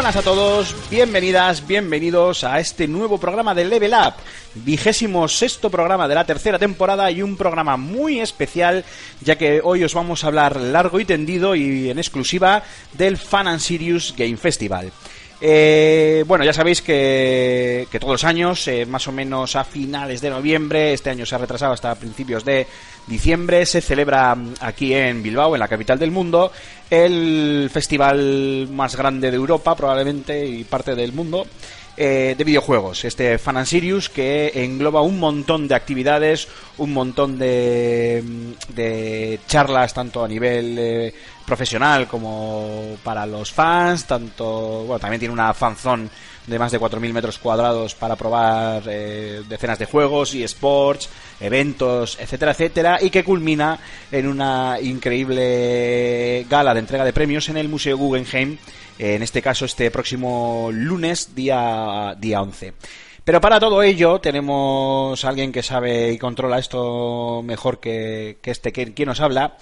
Buenas a todos, bienvenidas, bienvenidos a este nuevo programa de Level Up, vigésimo sexto programa de la tercera temporada y un programa muy especial, ya que hoy os vamos a hablar largo y tendido y en exclusiva del Fan and Serious Game Festival. Eh, bueno, ya sabéis que, que todos los años, eh, más o menos a finales de noviembre, este año se ha retrasado hasta principios de diciembre, se celebra mm, aquí en Bilbao, en la capital del mundo, el festival más grande de Europa, probablemente, y parte del mundo, eh, de videojuegos. Este Fan and Sirius que engloba un montón de actividades, un montón de, mm, de charlas, tanto a nivel eh, profesional como para los fans, tanto, bueno, también tiene una fanzone de más de 4.000 metros cuadrados para probar eh, decenas de juegos y sports, eventos, etcétera, etcétera, y que culmina en una increíble gala de entrega de premios en el Museo Guggenheim, en este caso este próximo lunes, día, día 11. Pero para todo ello tenemos a alguien que sabe y controla esto mejor que, que este que, quien nos habla.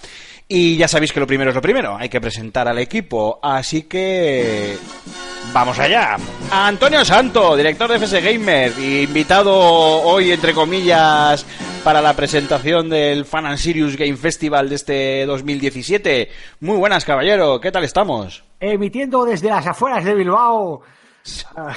Y ya sabéis que lo primero es lo primero, hay que presentar al equipo. Así que... Vamos allá. Antonio Santo, director de FS Gamer, invitado hoy, entre comillas, para la presentación del Fan and Serious Game Festival de este 2017. Muy buenas, caballero, ¿qué tal estamos? emitiendo desde las afueras de Bilbao. Ah,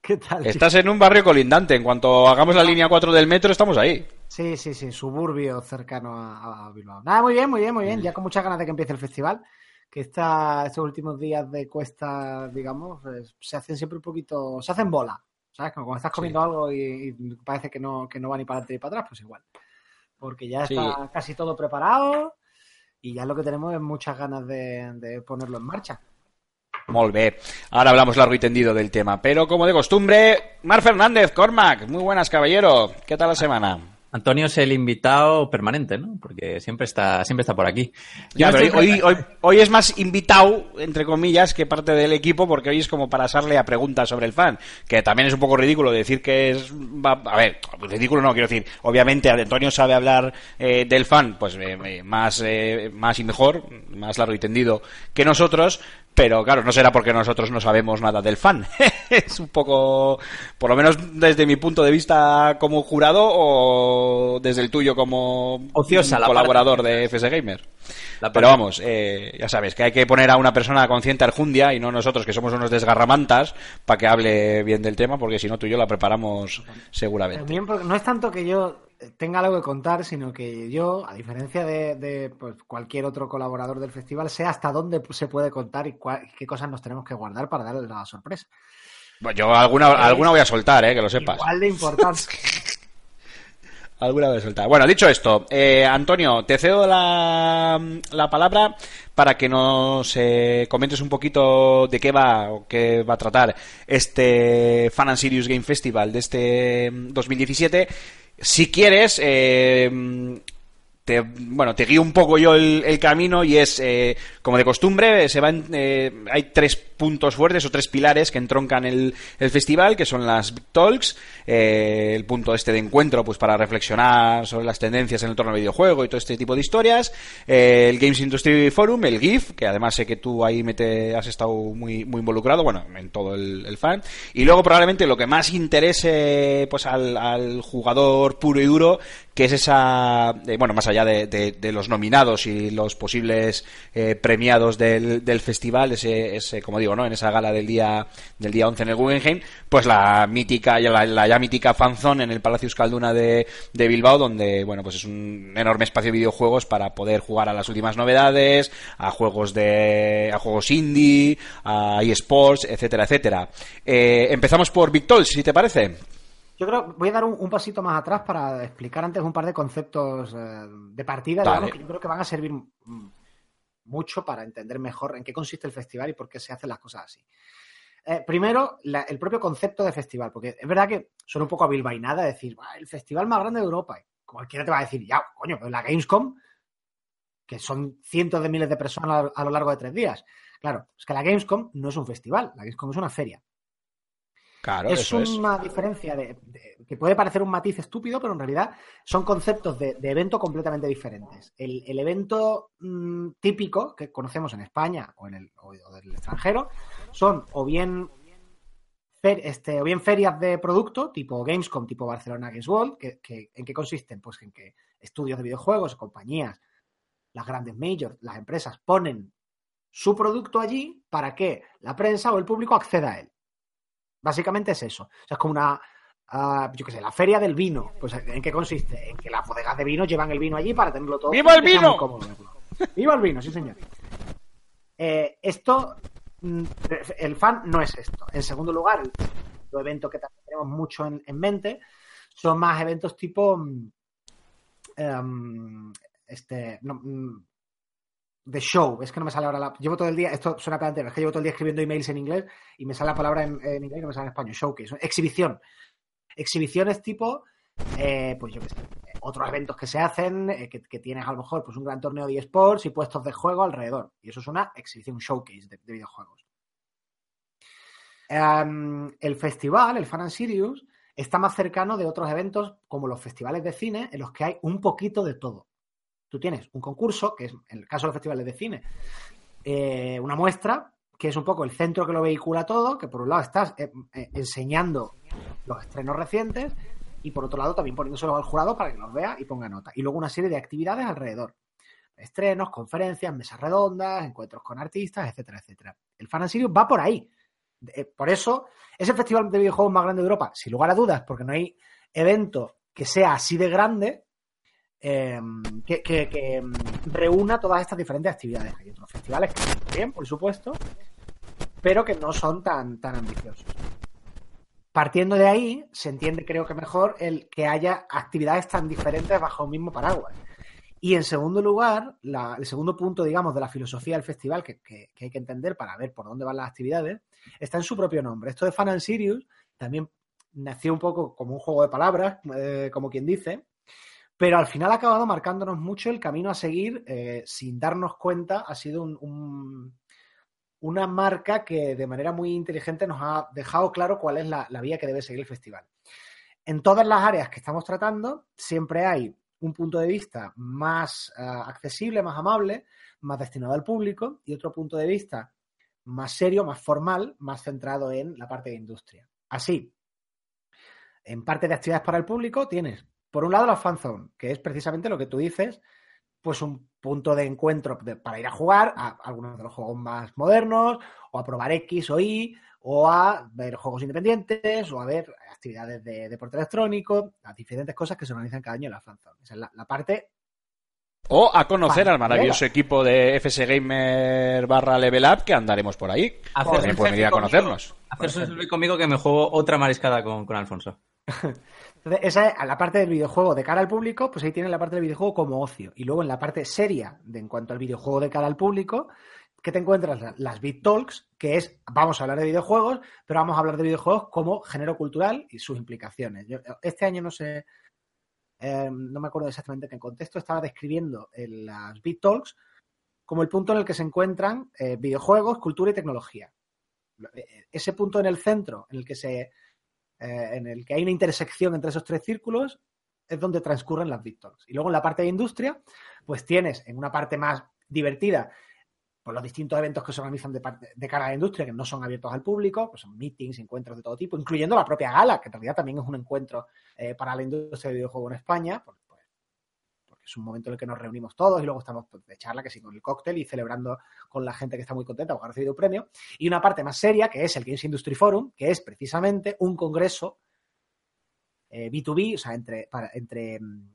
¿Qué tal? Estás en un barrio colindante, en cuanto hagamos la línea 4 del metro estamos ahí. Sí, sí, sí, suburbio cercano a, a Bilbao. Nada, muy bien, muy bien, muy bien. Ya con muchas ganas de que empiece el festival. Que está, estos últimos días de cuesta, digamos, eh, se hacen siempre un poquito. Se hacen bola. ¿Sabes? Como cuando estás comiendo algo y, y parece que no, que no va ni para adelante ni para atrás, pues igual. Porque ya Sí. está casi todo preparado y ya lo que tenemos es muchas ganas de, de ponerlo en marcha. Molt bé. Ahora hablamos largo y tendido del tema. Pero como de costumbre, Mar Fernández, Cormac, muy buenas, caballero. ¿Qué tal la semana? Antonio es el invitado permanente, ¿no? Porque siempre está, siempre está por aquí. Ya, pero hoy, hoy, hoy es más invitado, entre comillas, que parte del equipo, porque hoy es como para asarle a preguntas sobre el fan. Que también es un poco ridículo decir que es. va- a ver, ridículo no, quiero decir. Obviamente, Antonio sabe hablar eh, del fan, pues eh, eh, más, eh, más y mejor, más largo y tendido que nosotros. Pero claro, no será porque nosotros no sabemos nada del fan. es un poco, por lo menos desde mi punto de vista como jurado o desde el tuyo como Ociosa la colaborador de FS Gamer. La Pero vamos, eh, ya sabes que hay que poner a una persona consciente arjundia y no nosotros que somos unos desgarramantas para que hable bien del tema, porque si no tú y yo la preparamos seguramente. También porque no es tanto que yo tenga algo que contar, sino que yo, a diferencia de, de, pues, cualquier otro colaborador del festival, sé hasta dónde se puede contar y cua- qué cosas nos tenemos que guardar para darle la sorpresa. Bueno, yo alguna, alguna voy a soltar, eh, que lo sepas. Igual de importante. Alguna vez soltar. Bueno, dicho esto, eh, Antonio, te cedo la, la palabra para que nos eh, comentes un poquito de qué va o qué va a tratar este Fan and Serious Game Festival de este mm, 2017. Si quieres, eh, te, bueno, te guío un poco yo el, camino y es, eh, como de costumbre, se van, eh, hay tres puntos fuertes o tres pilares que entroncan el, el festival, que son las Talks, eh, el punto este de encuentro pues para reflexionar sobre las tendencias en el entorno del videojuego y todo este tipo de historias, eh, el Games Industry Forum, el GIF, que además sé que tú ahí mete, has estado muy, muy involucrado, bueno, en todo el, fan, y luego probablemente lo que más interese pues al, al jugador puro y duro, que es esa, eh, bueno, más allá de, de- los nominados y los posibles premiados del, del festival, ese, ese, como digo, digo, ¿no? En esa gala del día del día 11 en el Guggenheim, pues la mítica, la, la ya mítica fanzone en el Palacio Euskalduna de, de Bilbao, donde, bueno, pues es un enorme espacio de videojuegos para poder jugar a las últimas novedades, a juegos de, a juegos indie, a eSports, etcétera, etcétera. Eh, empezamos por Victol, si te parece. Yo creo, voy a dar un, un pasito más atrás para explicar antes un par de conceptos eh, de partida, digamos, que yo creo que van a servir mucho para entender mejor en qué consiste el festival y por qué se hacen las cosas así. Eh, primero, la- el propio concepto de festival, porque es verdad que suena un poco a bilbainada decir, "Buah, el festival más grande de Europa. Y cualquiera te va a decir, ya, coño, la Gamescom, que son cientos de miles de personas a, a lo largo de tres días. Claro, es que la Gamescom no es un festival, la Gamescom es una feria Claro, es eso es. una diferencia de, de- que puede parecer un matiz estúpido, pero en realidad son conceptos de, evento completamente diferentes. El, el evento mm, típico que conocemos en España o en el o, del extranjero son o bien este, o bien ferias de producto, tipo Gamescom, tipo Barcelona Games World, que, que- ¿en qué consisten? Pues en que estudios de videojuegos, compañías, las grandes majors, las empresas ponen su producto allí para que la prensa o el público acceda a él. Básicamente es eso. O sea, es como una, yo qué sé, la feria del vino. Pues ¿en qué consiste? En que las bodegas de vino llevan el vino allí para tenerlo todo. ¡Viva el vino! ¡Viva el vino! Sí, señor. Eh, esto, mm, el fan no es esto. En segundo lugar, el otro evento que también tenemos mucho en, en mente son más eventos tipo mm, em, este no, mm, de show, es que no me sale ahora la. Llevo todo el día, esto suena pedante, es que llevo todo el día escribiendo emails en inglés y me sale la palabra en, en inglés y no me sale en español. Showcase, exhibición. Exhibiciones tipo, eh, pues yo qué sé, otros eventos que se hacen, eh, que, tienes a lo mejor pues un gran torneo de esports y puestos de juego alrededor. Y eso es una exhibición, un showcase de, de videojuegos. Em, el festival, el Fan and Sirius, está más cercano de otros eventos como los festivales de cine, en los que hay un poquito de todo. Tú tienes un concurso, que es, en el caso de los festivales de cine, eh, una muestra, que es un poco el centro que lo vehicula todo, que por un lado estás eh, enseñando los estrenos recientes y por otro lado también poniéndoselo al jurado para que los vea y ponga nota. Y luego una serie de actividades alrededor. Estrenos, conferencias, mesas redondas, encuentros con artistas, etcétera, etcétera. El Fan va por ahí. Eh, Por eso es el festival de videojuegos más grande de Europa, sin lugar a dudas, porque no hay evento que sea así de grande eh, que, que- reúna todas estas diferentes actividades. Hay otros festivales que están bien, por supuesto, pero que no son tan, tan ambiciosos. Partiendo de ahí, se entiende, creo que mejor, el que haya actividades tan diferentes bajo un mismo paraguas. Y en segundo lugar, el segundo punto, digamos, de la filosofía del festival que, hay que entender para ver por dónde van las actividades, está en su propio nombre. Esto de Fan and Sirius también nació un poco como un juego de palabras, eh, como quien dice, pero al final ha acabado marcándonos mucho el camino a seguir eh, sin darnos cuenta. Ha sido un- una marca que de manera muy inteligente nos ha dejado claro cuál es la, la vía que debe seguir el festival. En todas las áreas que estamos tratando, siempre hay un punto de vista más eh, accesible, más amable, más destinado al público y otro punto de vista más serio, más formal, más centrado en la parte de industria. Así, en parte de actividades para el público tienes, por un lado, la fanzone, que es precisamente lo que tú dices, pues un punto de encuentro de- para ir a jugar a algunos de los juegos más modernos, o a probar X o Y, o a ver juegos independientes, o a ver actividades de deporte electrónico, las diferentes cosas que se organizan cada año en la fanzone. Esa es la, la parte O a conocer al maravilloso equipo de FS Gamer barra Level Up que andaremos por ahí. Hacer También pueden venir a conocernos. Hacer selfie conmigo que me juego otra mariscada con, con Alfonso. Esa es la parte del videojuego de cara al público, pues ahí tienen la parte del videojuego como ocio. Y luego en la parte seria de en cuanto al videojuego de cara al público, que te encuentras La- las Beat Talks, que es, vamos a hablar de videojuegos, pero vamos a hablar de videojuegos como género cultural y sus implicaciones. Yo- este año no sé, eh, no me acuerdo exactamente en qué contexto, estaba describiendo en las Beat Talks como el punto en el que se encuentran eh, videojuegos, cultura y tecnología. Eh, Ese punto en el centro, en el que se eh, en el que hay una intersección entre esos tres círculos, es donde transcurren las Talks. Y luego en la parte de industria, pues tienes en una parte más divertida, pues los distintos eventos que se organizan de, parte- de cara a la industria, que no son abiertos al público, pues son meetings, encuentros de todo tipo, incluyendo la propia gala, que en realidad también es un encuentro eh, para la industria del videojuego en España, es un momento en el que nos reunimos todos y luego estamos pues, de charla, que sí, con el cóctel y celebrando con la gente que está muy contenta porque ha recibido un premio. Y una parte más seria, que es el Games Industry Forum, que es precisamente un congreso eh, B2B, o sea, entre, entre, mm,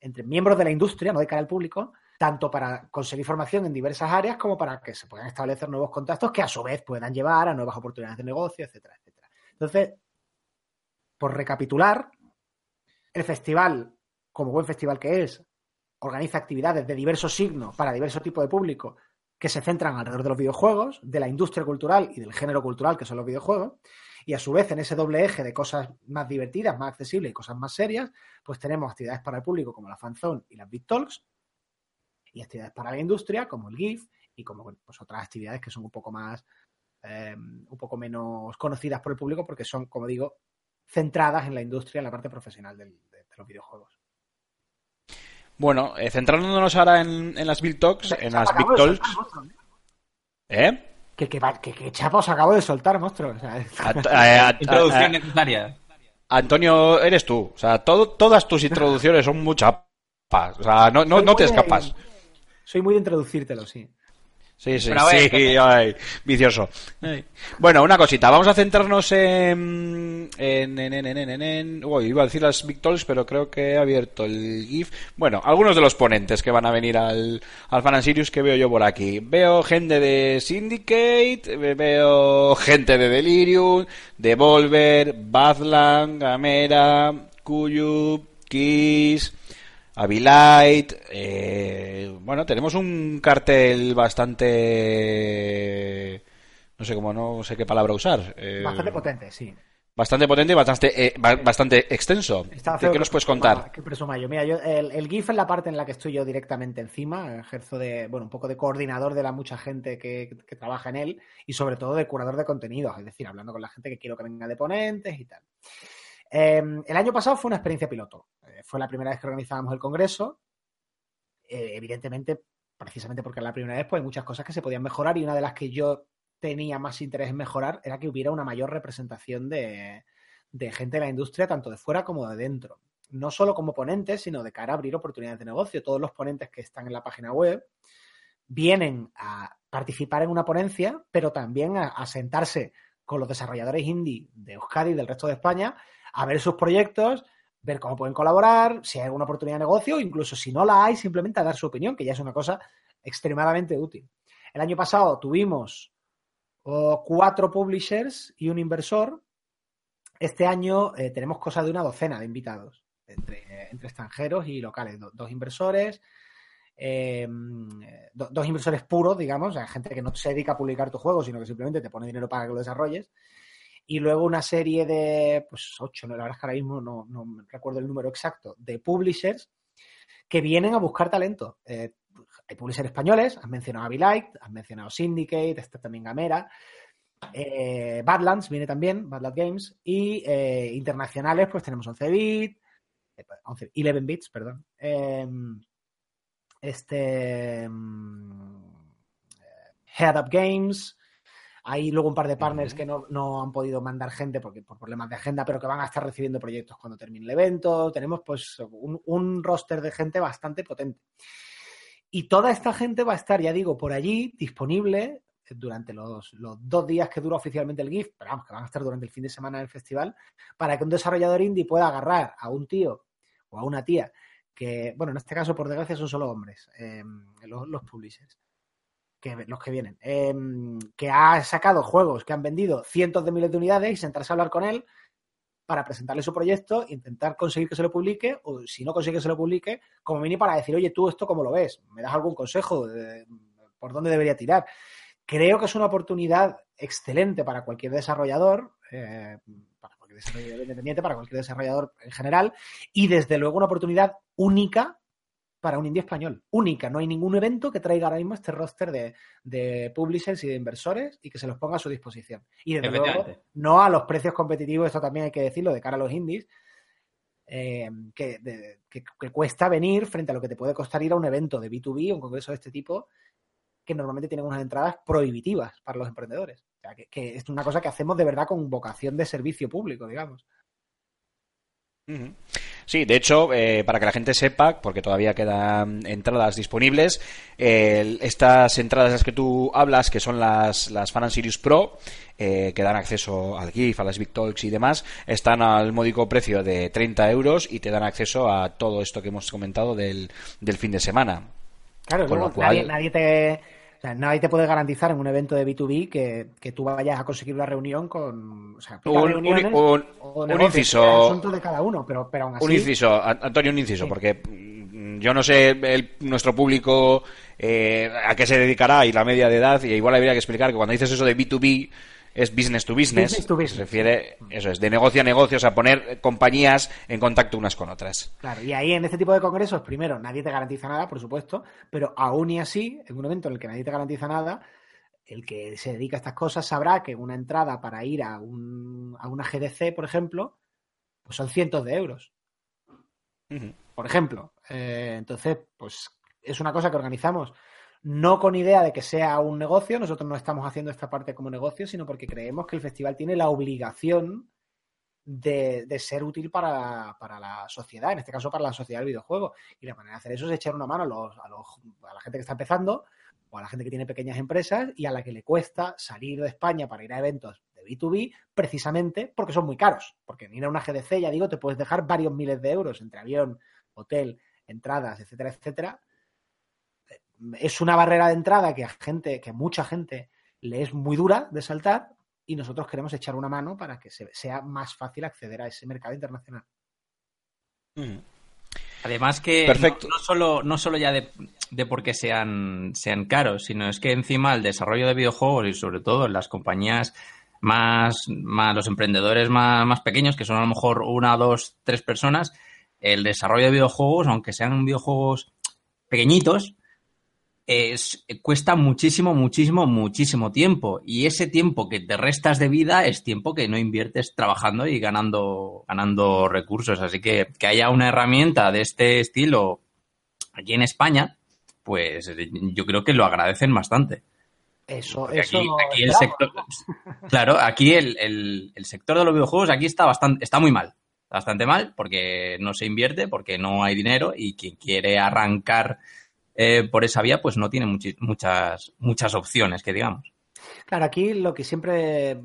entre miembros de la industria, no de cara al público, tanto para conseguir formación en diversas áreas como para que se puedan establecer nuevos contactos que a su vez puedan llevar a nuevas oportunidades de negocio, etcétera, etcétera. Entonces, por recapitular, el festival, como buen festival que es, organiza actividades de diversos signos para diversos tipos de público que se centran alrededor de los videojuegos, de la industria cultural y del género cultural que son los videojuegos, y a su vez en ese doble eje de cosas más divertidas, más accesibles y cosas más serias, pues tenemos actividades para el público como la fanzone y las Big Talks, y actividades para la industria como el GIF y como pues otras actividades que son un poco más, eh, un poco menos conocidas por el público porque son, como digo, centradas en la industria, en la parte profesional de los videojuegos. Bueno, eh, centrándonos ahora en, en las Big Talks, en las Big Talks, soltar, monstruo, ¿eh? Que, que, va- que, que chapa os acabo de soltar, monstruo. O sea, A- a- a- Introducción a- necesaria. Antonio, eres tú. O sea, todo, todas tus introducciones son muy chapas. O sea, no, no, no te de- escapas. Soy muy de introducírtelo, sí. Sí, sí, ver, sí, ay, vicioso. Ay. Bueno, una cosita, vamos a centrarnos en, en, en, en, en, en, en- uy, iba a decir las Big Talks, pero creo que he abierto el GIF. Bueno, algunos de los ponentes que van a venir al, al Fan Sirius que veo yo por aquí. Veo gente de Syndicate, veo gente de Delirium, Devolver, Badland, Gamera, Kuyub, Kiss, Avilite, eh, bueno, tenemos un cartel bastante, no sé cómo, no sé qué palabra usar, eh, Bastante potente, sí. bastante potente y bastante, eh, ba- bastante extenso. Está ¿De qué nos puedes contar? Mira, yo, el, el GIF es la parte en la que estoy yo directamente encima. Ejerzo de, bueno, un poco de coordinador de la mucha gente que, que trabaja en él y sobre todo de curador de contenidos, es decir, hablando con la gente que quiero que venga de ponentes y tal. Eh, el año pasado fue una experiencia piloto. Eh, fue la primera vez que organizábamos el congreso. Eh, evidentemente, precisamente porque era la primera vez, pues hay muchas cosas que se podían mejorar y una de las que yo tenía más interés en mejorar era que hubiera una mayor representación de, de gente de la industria, tanto de fuera como de dentro. No solo como ponentes, sino de cara a abrir oportunidades de negocio. Todos los ponentes que están en la página web vienen a participar en una ponencia, pero también a, a sentarse con los desarrolladores indie de Euskadi y del resto de España a ver sus proyectos, ver cómo pueden colaborar, si hay alguna oportunidad de negocio, incluso si no la hay, simplemente a dar su opinión, que ya es una cosa extremadamente útil. El año pasado tuvimos oh, cuatro publishers y un inversor. Este año eh, tenemos cosa de una docena de invitados, entre, extranjeros y locales. Do- dos inversores, do- dos inversores puros, digamos, gente que no se dedica a publicar tu juego, sino que simplemente te pone dinero para que lo desarrolles. Y luego una serie de, pues ocho, ¿no? la verdad es que ahora mismo no, no recuerdo el número exacto, de publishers que vienen a buscar talento. Eh, hay publishers españoles, has mencionado Abilite, has mencionado Syndicate, está también Gamera. Eh, Badlands viene también, Badlands Games. Y eh, internacionales, pues tenemos 11 bit, eh, 11, 11 bits, perdón. Eh, este. eh, Head Up Games. Hay luego un par de partners que no, no han podido mandar gente porque por problemas de agenda, pero que van a estar recibiendo proyectos cuando termine el evento. Tenemos pues un, un roster de gente bastante potente. Y toda esta gente va a estar, ya digo, por allí disponible durante los, los dos días que dura oficialmente el GIF, pero vamos, que van a estar durante el fin de semana del festival, para que un desarrollador indie pueda agarrar a un tío o a una tía que, bueno, en este caso, por desgracia, son solo hombres, eh, los, los publishers, que, los que vienen, eh, que ha sacado juegos que han vendido cientos de miles de unidades y sentarse a hablar con él para presentarle su proyecto, intentar conseguir que se lo publique, o si no consigue que se lo publique, como mini para decir, oye, tú esto cómo lo ves, me das algún consejo de por dónde debería tirar. Creo que es una oportunidad excelente para cualquier desarrollador, eh, para cualquier desarrollador independiente, para cualquier desarrollador en general, y desde luego una oportunidad única para un indie español. Única. No hay ningún evento que traiga ahora mismo este roster de, de publishers y de inversores y que se los ponga a su disposición. Y desde luego, no a los precios competitivos, esto también hay que decirlo, de cara a los indies, eh, que, de- que- que cuesta venir frente a lo que te puede costar ir a un evento de B2B, un congreso de este tipo, que normalmente tienen unas entradas prohibitivas para los emprendedores. O sea, que, que es una cosa que hacemos de verdad con vocación de servicio público, digamos. Ujú. Sí, de hecho, eh, para que la gente sepa, porque todavía quedan entradas disponibles, eh, estas entradas de las que tú hablas, que son las, las Fan and Sirius Pro, eh, que dan acceso al GIF, a las Big Talks y demás, están al módico precio de 30 euros y te dan acceso a todo esto que hemos comentado del, del fin de semana. Claro, Con luego lo cual- nadie, nadie te, o sea, nadie te puede garantizar en un evento de B2B que, que tú vayas a conseguir una reunión con. O sea, Un- reuniones un- un- o un inciso. es asunto de cada uno, pero, pero aún así. Un inciso, Antonio, un inciso, Sí. porque mm, yo no sé el- nuestro público eh, a qué se dedicará y la media de edad, y igual habría que explicar que cuando dices eso de B2B es business to business, Business to business. se refiere, eso es, de negocio a negocio, o sea, poner compañías en contacto unas con otras. Claro, y ahí en este tipo de congresos, primero, nadie te garantiza nada, por supuesto, pero aún y así, en un evento en el que nadie te garantiza nada, el que se dedica a estas cosas sabrá que una entrada para ir a, un, a una GDC, por ejemplo, pues son cientos de euros. por ejemplo. Eh, entonces, pues es una cosa que organizamos no con idea de que sea un negocio, nosotros no estamos haciendo esta parte como negocio, sino porque creemos que el festival tiene la obligación de, ser útil para, para la sociedad, en este caso para la sociedad del videojuego. Y la manera de hacer eso es echar una mano a, la gente que está empezando o a la gente que tiene pequeñas empresas y a la que le cuesta salir de España para ir a eventos de B2B precisamente porque son muy caros. Porque ir a una GDC, ya digo, te puedes dejar varios miles de euros entre avión, hotel, entradas, etcétera, etcétera. Es una barrera de entrada que a gente, que a mucha gente le es muy dura de saltar y nosotros queremos echar una mano para que se- sea más fácil acceder a ese mercado internacional. Además que Perfecto. No, no solo, no solo ya de, de porque sean, sean caros, sino es que encima el desarrollo de videojuegos y sobre todo en las compañías más, más los emprendedores más, más pequeños, que son a lo mejor una, dos, tres personas, el desarrollo de videojuegos, aunque sean videojuegos pequeñitos, es, cuesta muchísimo, muchísimo, muchísimo tiempo. Y ese tiempo que te restas de vida es tiempo que no inviertes trabajando y ganando, ganando recursos. Así que que haya una herramienta de este estilo aquí en España, pues yo creo que lo agradecen bastante. Eso, Porque eso aquí, aquí el esperamos. sector. Claro, aquí el, el- el sector de los videojuegos aquí está bastante, está muy mal. Bastante mal, porque no se invierte, porque no hay dinero, y quien quiere arrancar eh, por esa vía, pues no tiene muchas, muchas opciones, que digamos. Claro, aquí lo que siempre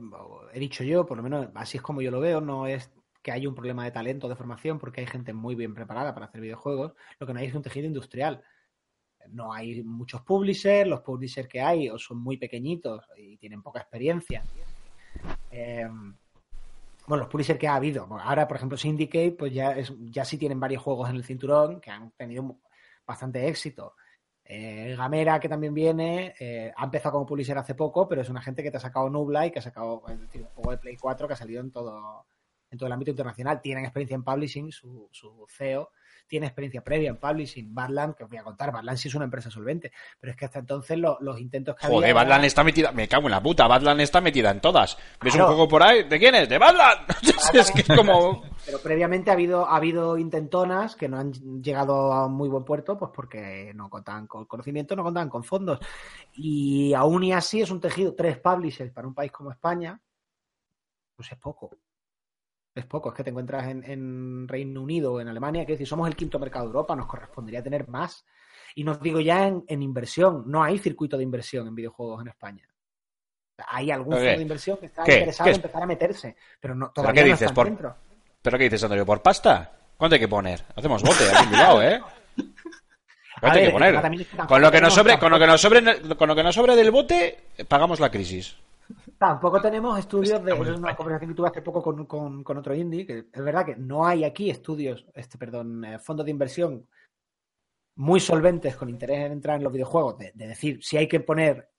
he dicho yo, por lo menos así es como yo lo veo, no es que haya un problema de talento, de formación, porque hay gente muy bien preparada para hacer videojuegos, lo que no hay es un tejido industrial. No hay muchos publishers, los publishers que hay o son muy pequeñitos y tienen poca experiencia. Eh, bueno, los publishers que ha habido. Ahora, por ejemplo, Syndicate, pues ya, es, ya sí tienen varios juegos en el cinturón que han tenido bastante éxito. Eh, Gamera, que también viene, eh, ha empezado como publisher hace poco, pero es una gente que te ha sacado Nubla y que ha sacado es decir, un juego de Play 4 que ha salido en todo, en todo el ámbito internacional. Tienen experiencia en publishing, su, su CEO tiene experiencia previa en publishing. Badland, que os voy a contar, Badland sí es una empresa solvente, pero es que hasta entonces lo- los intentos que Joder, había... Badland está metida. Me cago en la puta, Badland está metida en todas. ¿Ves Claro. un juego por ahí? ¿De quién es? ¡De Badland! es que es como. Pero previamente ha habido, ha habido intentonas que no han llegado a un muy buen puerto, pues porque no contaban con conocimiento, no contaban con fondos. Y aún y así es un tejido, tres publishers para un país como España, pues es poco. Es poco, es que te encuentras en, en Reino Unido o en Alemania, que decir, somos el quinto mercado de Europa, nos correspondería tener más. Y nos digo ya en, en inversión, no hay circuito de inversión en videojuegos en España. Hay algún fondo de inversión que está ¿Qué? interesado ¿Qué en es? empezar a meterse, pero no, ¿Pero todavía qué no están Por- dentro. ¿Pero qué dices, Antonio? ¿Por pasta? ¿Cuánto hay que poner? Hacemos bote aquí en Bilbao, ¿eh? ¿Cuánto hay que poner? Con lo que nos sobre, con lo que nos sobre, con lo que nos sobre del bote, pagamos la crisis. Tampoco tenemos estudios de. Es una conversación que tuve hace poco con, con- con otro indie, que es verdad que no hay aquí estudios, este, perdón, eh, fondos de inversión muy solventes con interés en entrar en los videojuegos, de, de decir, si hay que poner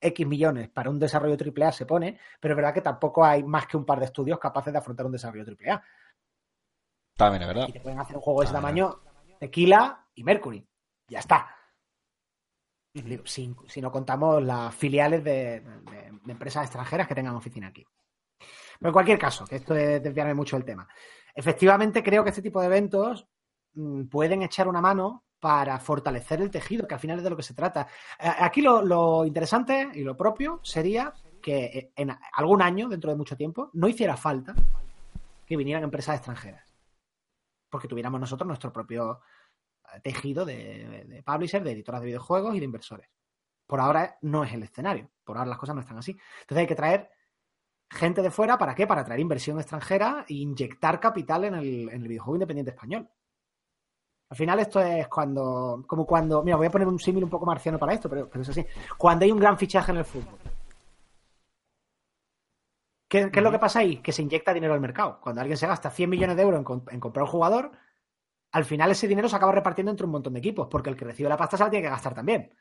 X millones para un desarrollo AAA, se pone, pero es verdad que tampoco hay más que un par de estudios capaces de afrontar un desarrollo AAA. También es verdad. Y te pueden hacer un juego de ese tamaño, Tequila y Mercury. Ya está. Si, si no contamos las filiales de, de- de empresas extranjeras que tengan oficina aquí. Pero en cualquier caso, que esto es desviarme mucho del tema. Efectivamente, creo que este tipo de eventos mm, pueden echar una mano para fortalecer el tejido, que al final es de lo que se trata. Eh, Aquí lo, lo interesante y lo propio sería que eh, en algún año, dentro de mucho tiempo, no hiciera falta que vinieran empresas extranjeras. Porque tuviéramos nosotros nuestro propio eh, tejido de, de publishers, de editoras de videojuegos y de inversores. Por ahora no es el escenario, por ahora las cosas no están así. Entonces hay que traer gente de fuera, ¿para qué? Para traer inversión extranjera e inyectar capital en el, en el videojuego independiente español. Al final esto es cuando, como cuando, mira, voy a poner un símil un poco marciano para esto, pero, pero es así. Cuando hay un gran fichaje en el fútbol. ¿Qué, qué es lo que pasa ahí? Que se inyecta dinero al mercado. Cuando alguien se gasta 100 millones de euros en, comp- en comprar un jugador, al final ese dinero se acaba repartiendo entre un montón de equipos, porque el que recibe la pasta se la tiene que gastar también.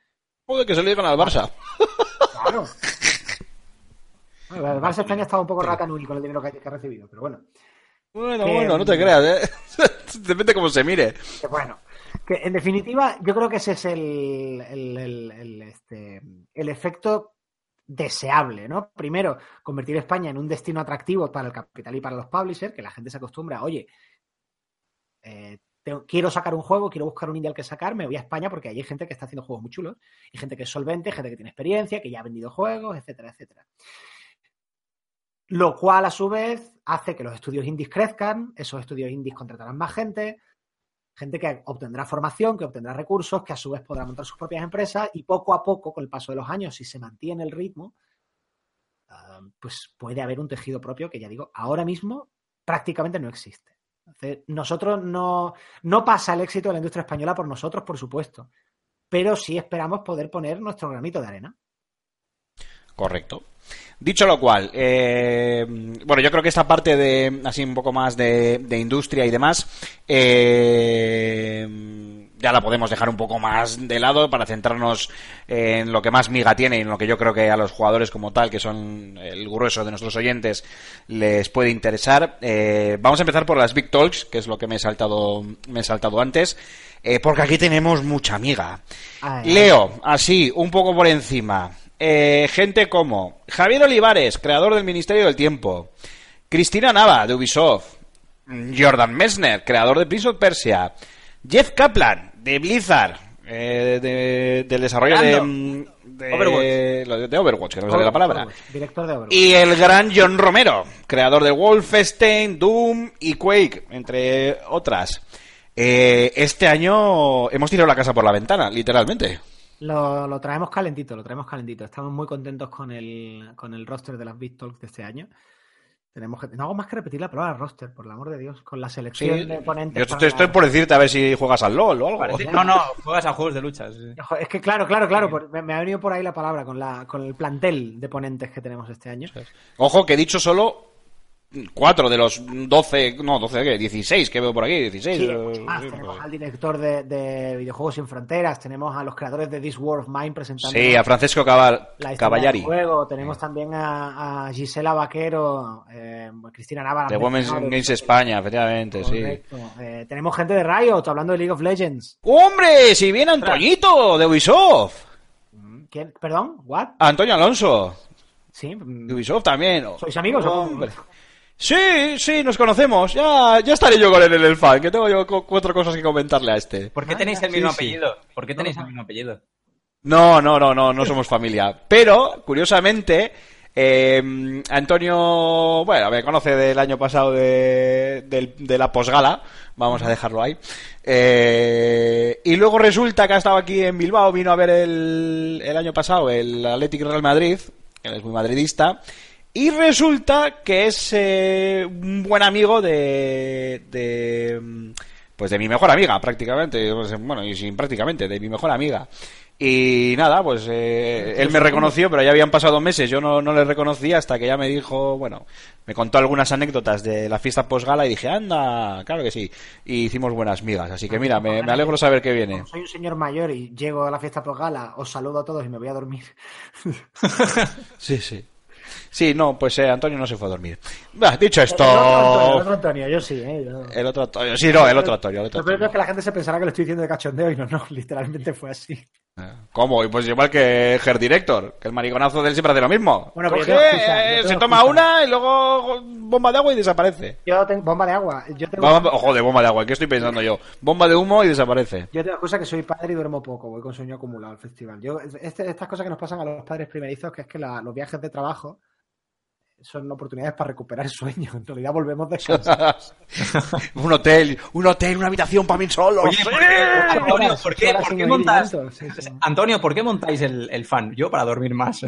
Joder, que se le digan al Barça. Claro. Bueno, el Barça este año ha estado un poco racanui con el dinero que, que ha recibido, pero bueno. Bueno, Que- bueno, no te creas, ¿eh? Depende cómo se mire. Que bueno, que en definitiva, yo creo que ese es el, el, el- el, este, el efecto deseable, ¿no? Primero, convertir España en un destino atractivo para el capital y para los publishers, que la gente se acostumbra, oye, eh, quiero sacar un juego, quiero buscar un indie al que sacar, me voy a España porque hay gente que está haciendo juegos muy chulos, y gente que es solvente, gente que tiene experiencia, que ya ha vendido juegos, etcétera, etcétera. Lo cual, a su vez, hace que los estudios indies crezcan, esos estudios indies contratarán más gente, gente que obtendrá formación, que obtendrá recursos, que a su vez podrá montar sus propias empresas y poco a poco, con el paso de los años, si se mantiene el ritmo, ah, pues puede haber un tejido propio que ya digo, ahora mismo prácticamente no existe. Nosotros no, no pasa el éxito de la industria española por nosotros, por supuesto, pero sí esperamos poder poner nuestro granito de arena. Correcto. Dicho lo cual, eh, bueno, yo creo que esta parte de, así un poco más de, de industria y demás, eh, ya la podemos dejar un poco más de lado para centrarnos en lo que más miga tiene y en lo que yo creo que a los jugadores como tal, que son el grueso de nuestros oyentes, les puede interesar. Eh, vamos a empezar por las Big Talks, que es lo que me he saltado, me he saltado antes, eh, porque aquí tenemos mucha miga. Ay, Leo, así, un poco por encima. Eh, gente como Javier Olivares, creador del Ministerio del Tiempo. Cristina Nava, de Ubisoft. Jordan Messner, creador de Prince of Persia. Jeff Kaplan, de Blizzard, eh, de- del desarrollo de, de, Overwatch. de que no me sale la palabra. Overwatch, Director de Overwatch. Y el gran John Romero, creador de Wolfenstein, Doom y Quake, entre otras. Eh, este año hemos tirado la casa por la ventana, literalmente. Lo, lo traemos calentito, lo traemos calentito. Estamos muy contentos con el, con el roster de las Big Talks de este año. Tenemos que, no hago más que repetir la palabra roster, por el amor de Dios, con la selección de ponentes. Yo para estoy por decirte a ver si juegas al LOL o algo. Parece- No, no, juegas a juegos de lucha. sí. Ojo, Es que claro, claro, claro, por- me, me ha venido por ahí la palabra con, la, con el plantel de ponentes que tenemos este año. Ojo que he dicho solo cuatro de los 12, no, 12, ¿qué? 16 que veo por aquí, 16. Sí, eh, más. sí, tenemos pues. al director de, de Videojuegos Sin Fronteras, tenemos a los creadores de This War of Mine presentando Sí, a Francesco Cabal- la del juego. Tenemos también a, a Gisela Vaquero, eh, Cristina Nava. de Women's Games España, efectivamente, sí. Correcto. Eh, tenemos gente de Riot hablando de League of Legends. ¡Hombre! Si viene Antoñito de Ubisoft. ¿Quién? ¿Perdón? ¿What? Antonio Alonso Sí. mm, de Ubisoft también. ¿Sois amigos o? Hombre. Sí, sí, nos conocemos. Ya, ya estaré yo con él en el fan, que tengo yo cu- cuatro cosas que comentarle a este. ¿Por qué Ah, tenéis el mismo sí. apellido? ¿Por qué tenéis el mismo apellido? No, no, no, no, no somos familia. Pero, curiosamente, eh, Antonio, bueno, me conoce del año pasado de, de la posgala, vamos a dejarlo ahí. Eh, y luego resulta que ha estado aquí en Bilbao, vino a ver el, el año pasado el Athletic Real Madrid, él es muy madridista, y resulta que es eh, un buen amigo de, de pues de mi mejor amiga prácticamente. Pues, bueno y sin prácticamente de mi mejor amiga. Y nada pues eh, él me reconoció pero ya habían pasado meses. Yo no, no le reconocía hasta que ya me dijo bueno me contó algunas anécdotas de la fiesta postgala y dije anda claro que sí y hicimos buenas migas. Así que mira me, me alegro saber que viene. Como soy un señor mayor y llego a la fiesta por gala, os saludo a todos y me voy a dormir. sí sí sí no pues eh, Antonio no se fue a dormir Bah, dicho El otro Antonio, el esto otro Antonio, yo sí, ¿eh? Yo- el otro Antonio sí no el otro Antonio el otro Lo peor Antonio. es que la gente se pensará que lo estoy diciendo de cachondeo y no, no, literalmente fue así. ¿Cómo? Y Pues igual que Her Director, que el mariconazo de él siempre hace lo mismo. Bueno, pero Coge, excusa, eh, se toma una y luego bomba de agua y desaparece. Yo tengo bomba de agua. Yo tengo, Bomba, ojo, de bomba de agua, ¿qué estoy pensando yo? Bomba de humo y desaparece. yo tengo excusa que soy padre y duermo poco, voy con sueño acumulado al festival. Yo, este- estas cosas que nos pasan a los padres primerizos, que es que la- los viajes de trabajo son oportunidades para recuperar el sueño. En realidad volvemos descansados. un hotel, un hotel, una habitación para mí solo. Oye, ¡Sí! ¿por qué, Antonio, ¿por qué, por sí, sí. Antonio, ¿por qué montáis el, el fan? Yo para dormir más.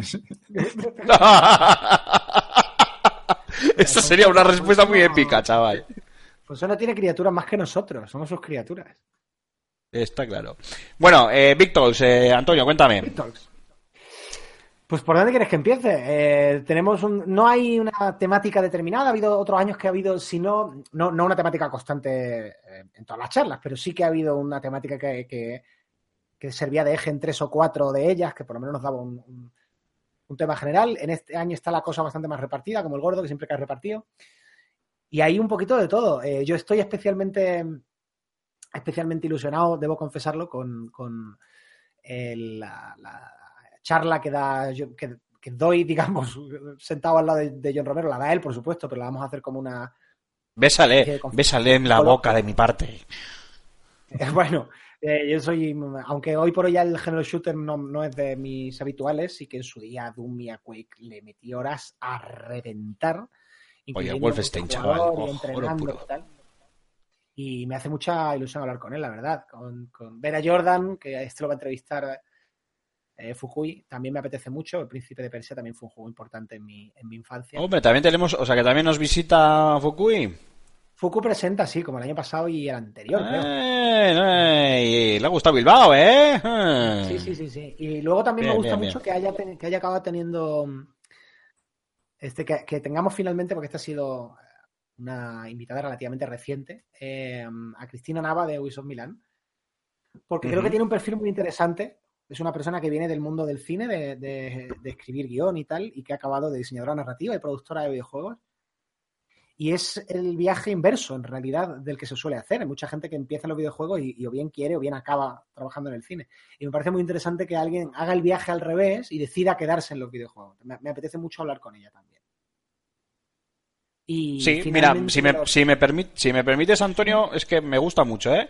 Eso sería una respuesta muy épica, chaval. Pues eso no tiene criaturas más que nosotros, somos sus criaturas. Está claro. Bueno, eh, Victols, eh, Antonio, cuéntame. Talks. Pues por dónde quieres que empiece. Eh, tenemos un, no hay una temática determinada. Ha habido otros años que ha habido, si no, no, una temática constante eh, en todas las charlas, pero sí que ha habido una temática que, que, que servía de eje en tres o cuatro de ellas, que por lo menos nos daba un, un- tema general. En este año está la cosa bastante más repartida, como el gordo, que siempre cae repartido. Y hay un poquito de todo. Eh, yo estoy especialmente, especialmente ilusionado, debo confesarlo, con, el- la charla que da yo- que, que doy, digamos, sentado al lado de, de John Romero. La da él, por supuesto, pero la vamos a hacer como una. Bésale, bésale en la boca de mi parte. Bueno, eh, yo soy. Aunque hoy por hoy ya el género shooter no, no es de mis habituales, sí que en su día Doom y a Quake le metí horas a reventar. incluyendo Wolfenstein, chaval. y Oh, entrenando y tal. Y me hace mucha ilusión hablar con él, la verdad. Con, con ver a Jordan, que este lo va a entrevistar eh, Fukui, también me apetece mucho. El Príncipe de Persia también fue un juego importante en mi, en mi infancia. Hombre, también tenemos, o sea, que también nos visita Fukui. Fuku presenta, sí, como el año pasado y el anterior, creo. Eh, eh, y le ha gustado Bilbao, ¿eh? Eh. Sí, sí, sí, sí. Y luego también Bien, me gusta bien, mucho bien. que haya, ten- que haya acabado teniendo mm, este que, que tengamos finalmente, porque esta ha sido una invitada relativamente reciente, eh, a Cristina Nava de Ubisoft Milán. Porque creo que tiene un perfil muy interesante. Es una persona que viene del mundo del cine, de, de- de escribir guion y tal, y que ha acabado de diseñadora narrativa y productora de videojuegos. Y es el viaje inverso, en realidad, del que se suele hacer. Hay mucha gente que empieza en los videojuegos y, y o bien quiere o bien acaba trabajando en el cine. Y me parece muy interesante que alguien haga el viaje al revés y decida quedarse en los videojuegos. Me, me apetece mucho hablar con ella también. Y Sí, mira, si me, los- si, me permit- si me permites, Antonio, es que me gusta mucho, ¿eh?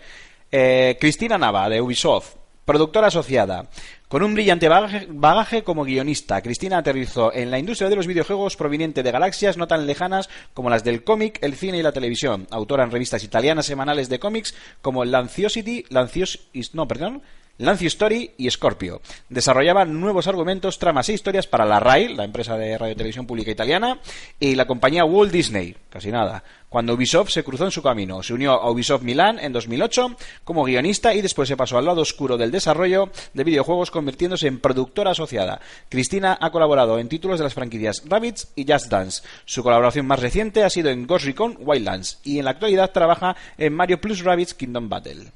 Eh, Cristina Nava, de Ubisoft, productora asociada. Con un brillante bagaje, como guionista, Cristina aterrizó en la industria de los videojuegos proveniente de galaxias no tan lejanas como las del cómic, el cine y la televisión. Autora en revistas italianas semanales de cómics como Lanciosity, Lancios, no, perdón, Lancio Story y Scorpio. Desarrollaban nuevos argumentos, tramas e historias para la RAI, la empresa de radio televisión pública italiana, y la compañía Walt Disney, casi nada. Cuando Ubisoft se cruzó en su camino, se unió a Ubisoft Milán en 2008 como guionista y después se pasó al lado oscuro del desarrollo de videojuegos convirtiéndose en productora asociada. Cristina ha colaborado en títulos de las franquicias Rabbids y Just Dance. Su colaboración más reciente ha sido en Ghost Recon Wildlands y en la actualidad trabaja en Mario Plus Rabbids Kingdom Battle.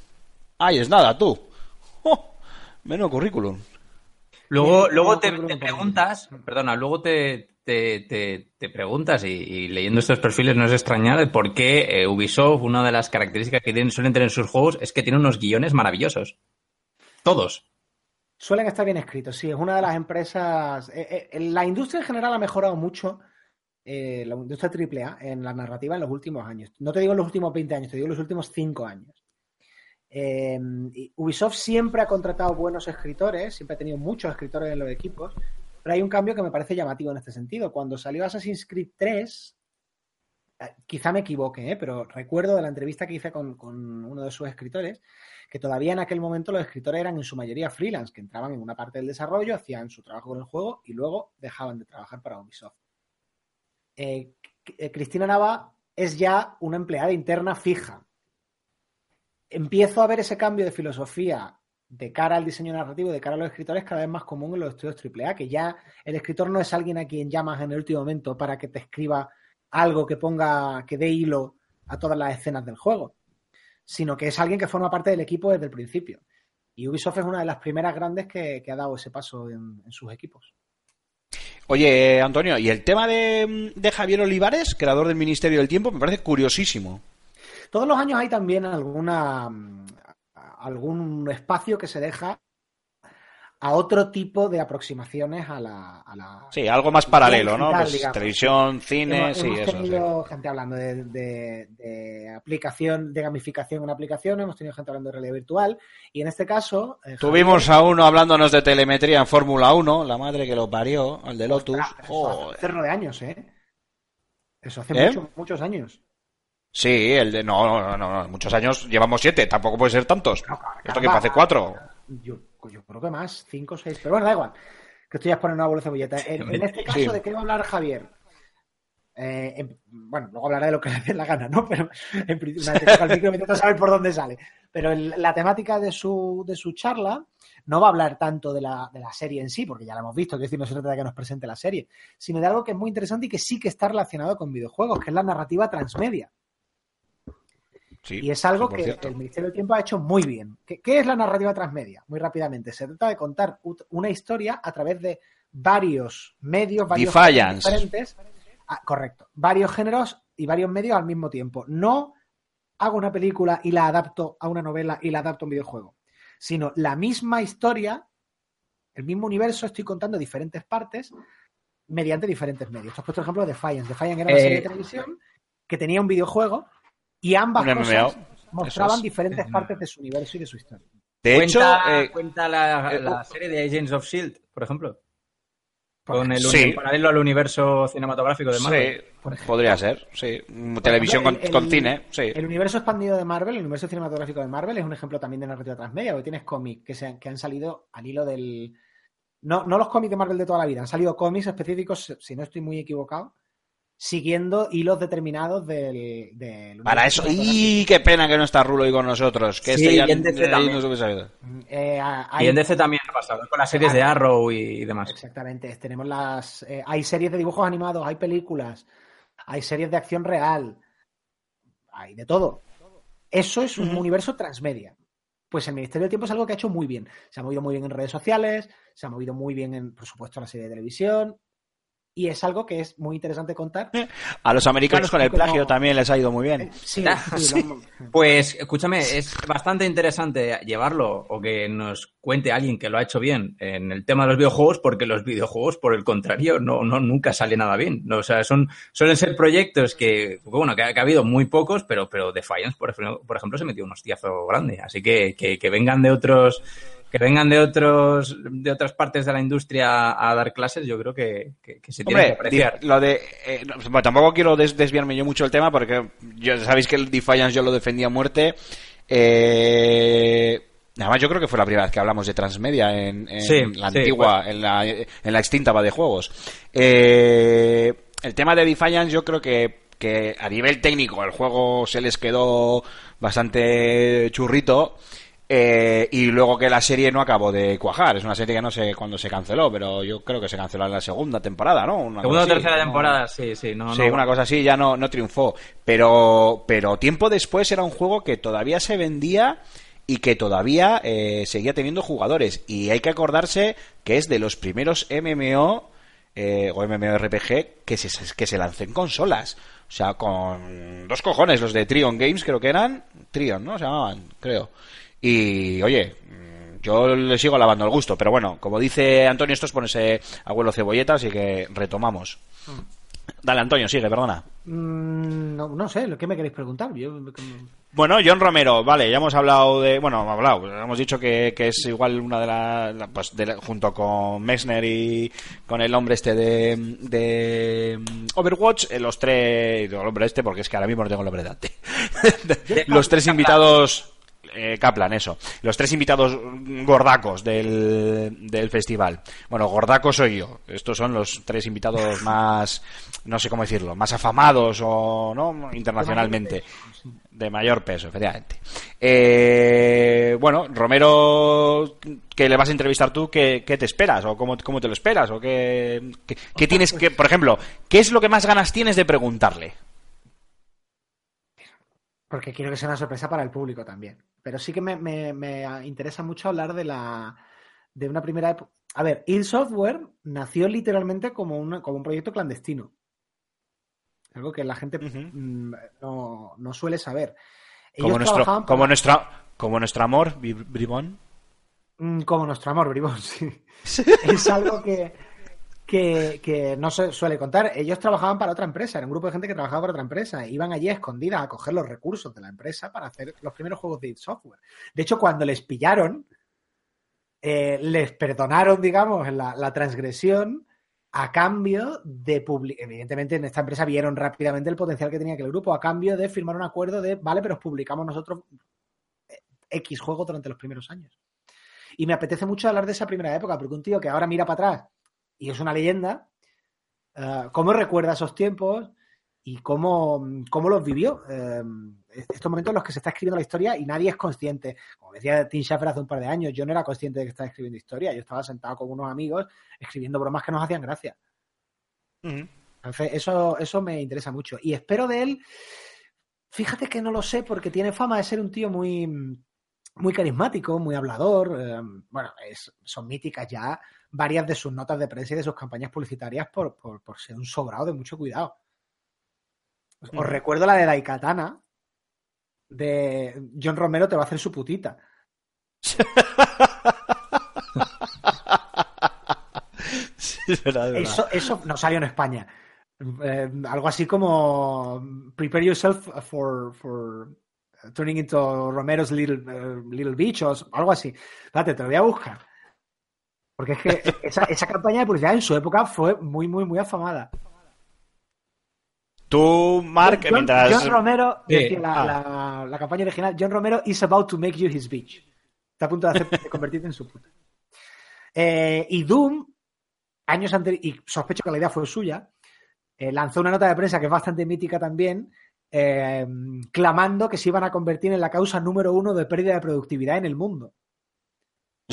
Ahí es nada, tú. ¡Oh! Menudo currículum. Luego, luego te, preguntas, perdona, luego te, te, te- te preguntas y, y leyendo estos perfiles no es extrañar el por qué eh, Ubisoft, una de las características que tienen, suelen tener sus juegos es que tiene unos guiones maravillosos. Todos. Suelen estar bien escritos, sí. Es una de las empresas. eh, eh, la industria en general ha mejorado mucho, eh, la industria AAA, en la narrativa en los últimos años. No te digo en los últimos 20 años, te digo en los últimos 5 años. Y Ubisoft siempre ha contratado buenos escritores, siempre ha tenido muchos escritores en los equipos, pero hay un cambio que me parece llamativo en este sentido. Cuando salió Assassin's Creed 3, eh, quizá me equivoque, ¿eh? pero recuerdo de la entrevista que hice con, uno de sus escritores que todavía en aquel momento los escritores eran en su mayoría freelance, que entraban en una parte del desarrollo, hacían su trabajo con el juego y luego dejaban de trabajar para Ubisoft. Eh, Cristina Nava es ya una empleada interna fija. Empiezo a ver ese cambio de filosofía de cara al diseño narrativo de cara a los escritores cada vez más común en los estudios AAA, que ya el escritor no es alguien a quien llamas en el último momento para que te escriba algo que ponga, que dé hilo a todas las escenas del juego, sino que es alguien que forma parte del equipo desde el principio. Y Ubisoft es una de las primeras grandes que, ha dado ese paso en, sus equipos. Oye, Antonio, y el tema de Javier Olivares, creador del Ministerio del Tiempo, me parece curiosísimo. Todos los años hay también alguna mm, algún espacio que se deja a otro tipo de aproximaciones a la, a la Sí, algo más paralelo, ¿no? Pues digamos. televisión, cine, Hemos, sí, hemos eso. sí. tenido gente hablando de, de- de aplicación, de gamificación en aplicación, hemos tenido gente hablando de realidad virtual, y en este caso. eh, Tuvimos Javier- a uno hablándonos de telemetría en Fórmula 1, la madre que lo parió, al de Lotus. Ostras, eso hace cerro de años, ¿eh? Eso hace ¿Eh? muchos años. Sí, el de. No, no, no, no, muchos años llevamos siete, tampoco puede ser tantos. No, claro, Esto que caramba. hace cuatro. Yo, yo creo que más, cinco o seis. Pero bueno, da igual. Que estoy ya poniendo una bola de cebolleta. En, en este caso, Sí. ¿de qué va a hablar Javier? Eh, en- bueno, luego hablaré de lo que le dé la gana, ¿no? Pero en principio, el micro, me intento saber por dónde sale. Pero el- la temática de su, de su charla no va a hablar tanto de la, de la serie en sí, porque ya la hemos visto, que decir, no se trata de que nos presente la serie, sino de algo que es muy interesante y que sí que está relacionado con videojuegos, que es la narrativa transmedia. Sí, Y es algo que cierto. el Ministerio del Tiempo ha hecho muy bien. ¿Qué, qué es la narrativa transmedia? Muy rápidamente. Se trata de contar una historia a través de varios medios, varios géneros diferentes. Ah, correcto. Varios géneros y varios medios al mismo tiempo. No hago una película y la adapto a una novela y la adapto a un videojuego, sino la misma historia, el mismo universo, estoy contando diferentes partes mediante diferentes medios. Te has puesto el ejemplo de Defiance. Defiance era una Eh, serie de televisión que tenía un videojuego y ambas cosas MMO. mostraban es. diferentes partes de su universo y de su historia. De hecho, cuenta, eh, cuenta la, eh, la oh. serie de Agents of Shield, por ejemplo. Con el Sí. en paralelo al universo cinematográfico de Marvel. sí, podría ser, sí. Mm, Televisión con, ejemplo, el- con el- cine, sí. El universo expandido de Marvel, el universo cinematográfico de Marvel, es un ejemplo también de narrativa transmedia, porque tienes cómics que, se han- que han salido al hilo del. No, no los cómics de Marvel de toda la vida, han salido cómics específicos, si no estoy muy equivocado, siguiendo hilos determinados del. del Para eso. ¡Y qué pena que no está Rulo hoy con nosotros! Que Sí, este ya y en DC también. no. Eh, Y en DC también ha pasado, con las series de Arrow y, y demás. Exactamente. Tenemos las. eh, hay series de dibujos animados, hay películas, hay series de acción real, hay de todo. Eso es un universo transmedia. Pues el Ministerio del Tiempo es algo que ha hecho muy bien. Se ha movido muy bien en redes sociales, se ha movido muy bien en, por supuesto, la serie de televisión. Y es algo que es muy interesante contar. A los americanos Pues, con el plagio no- también les ha ido muy bien. Sí, Ah, sí, sí. lo- Pues escúchame, es bastante interesante llevarlo o que nos cuente alguien que lo ha hecho bien en el tema de los videojuegos, porque los videojuegos, por el contrario, no, no nunca sale nada bien. No, o sea, son, suelen ser proyectos que, bueno, que ha, que ha habido muy pocos, pero, pero Defiance, por ejemplo, por ejemplo, se metió un hostiazo grande. Así que, que, que vengan de otros, que vengan de otros, de otras partes de la industria a dar clases, yo creo que, que, que se tiene que apreciar. lo de. eh, bueno, tampoco quiero des- desviarme yo mucho del tema porque yo, sabéis que el Defiance yo lo defendía a muerte. Eh, además, yo creo que fue la primera vez que hablamos de transmedia en, en Sí, la sí, antigua, en, la, en la extinta va de juegos. Eh, el tema de Defiance, yo creo que, que a nivel técnico el juego se les quedó bastante churrito. Eh, y luego que la serie no acabó de cuajar. Es una serie que no sé cuándo se canceló, pero yo creo que se canceló en la segunda temporada, ¿no? Una Segunda o así, tercera ¿no? temporada, sí, sí, no, sí, no. una cosa así ya no, no triunfó. Pero, pero tiempo después era un juego que todavía se vendía y que todavía eh, seguía teniendo jugadores. Y hay que acordarse que es de los primeros MMO eh, o MMORPG que se, que se lancó en consolas. O sea, con dos cojones, los de Trion Games creo que eran. Trion, ¿no? Se llamaban, creo. Y, oye, mm, yo le sigo lavando el gusto, pero bueno, como dice Antonio, esto es ponerse abuelo cebolleta, así que retomamos. Dale, Antonio, sigue, perdona. Mm, no, no sé, ¿qué me queréis preguntar? Yo, Bueno, John Romero, vale, ya hemos hablado de. Bueno, hemos hablado, hemos dicho que, que es igual una de las. La, pues de la- junto con Messner y con el hombre este de. de mm, Overwatch, eh, los tres. El hombre este, porque es que ahora mismo no tengo el nombre delante. los tres invitados. Eh, Kaplan, eso. Los tres invitados gordacos del, del festival. Bueno, gordaco soy yo. Estos son los tres invitados más, no sé cómo decirlo, más afamados o no internacionalmente. De mayor peso, efectivamente. Eh, bueno, Romero, que le vas a entrevistar tú, ¿qué, qué te esperas? ¿O cómo, cómo te lo esperas? ¿O qué, qué, qué tienes que, por ejemplo, qué es lo que más ganas tienes de preguntarle? Porque quiero que sea una sorpresa para el público también. Pero sí que me, me- me interesa mucho hablar de la de una primera época. A ver, Il Software nació literalmente como, una- como un proyecto clandestino. Algo que la gente mm, no, no suele saber. Ellos Como nuestro, como nuestra, como nuestro amor, Bri- Bribón. Mm, Como nuestro amor, Bribón, sí. es algo que, que, no se suele contar. Ellos trabajaban para otra empresa, era un grupo de gente que trabajaba para otra empresa. Iban allí escondidas a coger los recursos de la empresa para hacer los primeros juegos de Software. De hecho, cuando les pillaron, eh, les perdonaron, digamos, la, la transgresión a cambio de publicar, evidentemente en esta empresa vieron rápidamente el potencial que tenía aquel grupo, a cambio de firmar un acuerdo de, vale, pero os publicamos nosotros eh, X juego durante los primeros años. Y me apetece mucho hablar de esa primera época, porque un tío que ahora mira para atrás y es una leyenda, eh, ¿cómo recuerda esos tiempos y cómo, cómo los vivió? Eh, estos momentos en los que se está escribiendo la historia y nadie es consciente. Como decía Tim Schafer hace un par de años, yo no era consciente de que estaba escribiendo historia. Yo estaba sentado con unos amigos escribiendo bromas que nos hacían gracia. Entonces, eso, eso me interesa mucho. Y espero de él, fíjate que no lo sé porque tiene fama de ser un tío muy, muy carismático, muy hablador. eh, bueno, es- son míticas ya varias de sus notas de prensa y de sus campañas publicitarias por, por, por ser un sobrado de mucho cuidado. Os Ujú. recuerdo la de Daikatana, de John Romero te va a hacer su putita. Sí, es verdad, es verdad. Eso, eso no salió en España. Eh, algo así como prepare yourself for, for turning into Romero's little, eh, little bitch o algo así. Espérate, te lo voy a buscar. Porque es que esa, esa campaña de publicidad en su época fue muy, muy, muy afamada. Tú, Mark, John, mientras... John Romero, Sí, decía la, ah. la- la campaña original, John Romero is about to make you his bitch. Está a punto de, hacer, de convertirte en su puta. Eh, y Doom, años anteriores, y sospecho que la idea fue suya, eh, lanzó una nota de prensa que es bastante mítica también, eh, clamando que se iban a convertir en la causa número uno de pérdida de productividad en el mundo.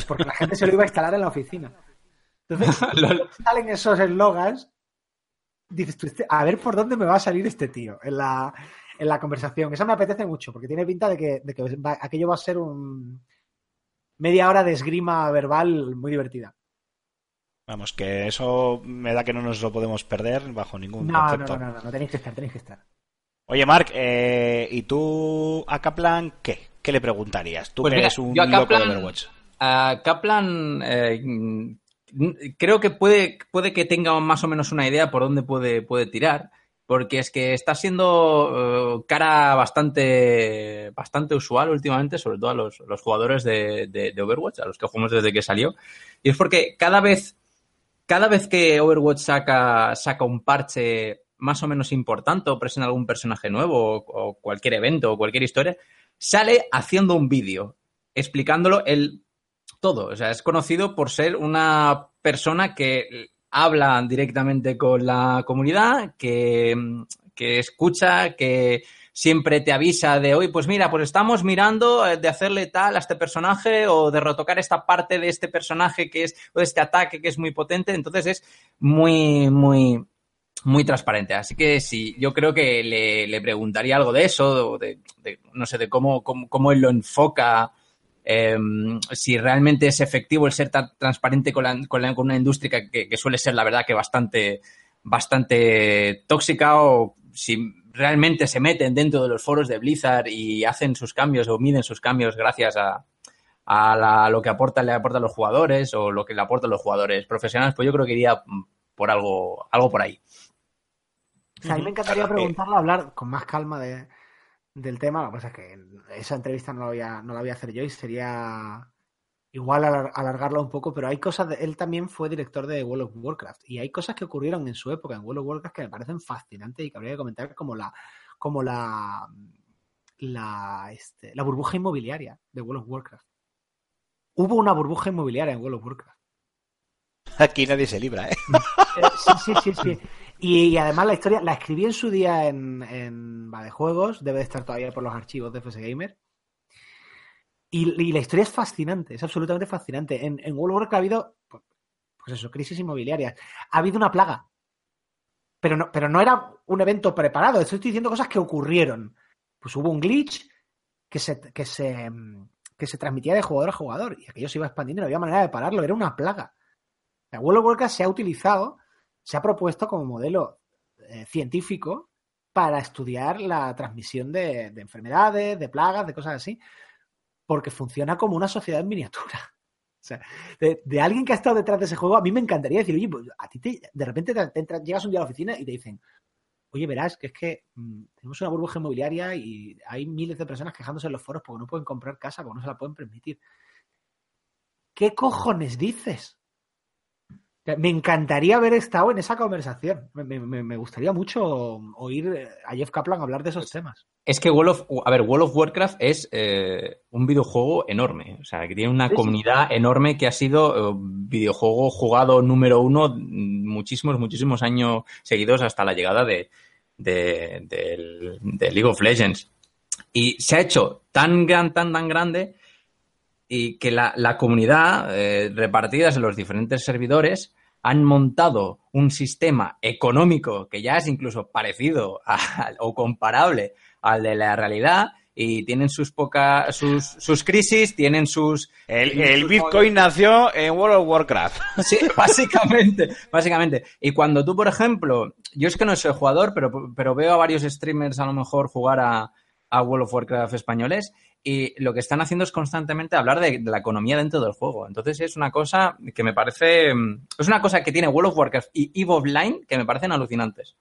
Porque la gente se lo iba a instalar en la oficina. Entonces, salen esos eslogans, dices tú, este- a ver por dónde me va a salir este tío en la, en la conversación. Eso me apetece mucho, porque tiene pinta de que, de que va- aquello va a ser un media hora de esgrima verbal muy divertida. Vamos, que eso me da que no nos lo podemos perder bajo ningún No, no, concepto. no, no, no, no, tenéis que estar, tenéis que estar. Oye, Mark, eh, ¿y tú a Kaplan qué? ¿Qué le preguntarías? Tú Pues que mira, eres un yo a loco de Overwatch. A Kaplan eh, creo que puede, puede que tenga más o menos una idea por dónde puede, puede tirar, porque es que está siendo eh, cara bastante, bastante usual últimamente, sobre todo a los, los jugadores de, de- de Overwatch, a los que jugamos desde que salió. Y es porque cada vez, cada vez que Overwatch saca, saca un parche más o menos importante o presenta algún personaje nuevo o, cualquier evento o cualquier historia, sale haciendo un vídeo explicándolo el todo. O sea, es conocido por ser una persona que habla directamente con la comunidad, que, que escucha, que siempre te avisa de hoy, pues mira, pues estamos mirando eh, de hacerle tal a este personaje o de retocar esta parte de este personaje que es, o de este ataque que es muy potente. Entonces es muy, muy, muy transparente. Así que sí, yo creo que le, le preguntaría algo de eso, de, no sé, de cómo, cómo, cómo él lo enfoca, eh, si realmente es efectivo el ser tan transparente con, la- con, la- con una industria que, suele ser, la verdad, que bastante, bastante tóxica o si realmente se meten dentro de los foros de Blizzard y hacen sus cambios o miden sus cambios gracias a, a la- lo que aporta, le aportan los jugadores o lo que le aportan los jugadores profesionales, pues yo creo que iría por algo, algo por ahí. O sea, a mí me encantaría preguntarle, hablar con más calma de, del tema. Lo que pasa es que esa entrevista no la voy a, no la voy a hacer yo y sería igual alar- alargarla un poco, pero hay cosas de él también fue director de World of Warcraft y hay cosas que ocurrieron en su época en World of Warcraft que me parecen fascinantes y que habría que comentar como la como la la, este, la burbuja inmobiliaria de World of Warcraft. Hubo una burbuja inmobiliaria en World of Warcraft. Aquí nadie se libra, ¿eh? Eh, sí, sí, sí, sí. Y, además la historia la escribí en su día en, en Juegos, debe de estar todavía por los archivos de FS Gamer. Y, y la historia es fascinante, es absolutamente fascinante. En, en World of Warcraft ha habido, pues, pues eso, crisis inmobiliarias. Ha habido una plaga. Pero no, pero no era un evento preparado, estoy diciendo cosas que ocurrieron. Pues hubo un glitch que se, que se, que se transmitía de jugador a jugador y aquello se iba expandiendo no había manera de pararlo, era una plaga. La World of Warcraft se ha utilizado, se ha propuesto como modelo eh, científico para estudiar la transmisión de, de enfermedades, de plagas, de cosas así, porque funciona como una sociedad en miniatura. O sea, de, alguien que ha estado detrás de ese juego, a mí me encantaría decir, oye, pues a ti de repente llegas un día a la oficina y te dicen, oye, verás que es que mm, tenemos una burbuja inmobiliaria y hay miles de personas quejándose en los foros porque no pueden comprar casa, porque no se la pueden permitir. ¿Qué cojones dices? Me encantaría haber estado en esa conversación. Me, me- me gustaría mucho oír a Jeff Kaplan hablar de esos temas. Es que World of, a ver, World of Warcraft es eh, un videojuego enorme. O sea, que tiene una Sí, sí. comunidad enorme que ha sido eh, videojuego jugado número uno muchísimos, muchísimos años seguidos hasta la llegada de, de League of Legends. Y se ha hecho tan gran, tan, tan grande y que la, la comunidad, eh, repartidas en los diferentes servidores, han montado un sistema económico que ya es incluso parecido a- o comparable al de la realidad y tienen sus poca, sus, sus crisis, tienen sus El, el Bitcoin nació en World of Warcraft. Sí, básicamente, básicamente. Y cuando tú, por ejemplo, yo es que no soy jugador, pero, pero veo a varios streamers a lo mejor jugar a, a World of Warcraft españoles y lo que están haciendo es constantemente hablar de, la economía dentro del juego. Entonces es una cosa que me parece, mm, es una cosa que tiene World of Warcraft y EVE Online que me parecen alucinantes.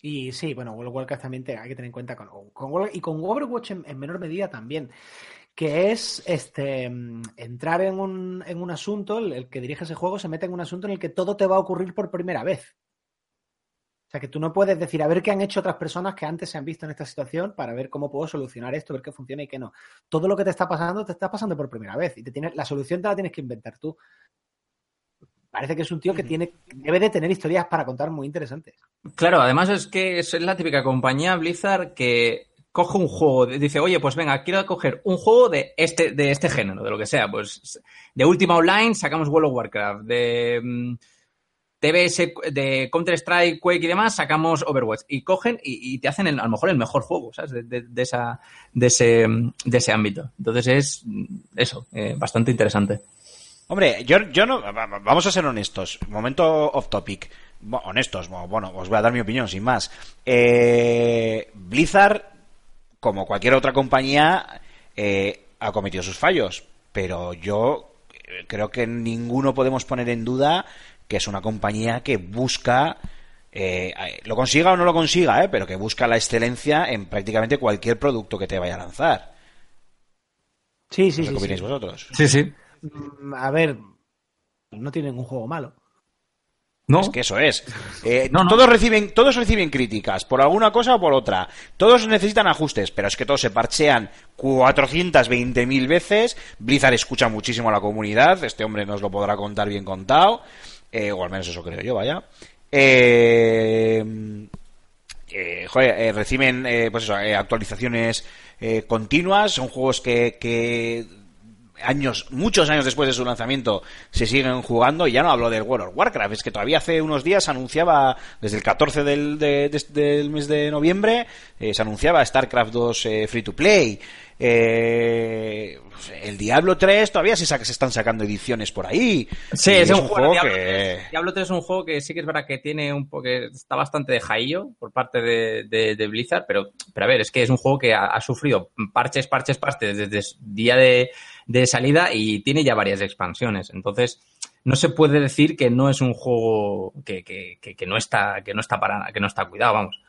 Y sí, bueno, World of Warcraft también hay que tener en cuenta con, y con Overwatch en, en menor medida también, que es este mm, entrar en un, en un asunto, el que dirige ese juego se mete en un asunto en el que todo te va a ocurrir por primera vez. O sea, que tú no puedes decir, a ver qué han hecho otras personas que antes se han visto en esta situación para ver cómo puedo solucionar esto, ver qué funciona y qué no. Todo lo que te está pasando, te está pasando por primera vez y te tienes, la solución te la tienes que inventar tú. Parece que es un tío que tiene, debe de tener historias para contar muy interesantes. Claro, además es que es la típica compañía Blizzard que coge un juego, dice, oye, pues venga, quiero coger un juego de este, de este género, de lo que sea, pues de Ultima Online sacamos World of Warcraft, de mm, TBS, de Counter-Strike, Quake y demás, sacamos Overwatch. Y cogen y, te hacen el- a lo mejor el mejor juego, ¿sabes? De, de- de esa, de, ese, de ese ámbito. Entonces es eso, eh, bastante interesante. Hombre, yo, yo no. va- va- Vamos a ser honestos. Momento off topic. Honestos, bueno, os voy a dar mi opinión sin más. Eh, Blizzard, como cualquier otra compañía, eh, ha cometido sus fallos. Pero yo eh, creo que ninguno podemos poner en duda que es una compañía que busca. eh, eh, lo consiga o no lo consiga, eh, pero que busca la excelencia en prácticamente cualquier producto que te vaya a lanzar. Sí, No sí, sé sí. qué sí. opináis vosotros. Sí, sí. Mm, A ver, no tiene ningún juego malo. No, Es que eso es. Eh, No, no. Todos reciben, todos reciben críticas, por alguna cosa o por otra. Todos necesitan ajustes, pero es que todos se parchean 420.000 veces. Blizzard escucha muchísimo a la comunidad. Este hombre nos lo podrá contar bien contado. Eh, o al menos eso creo yo, vaya. Eh, eh, joder, eh, reciben eh, pues eso, eh, actualizaciones eh, continuas. Son juegos que, que años, muchos años después de su lanzamiento, se siguen jugando. Y ya no hablo del World of Warcraft, es que todavía hace unos días anunciaba, desde el 14 del, de- de- del mes de noviembre, se anunciaba StarCraft 2 eh, Free to Play. Eh, el Diablo 3 todavía se, saca- se están sacando ediciones por ahí. Sí, es, un, juego, que... Diablo, 3, Diablo 3 es un juego que sí que es verdad que tiene un poco que está bastante de jaillo por parte de, de- de Blizzard, pero, pero a ver, es que es un juego que ha, ha sufrido parches, parches, parches desde día de, de salida y tiene ya varias expansiones. Entonces, no se puede decir que no es un juego que, que, que, que no está, que no está para, que no está cuidado, vamos.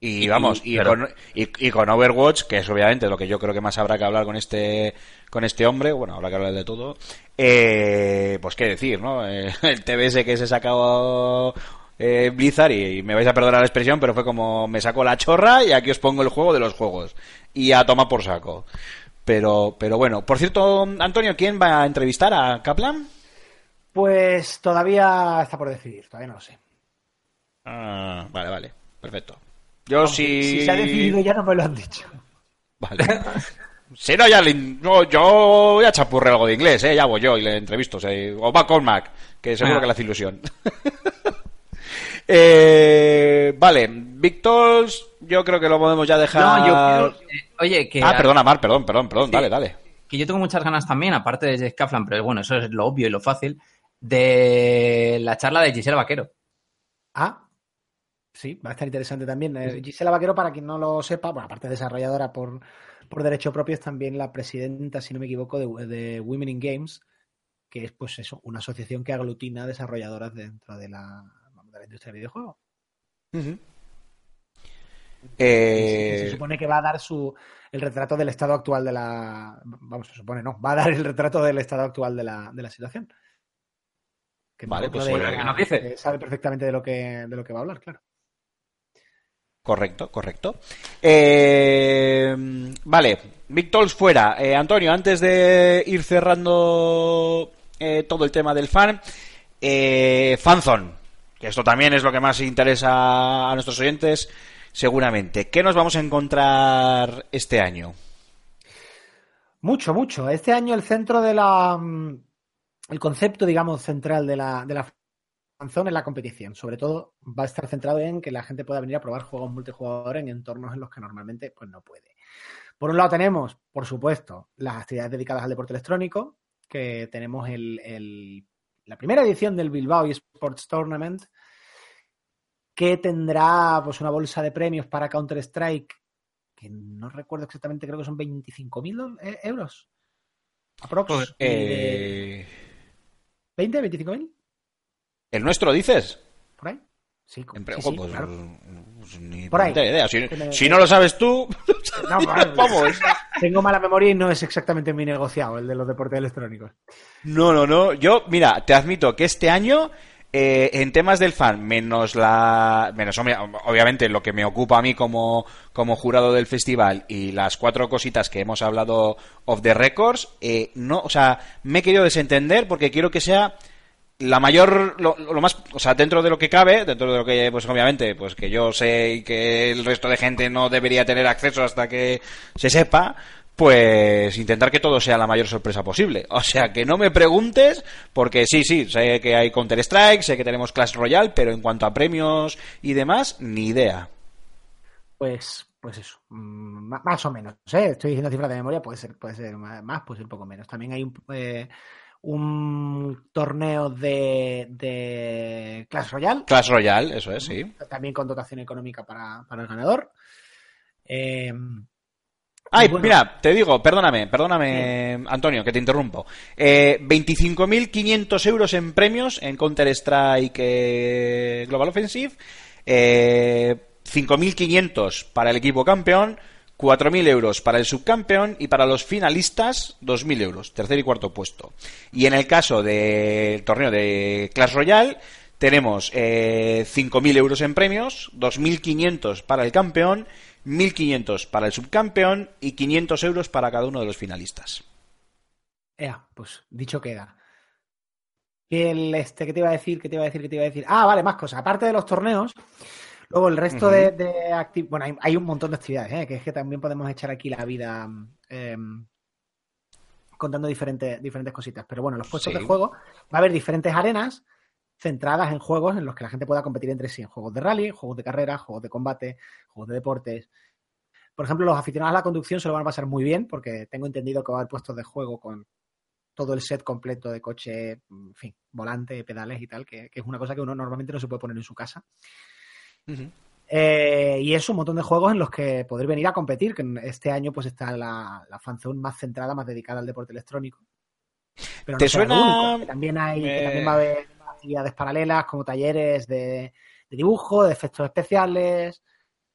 Y Y- vamos, y, pero- con, y, y con Overwatch, que es obviamente lo que yo creo que más habrá que hablar con este con este hombre, bueno, habrá que hablar de todo, eh, pues qué decir, ¿no? Eh, el TBS que se sacó eh, Blizzard, y, me vais a perdonar la expresión, pero fue como me saco la chorra y aquí os pongo el juego de los juegos. Y a tomar por saco. Pero, pero bueno, por cierto, Antonio, ¿quién va a entrevistar a Kaplan? Pues todavía está por decidir, todavía no lo sé. Ah, vale, vale, perfecto. Yo Aunque sí... Si se ha decidido ya no me lo han dicho. Vale. Si no, ya le, no, yo ya chapurré algo de inglés, ¿eh? ya voy yo y le entrevisto. O, sea, o va con Mac, que seguro Ah. que le hace ilusión. eh, vale, Víctor, yo creo que lo podemos ya dejar. No, yo creo, eh, oye, que ah, perdona, Mar, perdón, perdón, perdón, Sí. dale, dale. que yo tengo muchas ganas también, aparte de Jeff Kaplan, pero bueno, eso es lo obvio y lo fácil, de la charla de Gisela Vaquero. Ah, sí, va a estar interesante también. Eh, Gisela Vaquero, para quien no lo sepa, bueno, aparte de desarrolladora por, por derecho propio, es también la presidenta, si no me equivoco, de, de Women in Games, que es pues eso, una asociación que aglutina desarrolladoras dentro de la, vamos, de la industria del videojuego. Y Eh, se supone que va a dar su el retrato del estado actual de la. Vamos, se supone, no. Va a dar el retrato del estado actual de la, de la situación. Que Vale, pues de- bueno, ¿qué nos dice? sabe perfectamente de lo que, de lo que va a hablar, claro. Correcto, correcto. Eh, vale, Big Talks fuera. Eh, Antonio, antes de ir cerrando eh, todo el tema del fan, Fanzone, que esto también es lo que más interesa a nuestros oyentes, seguramente. ¿Qué nos vamos a encontrar este año? Mucho, mucho. Este año el centro de la. mm, El concepto, digamos, central de la, de la es la competición. Sobre todo va a estar centrado en que la gente pueda venir a probar juegos multijugador en entornos en los que normalmente pues, no puede. Por un lado tenemos, por supuesto, las actividades dedicadas al deporte electrónico, que tenemos el, el- la primera edición del Bilbao eSports Tournament, que tendrá pues una bolsa de premios para Counter-Strike, que no recuerdo exactamente, creo que son 25.000 e- euros. Aprox. Eh, ¿20? ¿25.000? ¿El nuestro dices? ¿Por ahí? Sí, En sí, pues, claro. pues ni Por ahí. idea. Si, Que me- si no lo sabes tú, No, vale, vamos. Tengo mala memoria y no es exactamente mi negociado, el de los deportes electrónicos. No, no, no. Yo, mira, te admito que este año, eh, en temas del fan, menos la. Menos, obviamente, lo que me ocupa a mí como, como jurado del festival y las cuatro cositas que hemos hablado of the records, eh, no, o sea, me he querido desentender porque quiero que sea la mayor lo, más o sea dentro de lo que cabe dentro de lo que pues obviamente pues que yo sé y que el resto de gente no debería tener acceso hasta que se sepa pues intentar que todo sea la mayor sorpresa posible o sea que no me preguntes porque sí sí sé que hay Counter Strike sé que tenemos Clash Royale pero en cuanto a premios y demás ni idea Pues, pues eso, mm, más o menos. ¿eh? Estoy diciendo cifras de memoria, puede ser, puede ser más, puede ser un poco menos. También hay un, eh, un torneo de, de Clash Royale, Clash Royale eso es sí también con dotación económica para, para el ganador. Eh, Ay, Bueno. mira, te digo, perdóname, perdóname, Antonio, que te interrumpo. Eh, 25.500 euros en premios en Counter-Strike eh, Global Offensive, eh, 5.500 para el equipo campeón, 4.000 euros para el subcampeón y para los finalistas 2.000 euros, tercer y cuarto puesto. Y en el caso del torneo de Clash Royale, tenemos eh, 5.000 euros en premios, 2.500 para el campeón, 1.500 para el subcampeón y 500 euros para cada uno de los finalistas. ea, pues dicho queda. Que el, este, ¿qué te iba a decir? ¿Qué te iba a decir? ¿Qué te iba a decir? Ah, vale, más cosas. Aparte de los torneos, luego el resto de, de acti- Bueno, hay, hay un montón de actividades, ¿eh? que es que también podemos echar aquí la vida em, contando diferentes, diferentes cositas. Pero bueno, los puestos Sí. de juego va a haber diferentes arenas centradas en juegos en los que la gente pueda competir entre sí, en juegos de rally, juegos de carrera, juegos de combate, juegos de deportes. Por ejemplo, los aficionados a la conducción se lo van a pasar muy bien porque tengo entendido que va a haber puestos de juego con todo el set completo de coche, en fin, volante, pedales y tal, que, que es una cosa que uno normalmente no se puede poner en su casa. Eh, y es un montón de juegos en los que poder venir a competir, que este año pues está la, la fanzone más centrada, más dedicada al deporte electrónico. Pero ¿Te no suena, único, que también hay, que también va a haber actividades paralelas como talleres de, de dibujo, de efectos especiales.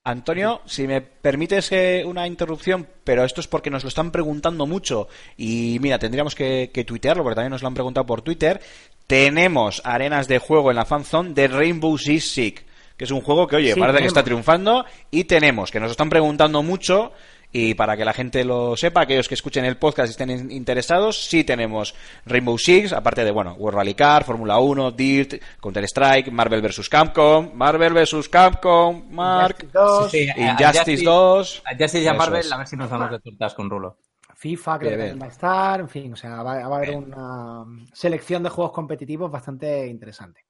Antonio, si me permites eh, una interrupción, pero esto es porque nos lo están preguntando mucho y mira, tendríamos que, que tuitearlo porque también nos lo han preguntado por Twitter. Tenemos arenas de juego en la fanzone de Rainbow Six Siege, que es un juego que, oye, Sí, parece que está triunfando y tenemos, que nos están preguntando mucho y para que la gente lo sepa, aquellos que escuchen el podcast y estén in- interesados, sí tenemos Rainbow Six, aparte de, bueno, World Rally Car, Fórmula 1, Dirt, Counter-Strike, Marvel vs. Capcom, Marvel vs. Capcom, Mark, Injustice 2, Sí, sí. A- a Injustice Justice- 2. A Justice y a Marvel, es. a ver si nos damos de tortas con Rulo. FIFA, creo que va a estar, en fin, o sea, va, va a haber una selección de juegos competitivos bastante interesante.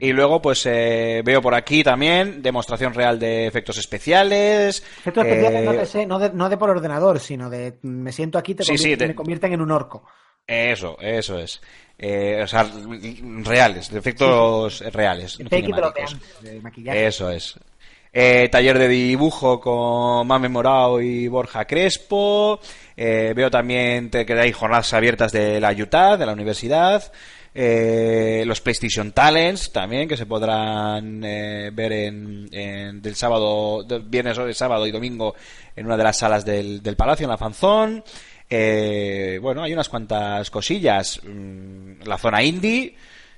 Y luego, pues eh, veo por aquí también demostración real de efectos especiales. Efectos especiales, eh, no, te sé, no, de, no de por ordenador, sino de me siento aquí, te Sí, sí, convier- de- me convierten en un orco. Eso, eso es. Eh, o sea, reales, de efectos reales. cinemáticos. de maquillaje. Eso es. Eh, taller de dibujo con Mame Morao y Borja Crespo. Eh, veo también te- que hay jornadas abiertas de la UTAD, de la universidad. Eh, los PlayStation Talents también, que se podrán eh, ver en, en- del sábado, del viernes, o sábado y domingo en una de las salas del, del Palacio, en la Fanzón. Eh, bueno, hay unas cuantas cosillas. Mm, La zona indie,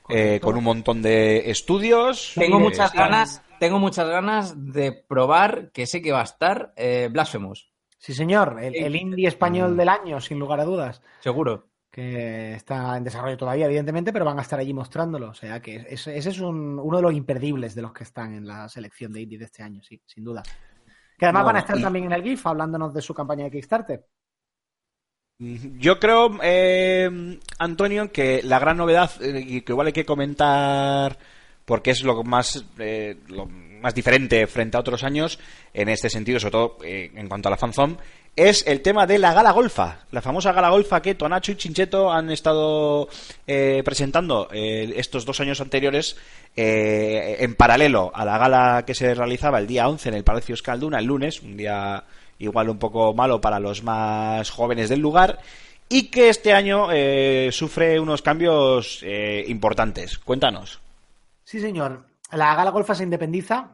eh, con un montón de estudios. Tengo Eh, muchas están- ganas, tengo muchas ganas de probar, que sé que va a estar, eh, Blasphemous, Sí, señor, el, el indie español del año, sin lugar a dudas. seguro. Que está en desarrollo todavía, evidentemente, pero van a estar allí mostrándolo. O sea que ese, ese es un- uno de los imperdibles de los que están en la selección de indie de este año, sí, sin duda. Que además van a estar y- también en el GIF hablándonos de su campaña de Kickstarter. Yo creo, eh, Antonio, que la gran novedad, eh, y que igual hay que comentar, porque es lo más, eh, lo más diferente frente a otros años, en este sentido, sobre todo eh, en cuanto a la fanzone, es el tema de la gala golfa. La famosa gala golfa que Tonacho y Chincheto han estado eh, presentando eh, estos dos años anteriores eh, en paralelo a la gala que se realizaba el día 11 en el Palacio Escalduna, el lunes, un día igual un poco malo para los más jóvenes del lugar, y que este año sufre unos cambios importantes. Cuéntanos. Sí, señor. La Gala Golfa se independiza,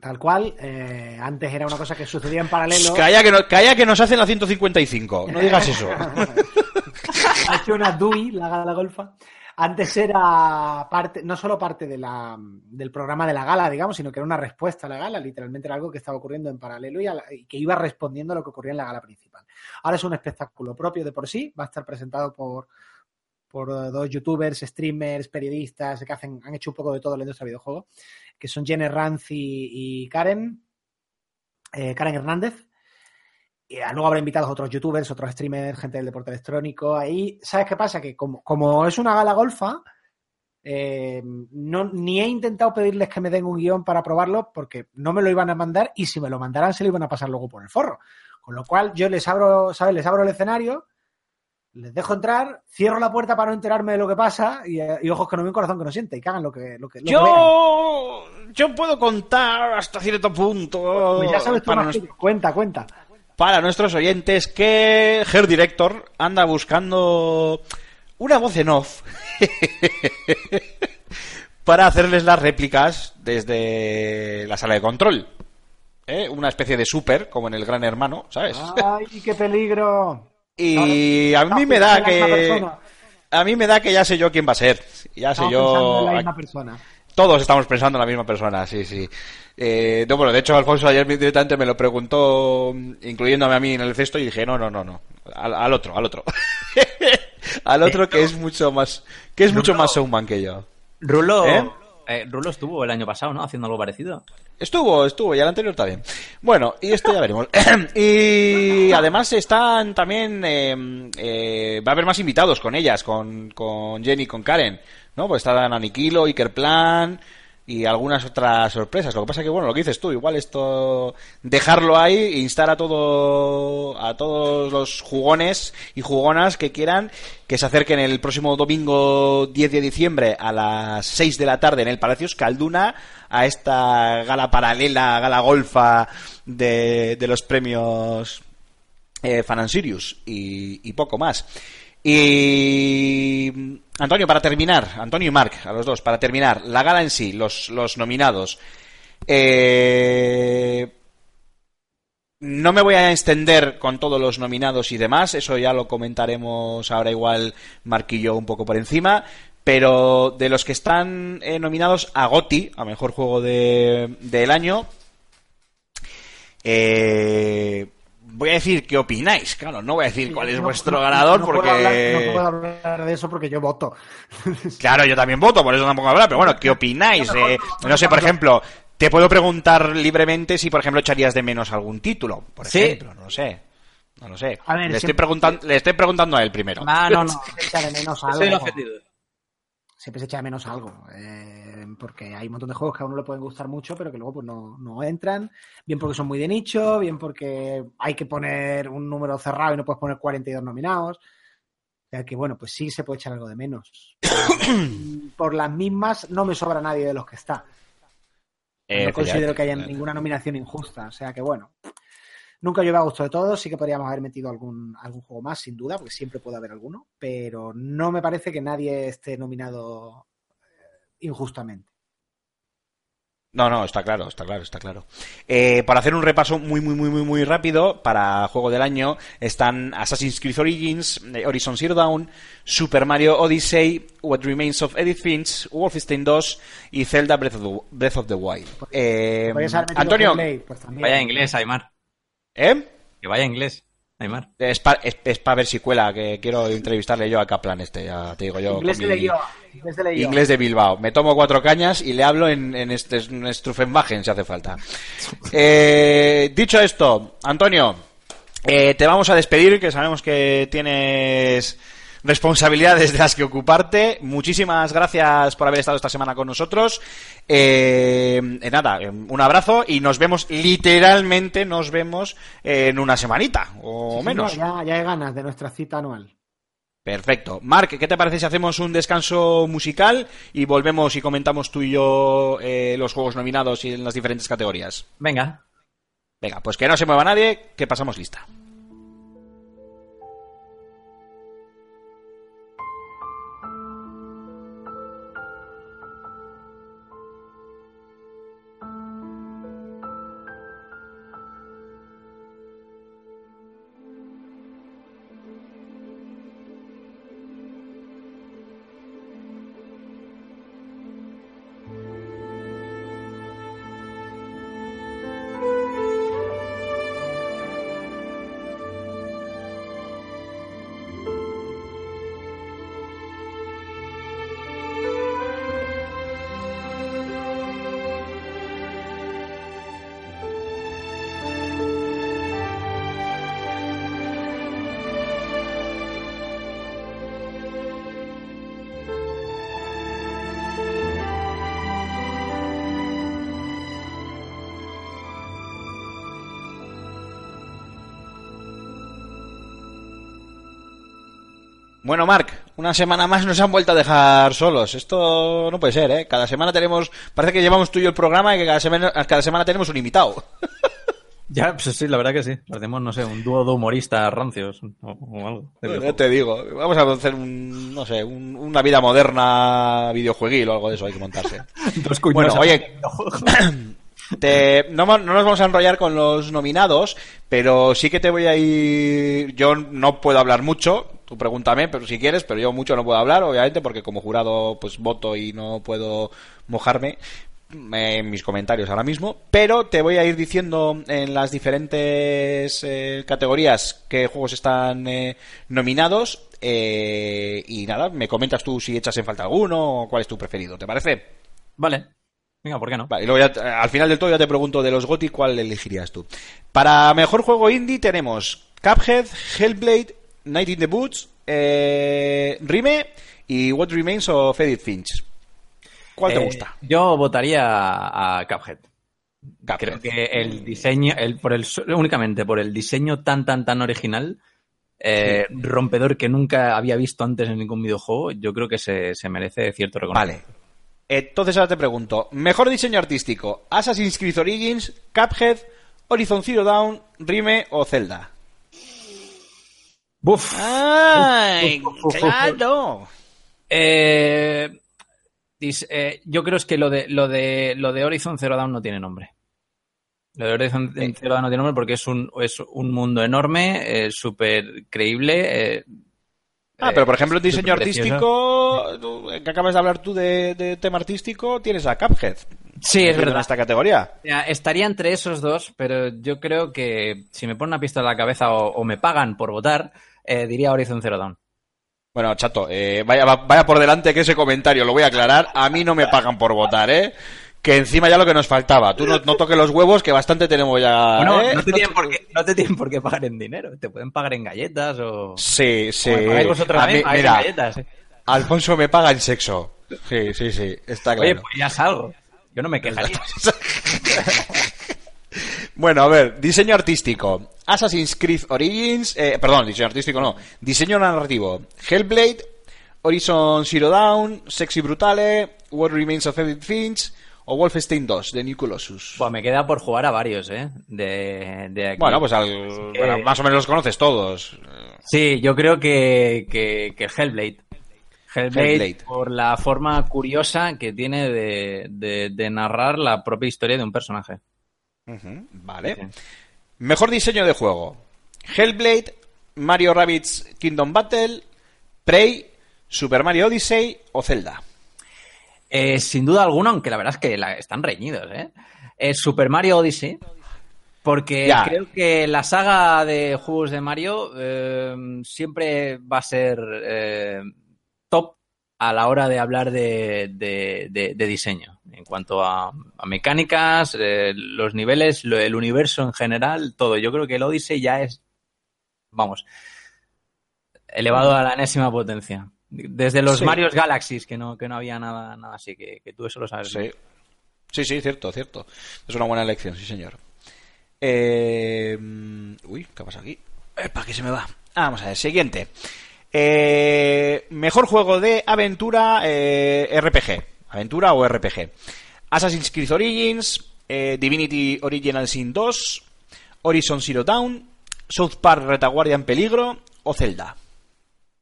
tal cual. Eh, antes era una cosa que sucedía en paralelo. Calla que, no- calla que nos hacen la 155. No digas eso. ha hecho una DUI, la Gala Golfa. Antes era parte, no solo parte de la, del programa de la gala, digamos, sino que era una respuesta a la gala. Literalmente era algo que estaba ocurriendo en paralelo y, la- y que iba respondiendo a lo que ocurría en la gala principal. Ahora es un espectáculo propio de por sí. Va a estar presentado por, por eh, dos youtubers, streamers, periodistas que hacen, han hecho un poco de todo en la del videojuego, que son Jenny Ranzi y Karen, eh, Karen Hernández. Y ah, luego habrá invitados otros youtubers, otros streamers, gente del deporte electrónico. Ahí, ¿sabes qué pasa? Que como, como es una gala golfa, eh, no, ni he intentado pedirles que me den un guion para probarlo porque no me lo iban a mandar y si me lo mandaran se lo iban a pasar luego por el forro. Con lo cual yo les abro, ¿sabes? Les abro el escenario, les dejo entrar, cierro la puerta para no enterarme de lo que pasa y, eh, y ojos que no ven, corazón que no siente y que hagan lo que, lo que, lo que vean. Yo, yo puedo contar hasta cierto punto Pues ya sabes tú para, más. Cuenta, cuenta. para nuestros oyentes que Her Director anda buscando una voz en off para hacerles las réplicas desde la sala de control. ¿Eh? Una especie de súper, como en el Gran Hermano, ¿sabes? ¡Ay, qué peligro! Y a mí me da que... A mí me da que ya sé yo quién va a ser. Ya sé Estamos yo... pensando en la misma persona. Todos estamos pensando en la misma persona, sí, sí. Eh, no, bueno, de hecho, Alfonso ayer directamente me lo preguntó, incluyéndome a mí en el cesto, y dije, no, no, no, no. Al, al otro, al otro. al otro que es mucho más, que es mucho más showman que yo. Rulo, ¿Eh? Eh, Rulo estuvo el año pasado, ¿no? Haciendo algo parecido. Estuvo, estuvo, y el anterior también. Bueno, y esto ya veremos. y además están también, eh, eh, va a haber más invitados con ellas, con, con Jenny con Karen, ¿no? Pues estarán Aniquilo, Ikerplan y algunas otras sorpresas. Lo que pasa que, bueno, lo que dices tú, igual esto, dejarlo ahí, instar a todo, a todos los jugones y jugonas que quieran que se acerquen el próximo domingo 10 de diciembre a las 6 de la tarde en el Palacio Escalduna a esta gala paralela, gala golfa de, los premios eh, y poco más. Y Antonio, para terminar, Antonio y Marc, a los dos, para terminar, la gala en sí, los, los nominados. Eh, no me voy a extender con todos los nominados y demás, eso ya lo comentaremos ahora igual yo un poco por encima. Pero de los que están eh, nominados a GOTI, a mejor juego de- del año, eh, voy a decir qué opináis. Claro, no voy a decir cuál es No- vuestro no- ganador no puedo porque. hablar- no puedo hablar de eso porque yo voto. Claro, yo también voto, por eso tampoco voy a hablar, pero bueno, ¿qué opináis? Eh, no sé, por ejemplo, te puedo preguntar libremente si, por ejemplo, echarías de menos algún título, por Sí. ejemplo, no lo sé. No lo sé. A ver, le, estoy preguntando, le estoy preguntando a él primero. Ah, no, no. Se echa de menos algo. Siempre se echa de menos algo. eh, porque hay un montón de juegos que a uno le pueden gustar mucho, pero que luego pues no, no entran. Bien porque son muy de nicho, bien porque hay que poner un número cerrado y no puedes poner 42 nominados. O sea que bueno, pues sí se puede echar algo de menos. Por las mismas no me sobra nadie de los que está. Eh, no considero que haya ninguna nominación injusta. O sea que bueno. Nunca llueve a gusto de todos, sí que podríamos haber metido algún, algún juego más, sin duda, porque siempre puede haber alguno, pero no me parece que nadie esté nominado eh, injustamente. No, no, está claro, está claro, está claro. Eh, para hacer un repaso muy, muy, muy, muy, muy rápido, para juego del año están Assassin's Creed Origins, eh, Horizon Zero Dawn, Super Mario Odyssey, What Remains of Edith Finch, Wolfenstein 2 y Zelda Breath of the, Breath of the Wild. Eh, Antonio, Hellblade, pues también. Vaya inglés, Aymar. ¿Eh? Que vaya inglés, Aymar. Es para ver si cuela, que quiero entrevistarle yo a Kaplan este, ya te digo yo. Inglés de mi- Leioa. Inglés de Leioa. Inglés de Bilbao. Me tomo cuatro cañas y le hablo en, en este en si hace falta. Eh, dicho esto, Antonio, eh, te vamos a despedir, que sabemos que tienes responsabilidades de las que ocuparte. Muchísimas gracias por haber estado esta semana con nosotros. Eh, eh, nada, eh, un abrazo y nos vemos, literalmente nos vemos en una semanita o Sí, menos. señor, ya, ya hay ganas de nuestra cita anual. Perfecto. Marc, ¿qué te parece si hacemos un descanso musical y volvemos y comentamos tú y yo eh, los juegos nominados y en las diferentes categorías? Venga. Venga, pues que no se mueva nadie, que pasamos lista. Bueno, Marc, una semana más nos han vuelto a dejar solos. Esto no puede ser, ¿eh? Cada semana tenemos... Parece que llevamos tú y yo el programa y que cada semana, cada semana tenemos un invitado. Ya, pues sí, la verdad que sí. Parecemos, no sé, un dúo de humoristas rancios o, o algo. Ya videojuego. te digo, vamos a hacer un, no sé, un- una vida moderna videojueguil o algo de eso hay que montarse. Dos Bueno, oye, te- no nos vamos a enrollar con los nominados, pero sí que te voy a ir. Yo no puedo hablar mucho, tú pregúntame, pero si quieres, pero yo mucho no puedo hablar, obviamente, porque como jurado, pues voto y no puedo mojarme eh, en mis comentarios ahora mismo. Pero te voy a ir diciendo en las diferentes eh, categorías qué juegos están eh, nominados. eh, y nada, me comentas tú si echas en falta alguno o cuál es tu preferido, ¿te parece? Vale. Venga, ¿por qué no? Vale, y luego ya, al final del todo ya te pregunto de los GOTY cuál elegirías tú. Para mejor juego indie tenemos Cuphead, Hellblade, Night in the Woods, eh, Rime y What Remains of Edith Finch. ¿Cuál te Eh, gusta? Yo votaría a Cuphead. Cuphead. Creo que el diseño, el, por el, únicamente por el diseño tan, tan, tan original, eh, rompedor que nunca había visto antes en ningún videojuego, yo creo que se, se merece cierto reconocimiento. Vale. Entonces ahora te pregunto, mejor diseño artístico, Assassin's Creed Origins, Cuphead, Horizon Zero Dawn, Rime o Zelda. Buf. ¡Ay! ¡Claro! Eh, eh, yo creo es que lo de, lo de, lo de Horizon Zero Dawn no tiene nombre. Lo de Horizon Sí. Zero Dawn no tiene nombre porque es un, es un mundo enorme, eh, súper creíble. eh, Ah, pero por ejemplo, el diseño artístico, tú, que acabas de hablar tú de, de tema artístico, tienes a Cuphead. Sí, es Metido En verdad. esta categoría. Ya, Estaría entre esos dos, pero yo creo que si me ponen una pistola en la cabeza o, o me pagan por votar, eh, diría Horizon Zero Dawn. Bueno, chato, eh, vaya, va- vaya por delante que ese comentario lo voy a aclarar. A mí no me pagan por votar, ¿eh? Que encima ya lo que nos faltaba. Tú no, no toques los huevos, que bastante tenemos ya. Bueno, ¿eh? no, te tienen por qué, no te tienen por qué pagar en dinero, te pueden pagar en galletas o... Sí, sí. vosotros A mí- mira, galletas. eh. Alfonso me paga en sexo. Sí, sí, sí, está claro. Oye, pues ya salgo. Yo no me quejaría. Bueno, a ver, diseño artístico. Assassin's Creed Origins, eh, perdón, diseño artístico no, diseño narrativo. Hellblade, Horizon Zero Dawn, Sexy Brutale, What Remains of Edith Finch o Wolfenstein 2 de New Colossus. Pues me queda por jugar a varios, ¿eh? De, de aquí. Bueno, pues al- que- bueno, más o menos los conoces todos. Sí, yo creo que, que, que Hellblade. Hellblade, Hellblade. por la forma curiosa que tiene de, de- de narrar la propia historia de un personaje. Vale. Sí. Mejor diseño de juego. Hellblade, Mario Rabbids Kingdom Battle, Prey, Super Mario Odyssey o Zelda. Eh, sin duda alguna, aunque la verdad es que la- están reñidos, ¿eh? Es Super Mario Odyssey. Porque Ya. creo que la saga de juegos de Mario eh, siempre va a ser eh, a la hora de hablar de, de- de- de diseño. En cuanto a, a mecánicas, eh, los niveles, lo- el universo en general, todo. Yo creo que el Odyssey ya es, vamos, elevado a la enésima potencia. Desde los Sí. Marios Galaxies, que no, que no había nada, nada así, que, que tú eso lo sabes. Sí. Sí, sí, cierto, cierto. Es una buena elección, sí, señor. Eh, mm, Uy, ¿qué pasa aquí? ¿Para qué se me va? Ah, vamos a ver, siguiente. Eh, mejor juego de aventura eh, RPG. Aventura o RPG. Assassin's Creed Origins, eh, Divinity Original Sin 2, Horizon Zero Dawn, South Park Retaguardia en Peligro o Zelda.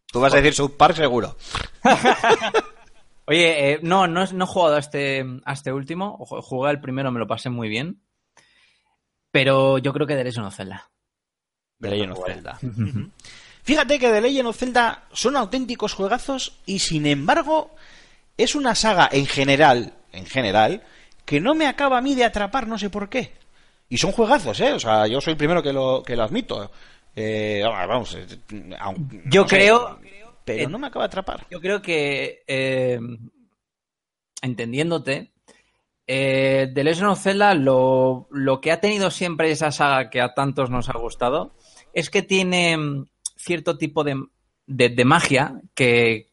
Tú vas a decir South Park seguro. Oye, eh, no, no, he- no he jugado a este, a este último. Ju- Jugué al primero, me lo pasé muy bien. Pero yo creo que The Legend of Zelda. The Legend of Zelda. Fíjate que The Legend of Zelda son auténticos juegazos y sin embargo es una saga en general, en general, que no me acaba a mí de atrapar, no sé por qué. Y son juegazos, ¿eh? O sea, yo soy el primero que lo, que lo admito. Eh, vamos, eh, Yo no sé, creo- pero eh, no me acaba de atrapar. Yo creo que, eh, entendiéndote, eh, The Legend of Zelda lo, lo que ha tenido siempre esa saga que a tantos nos ha gustado es que tiene cierto tipo de, de- magia que,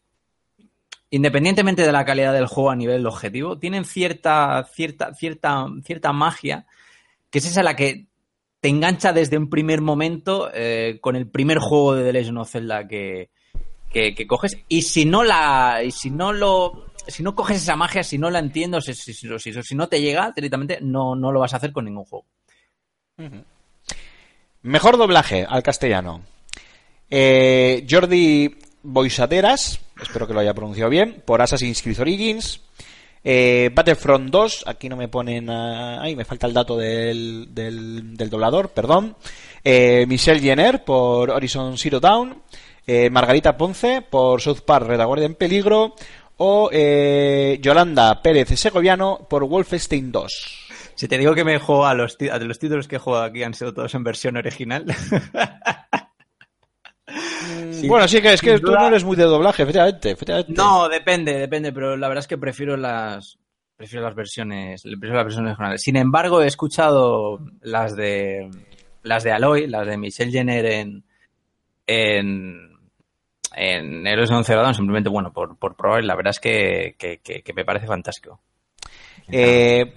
independientemente de la calidad del juego a nivel objetivo, tienen cierta, cierta, cierta, cierta magia que es esa la que te engancha desde un primer momento eh, con el primer juego de The Legend of Zelda que, que, coges y si no la y si no lo si no coges esa magia si no la entiendo si, si, si- si- si no te llega directamente no, no lo vas a hacer con ningún juego Mejor doblaje al castellano. Eh, Jordi Boisaderas, espero que lo haya pronunciado bien, por Assassin's Creed Origins. Eh, Battlefront 2, aquí no me ponen. ah, Ay, me falta el dato del, del, del doblador, perdón. Eh, Michelle Jenner por Horizon Zero Dawn. Eh, Margarita Ponce por South Park Retaguardia en Peligro. O eh, Yolanda Pérez Segoviano por Wolfenstein 2. si te digo que me juego a los, a los títulos que he jugado aquí han sido todos en versión original Sí, bueno, sí que es que tú no eres muy de doblaje, efectivamente. efectivamente. no depende depende pero la verdad es que prefiero las prefiero las versiones prefiero las versiones originales sin embargo he escuchado las de las de Aloy las de Michelle Jenner en en en Héroes de Zero simplemente bueno por, por probar y la verdad es que, que, que- que me parece fantástico Eh,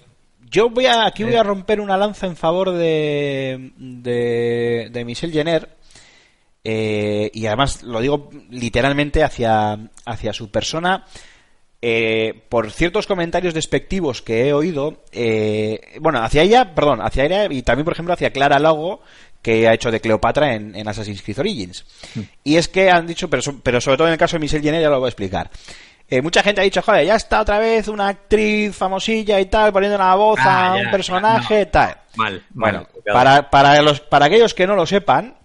yo voy a, aquí voy a romper una lanza en favor de, de, de Michelle Jenner. Eh, y además lo digo literalmente hacia, hacia su persona. eh, por ciertos comentarios despectivos que he oído, eh, bueno, hacia ella, perdón, hacia ella y también, por ejemplo, hacia Clara Lago, que ha hecho de Cleopatra en, en Assassin's Creed Origins. Y es que han dicho, pero, pero sobre todo en el caso de Michelle Jenner, ya lo voy a explicar. Eh, mucha gente ha dicho, joder, ya está otra vez una actriz famosilla y tal, poniendo una voz Ah, a ya, un ya, personaje, tal. mal Bueno, para, para, los, para aquellos que no lo sepan,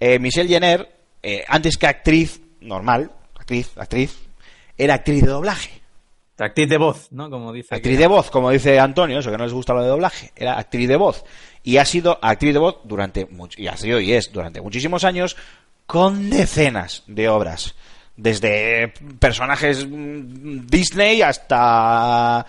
eh, Michelle Jenner, eh, antes que actriz normal, actriz, actriz, era actriz de doblaje. actriz de voz no como dice Actriz de voz, como dice Antonio, eso que no les gusta lo de doblaje, era actriz de voz. Y ha sido actriz de voz durante, much- y ha sido y es durante muchísimos años, con decenas de obras. Desde personajes mm, Disney hasta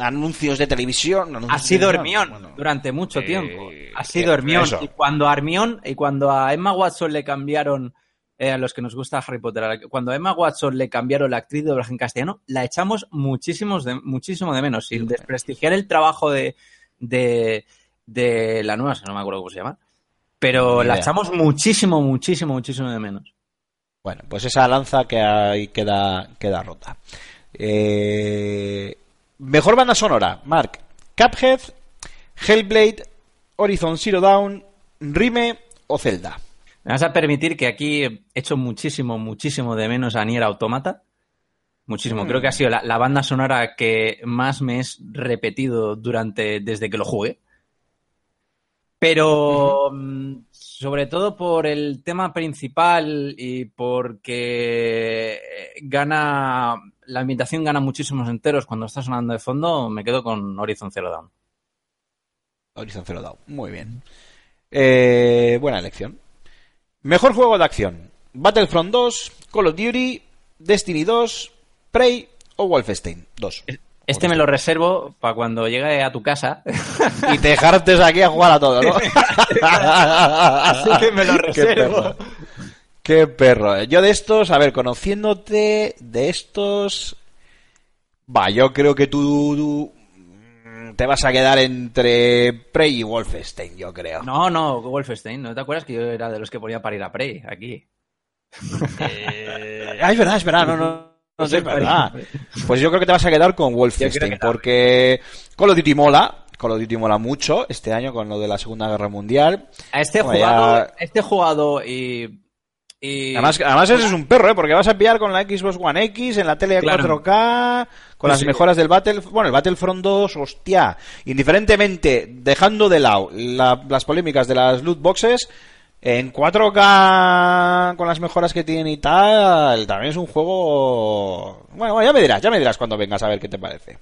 anuncios de televisión. anuncios ha de sido televisión. Hermión Bueno, durante mucho eh, tiempo. Ha sido Hermión. eso. Y cuando a Hermión y cuando a Emma Watson le cambiaron, eh, a los que nos gusta Harry Potter, cuando a Emma Watson le cambiaron la actriz de doblaje en castellano, la echamos muchísimos de, muchísimo de menos, sin desprestigiar el trabajo de, de, de la nueva, no me acuerdo cómo se llama. Pero la idea. echamos muchísimo, muchísimo, muchísimo de menos. Bueno, pues esa lanza que ahí queda, queda rota. Eh, mejor banda sonora, Mark. Cuphead, Hellblade, Horizon Zero Dawn, Rime o Zelda. Me vas a permitir que aquí echo muchísimo, muchísimo de menos a Nier Automata. Muchísimo. Mm. Creo que ha sido la, la banda sonora que más me es repetido durante desde que lo jugué. Pero mm, sobre todo por el tema principal y porque gana la ambientación gana muchísimos enteros cuando está sonando de fondo, me quedo con Horizon Zero Dawn. Horizon Zero Dawn. Muy bien. Eh, buena elección. Mejor juego de acción. Battlefront 2, Call of Duty, Destiny 2, Prey o Wolfenstein 2. Este me lo reservo para cuando llegue a tu casa. Y te dejaste aquí a jugar a todo, ¿no? Así que me lo reservo. Qué perro. Yo de estos, a ver, conociéndote, de estos... Va, yo creo que tú, tú, mm, te vas a quedar entre Prey y Wolfenstein, yo creo. No, no, Wolfenstein. ¿No te acuerdas que yo era de los que ponía para ir a Prey aquí? Eh, ah, es verdad, es verdad, no, no. No sé, es verdad. Pues yo creo que te vas a quedar con Wolfenstein, porque Call of Duty mola, Call of Duty mola mucho este año con lo de la Segunda Guerra Mundial. A este jugado, ya- este jugado y, y Además, además eres un perro, ¿eh? Porque vas a pillar con la Xbox One X, en la tele Claro. 4K, con Pues las sí. mejoras del Battle... Bueno, el Battlefront 2, hostia. Indiferentemente, dejando de lado la- las polémicas de las loot boxes, en 4K, con las mejoras que tiene y tal, también es un juego... Bueno, bueno, ya me dirás, ya me dirás cuando vengas a ver qué te parece.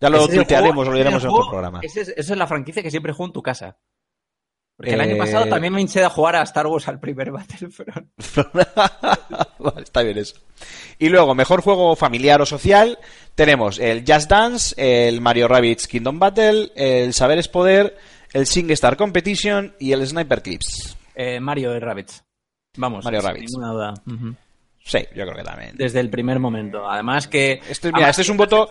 Ya lo ese es tuitearemos lo diremos ese en es otro programa. ese es- Esa es la franquicia que siempre juego en tu casa. Porque el Eh, año pasado también me hinché de jugar a Star Wars al primer Battlefront. Vale, está bien eso. Y luego, mejor juego familiar o social, tenemos el Just Dance, el Mario Rabbids Kingdom Battle, el Saber es Poder, el Sing Star Competition y el Sniper Clips. Eh, Mario y Rabbids. Vamos, Mario sin Rabbids. ninguna duda. Sí, yo creo que también. Desde el primer momento. Además que... Este, mira, este es un voto,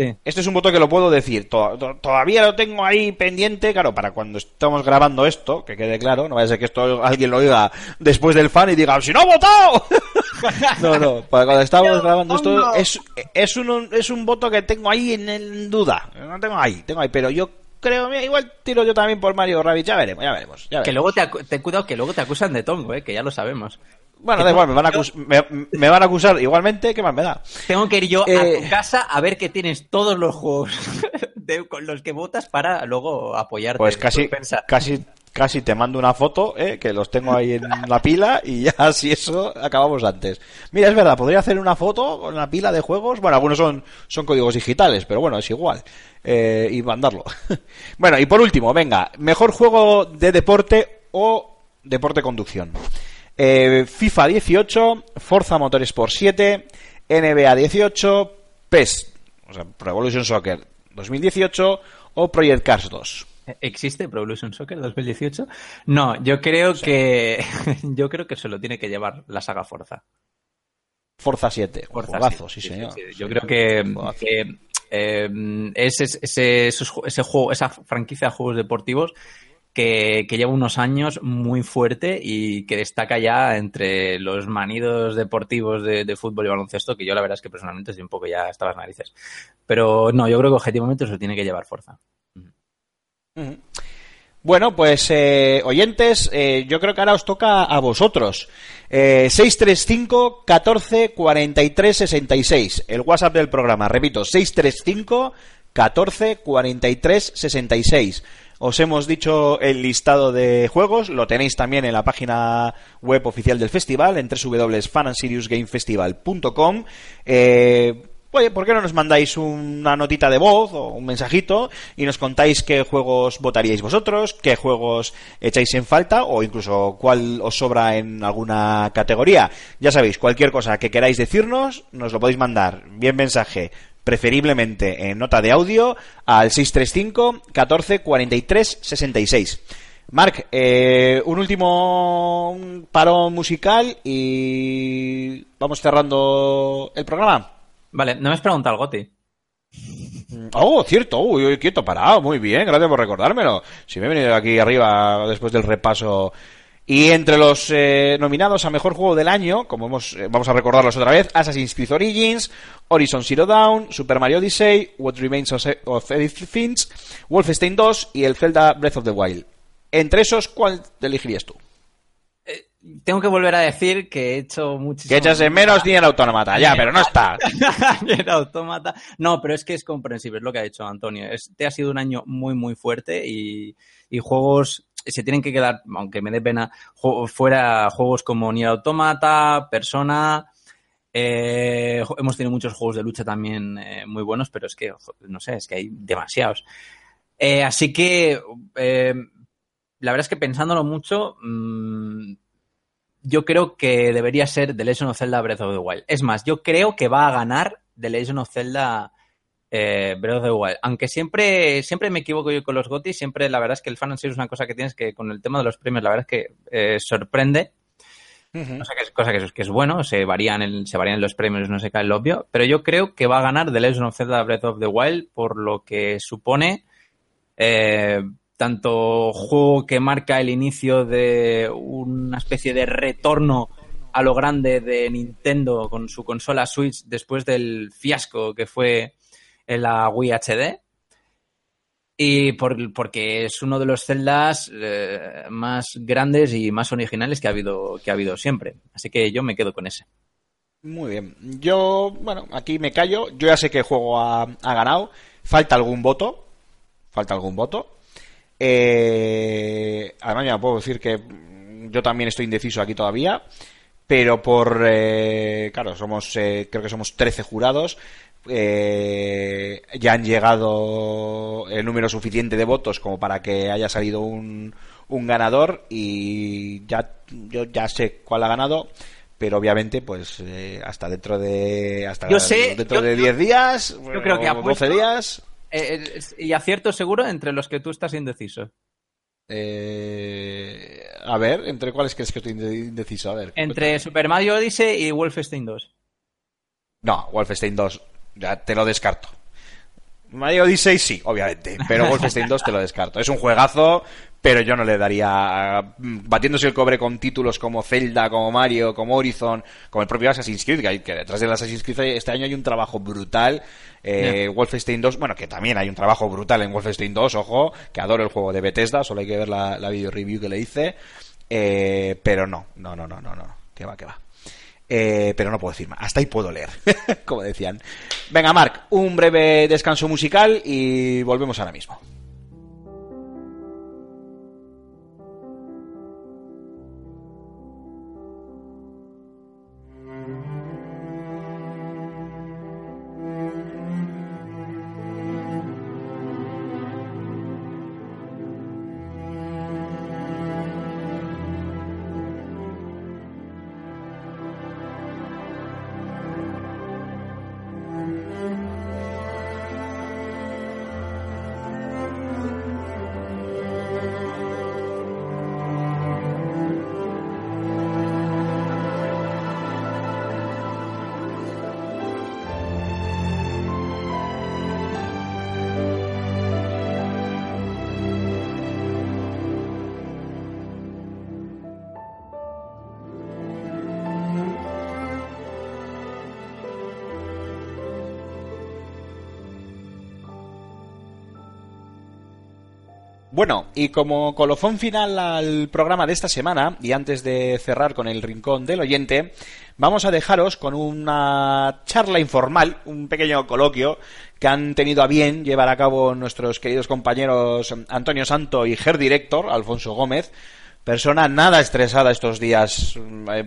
Sí. este es un voto que lo puedo decir. To- to- todavía lo tengo ahí pendiente, claro, para cuando estamos grabando esto, que quede claro, no vaya a ser que esto alguien lo oiga después del fan y diga, ¡si no ha votado! no, no, para cuando estamos grabando esto, es, es, un, es un voto que tengo ahí en, en duda. No tengo ahí, tengo ahí, pero yo creo, mira, igual tiro yo también por Mario Rabbit, ya veremos, ya veremos. ya Que luego te, ten cuidado que luego te acusan de tongo, eh, que ya lo sabemos. Bueno, da igual, me van, a acus- me, me van a acusar igualmente, ¿qué más me da? Tengo que ir yo Eh. a tu casa a ver que tienes todos los juegos de- con los que votas para luego apoyarte. Pues casi, casi, casi te mando una foto, ¿eh? que los tengo ahí en la pila y ya si eso acabamos antes. Mira, es verdad, podría hacer una foto con una pila de juegos. Bueno, algunos son, son códigos digitales, pero bueno, es igual. Eh, y mandarlo. bueno, y por último, venga, mejor juego de deporte o deporte conducción. Eh, FIFA 18, Forza Motorsport 7, NBA 18, PES, o sea, Pro Evolution Soccer 2018 o Project Cars 2. ¿Existe Pro Evolution Soccer 2018? No, yo creo que yo creo que se lo tiene que llevar la saga Forza. Forza 7. un Forza, juegazo, sí, sí, señor. sí. Yo creo que, eh, ese juego, esa franquicia de juegos deportivos que, lleva unos años muy fuerte y que destaca ya entre los manidos deportivos de, fútbol y baloncesto, que yo la verdad es que personalmente estoy un poco ya hasta las narices. Pero no, yo creo que objetivamente se lo tiene que llevar. Ujú. Bueno, pues eh, oyentes, eh, yo creo que ahora os toca a vosotros. Eh, 635 14 43 66, el WhatsApp del programa. Repito, 635 14 43 66. Os hemos dicho el listado de juegos, lo tenéis también en la página web oficial del festival, en www.fanandseriusgamefestival.com. Eh, Oye, ¿por qué no nos mandáis una notita de voz o un mensajito y nos contáis qué juegos votaríais vosotros, qué juegos echáis en falta o incluso cuál os sobra en alguna categoría? Ya sabéis, cualquier cosa que queráis decirnos, nos lo podéis mandar bien mensaje, preferiblemente en nota de audio, al 635 14 43 66. Marc, eh, un último parón musical y vamos cerrando el programa. Vale, no me has preguntado el Goti. Oh, cierto, uy, uy, quieto, parado, muy bien, gracias por recordármelo. Si me he venido aquí arriba después del repaso. Y entre los eh, nominados a mejor juego del año, como hemos, eh, vamos a recordarlos otra vez, Assassin's Creed Origins, Horizon Zero Dawn, Super Mario Odyssey, What Remains of Edith Finch, Wolfenstein 2 y el Zelda Breath of the Wild. Entre esos, ¿cuál te elegirías tú? tengo que volver a decir que he hecho muchísimo... Que echas de menos ni el automata, ya, pero no está. Nier Automata. No, pero es que es comprensible, es lo que ha dicho Antonio. Este ha sido un año muy, muy fuerte y, y juegos se tienen que quedar, aunque me dé pena, fuera juegos como Nier Automata, Persona. eh, hemos tenido muchos juegos de lucha también eh, muy buenos, pero es que, no sé, es que hay demasiados. Eh, así que, la verdad es que pensándolo mucho, mm, yo creo que debería ser The Legend of Zelda Breath of the Wild. Es más, yo creo que va a ganar The Legend of Zelda eh, Breath of the Wild. Aunque siempre, siempre me equivoco yo con los GOTY, siempre la verdad es que el fan es una cosa que tienes que con el tema de los premios, la verdad es que eh, sorprende. No sé qué es cosa que es, que es bueno, se varían, el- se varían los premios, no se cae el obvio, pero yo creo que va a ganar The Legend of Zelda Breath of the Wild por lo que supone eh, tanto juego que marca el inicio de una especie de retorno a lo grande de Nintendo con su consola Switch después del fiasco que fue en la Wii HD. Y por- porque es uno de los Zeldas eh, más grandes y más originales que ha habido que ha habido siempre. Así que yo me quedo con ese. Muy bien. Yo, bueno, aquí me callo. Yo ya sé que el juego ha, ganado. Falta algún voto. Falta algún voto. Eh, además, ya puedo decir que yo también estoy indeciso aquí todavía. Pero por. eh, claro, somos. eh, creo que somos 13 jurados. Eh, ya han llegado el número suficiente de votos como para que haya salido un, un ganador. Y ya. Yo ya sé cuál ha ganado pero obviamente pues eh, hasta dentro de hasta Yo sé, dentro yo- de yo- 10 días yo creo que o apuesto- 12 días Eh, eh, y acierto seguro entre los que tú estás indeciso. eh, a ver entre cuáles crees que estoy inde- indeciso a ver Entre Super Mario Odyssey y Wolfenstein 2. no Wolfenstein 2 ya te lo descarto Mario Odyssey sí, obviamente, pero Wolfenstein 2 te lo descarto. Es un juegazo, pero yo no le daría batiéndose el cobre con títulos como Zelda, como Mario, como Horizon, como el propio Assassin's Creed, que, hay- que detrás del Assassin's Creed este año hay un trabajo brutal. Eh, Wolfenstein 2, bueno, que también hay un trabajo brutal en Wolfenstein 2, ojo, que adoro el juego de Bethesda, solo hay que ver la, la video review que le hice. Eh, pero no, no, no, no, no, no, que va, que va. Eh, pero no puedo decir más. Hasta ahí puedo leer, como decían. Venga, Marc, un breve descanso musical y volvemos ahora mismo. Bueno, y como colofón final al programa de esta semana, y antes de cerrar con el rincón del oyente, vamos a dejaros con una charla informal, un pequeño coloquio que han tenido a bien llevar a cabo nuestros queridos compañeros Antonio Santo y Ger Director, Alfonso Gómez, persona nada estresada estos días, eh,